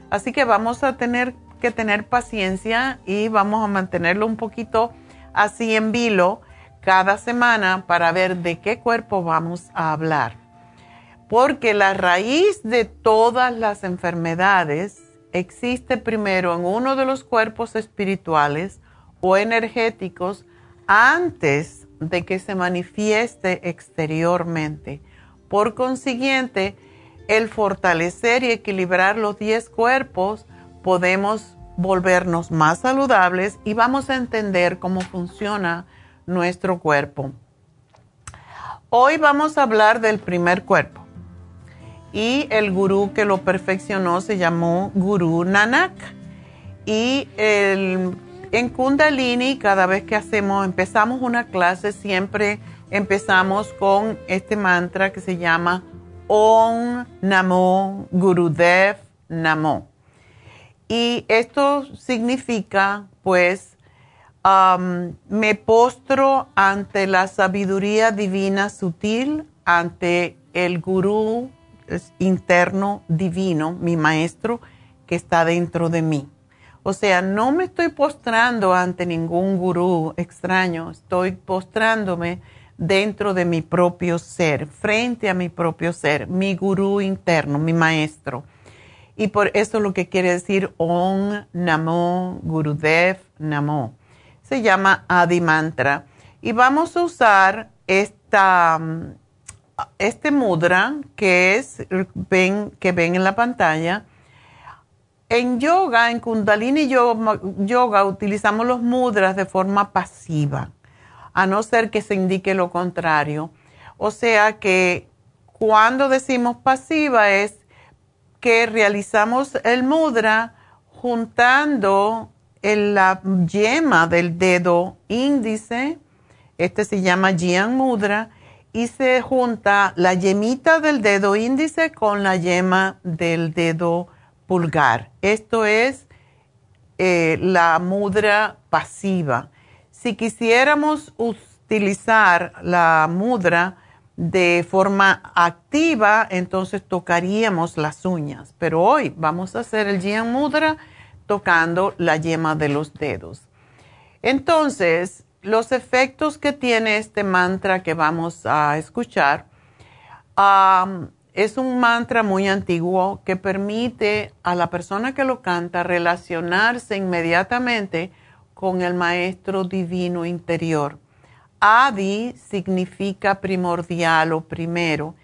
Speaker 2: Así que vamos a tener que tener paciencia y vamos a mantenerlo un poquito así en vilo cada semana para ver de qué cuerpo vamos a hablar. Porque la raíz de todas las enfermedades existe primero en uno de los cuerpos espirituales o energéticos antes de que se manifieste exteriormente. Por consiguiente, el fortalecer y equilibrar los 10 cuerpos podemos volvernos más saludables y vamos a entender cómo funciona nuestro cuerpo. Hoy vamos a hablar del primer cuerpo. Y el gurú que lo perfeccionó se llamó Gurú Nanak. Y en Kundalini cada vez que hacemos empezamos una clase siempre empezamos con este mantra que se llama Om Namo Gurudev Namo y esto significa, pues, me postro ante la sabiduría divina sutil, ante el gurú interno divino, mi maestro, que está dentro de mí. O sea, no me estoy postrando ante ningún gurú extraño, estoy postrándome dentro de mi propio ser, frente a mi propio ser, mi gurú interno, mi maestro. Y por eso lo que quiere decir Om Namo Gurudev Namo. Se llama Adi Mantra. Y vamos a usar esta, este mudra que es, ven, que ven en la pantalla. En yoga, en Kundalini yoga, yoga, utilizamos los mudras de forma pasiva, a no ser que se indique lo contrario. O sea que cuando decimos pasiva es que realizamos el mudra juntando la yema del dedo índice, este se llama Jian Mudra, y se junta la yemita del dedo índice con la yema del dedo pulgar. Esto es eh, la mudra pasiva. Si quisiéramos utilizar la mudra de forma activa, entonces tocaríamos las uñas. Pero hoy vamos a hacer el Jian Mudra tocando la yema de los dedos. Entonces, los efectos que tiene este mantra que vamos a escuchar, es un mantra muy antiguo que permite a la persona que lo canta relacionarse inmediatamente con el maestro divino interior. Adi significa primordial o primero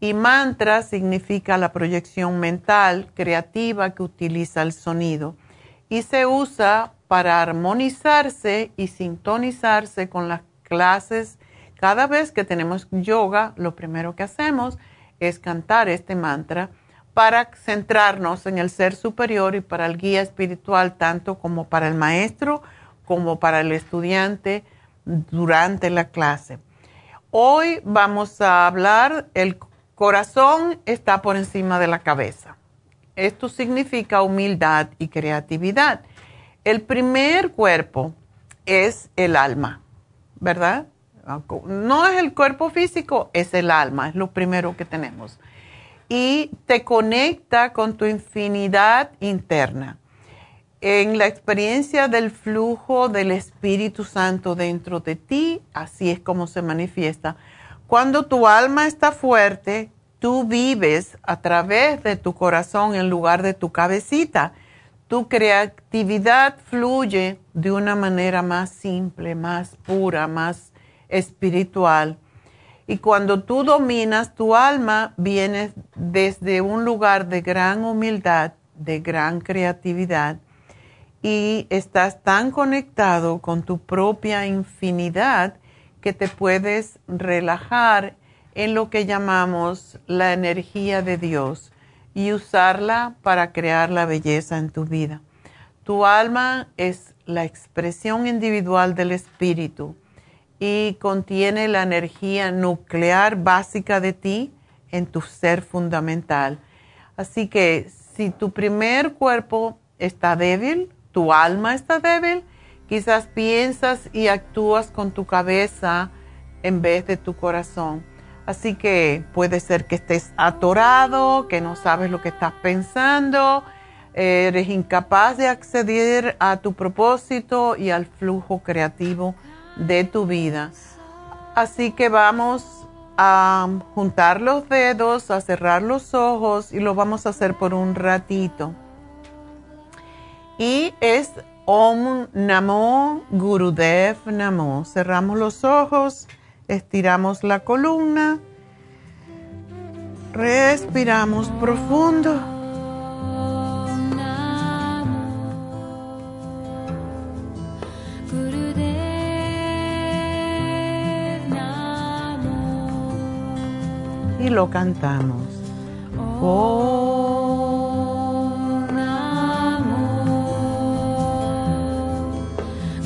Speaker 2: y mantra significa la proyección mental creativa que utiliza el sonido y se usa para armonizarse y sintonizarse con las clases. Cada vez que tenemos yoga, lo primero que hacemos es cantar este mantra para centrarnos en el ser superior y para el guía espiritual, tanto como para el maestro como para el estudiante durante la clase. Hoy vamos a hablar, el corazón está por encima de la cabeza. Esto significa humildad y creatividad. El primer cuerpo es el alma, ¿verdad? No es el cuerpo físico, es el alma, es lo primero que tenemos. Y te conecta con tu infinidad interna en la experiencia del flujo del Espíritu Santo dentro de ti, así es como se manifiesta. Cuando tu alma está fuerte, tú vives a través de tu corazón en lugar de tu cabecita. Tu creatividad fluye de una manera más simple, más pura, más espiritual. Y cuando tú dominas tu alma, vienes desde un lugar de gran humildad, de gran creatividad y estás tan conectado con tu propia infinidad que te puedes relajar en lo que llamamos la energía de Dios y usarla para crear la belleza en tu vida. Tu alma es la expresión individual del espíritu y contiene la energía nuclear básica de ti en tu ser fundamental. Así que si tu primer cuerpo está débil, tu alma está débil, quizás piensas y actúas con tu cabeza en vez de tu corazón. Así que puede ser que estés atorado, que no sabes lo que estás pensando, eres incapaz de acceder a tu propósito y al flujo creativo de tu vida. Así que vamos a juntar los dedos, a cerrar los ojos y lo vamos a hacer por un ratito y es Om Namo Gurudev Namo. Cerramos los ojos, estiramos la columna, respiramos profundo. Y lo cantamos. Gurudev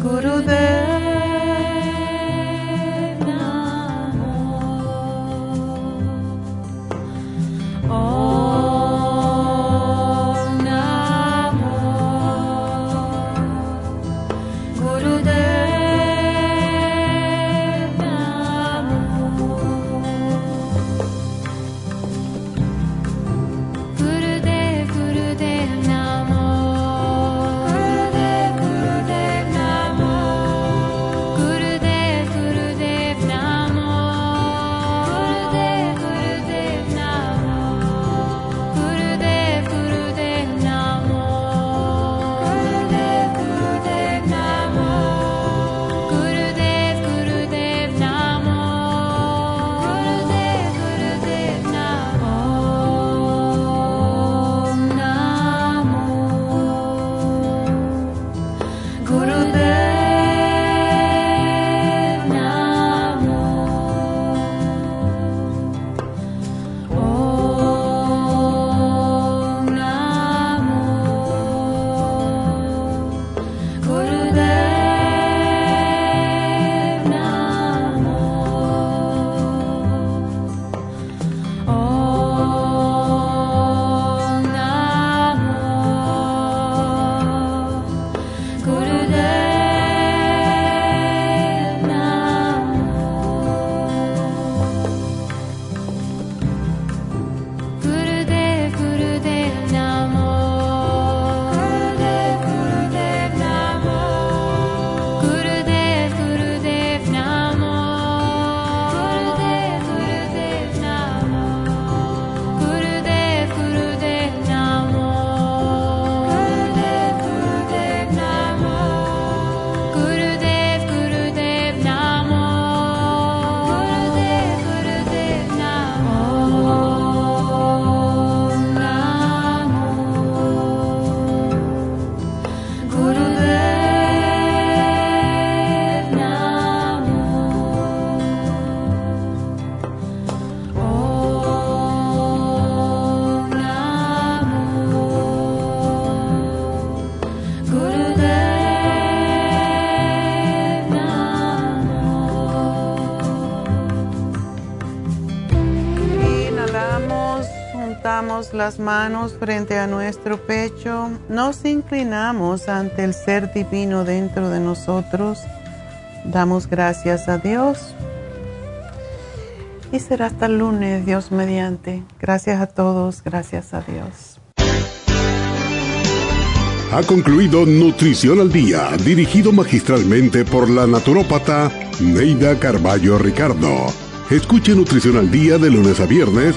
Speaker 2: Gurudev las manos frente a nuestro pecho, nos inclinamos ante el ser divino dentro de nosotros, damos gracias a Dios y será hasta el lunes, Dios mediante. Gracias a todos, gracias a Dios.
Speaker 15: Ha concluido Nutrición al Día, dirigido magistralmente por la naturópata Neida Carballo Ricardo. Escuche Nutrición al Día de lunes a viernes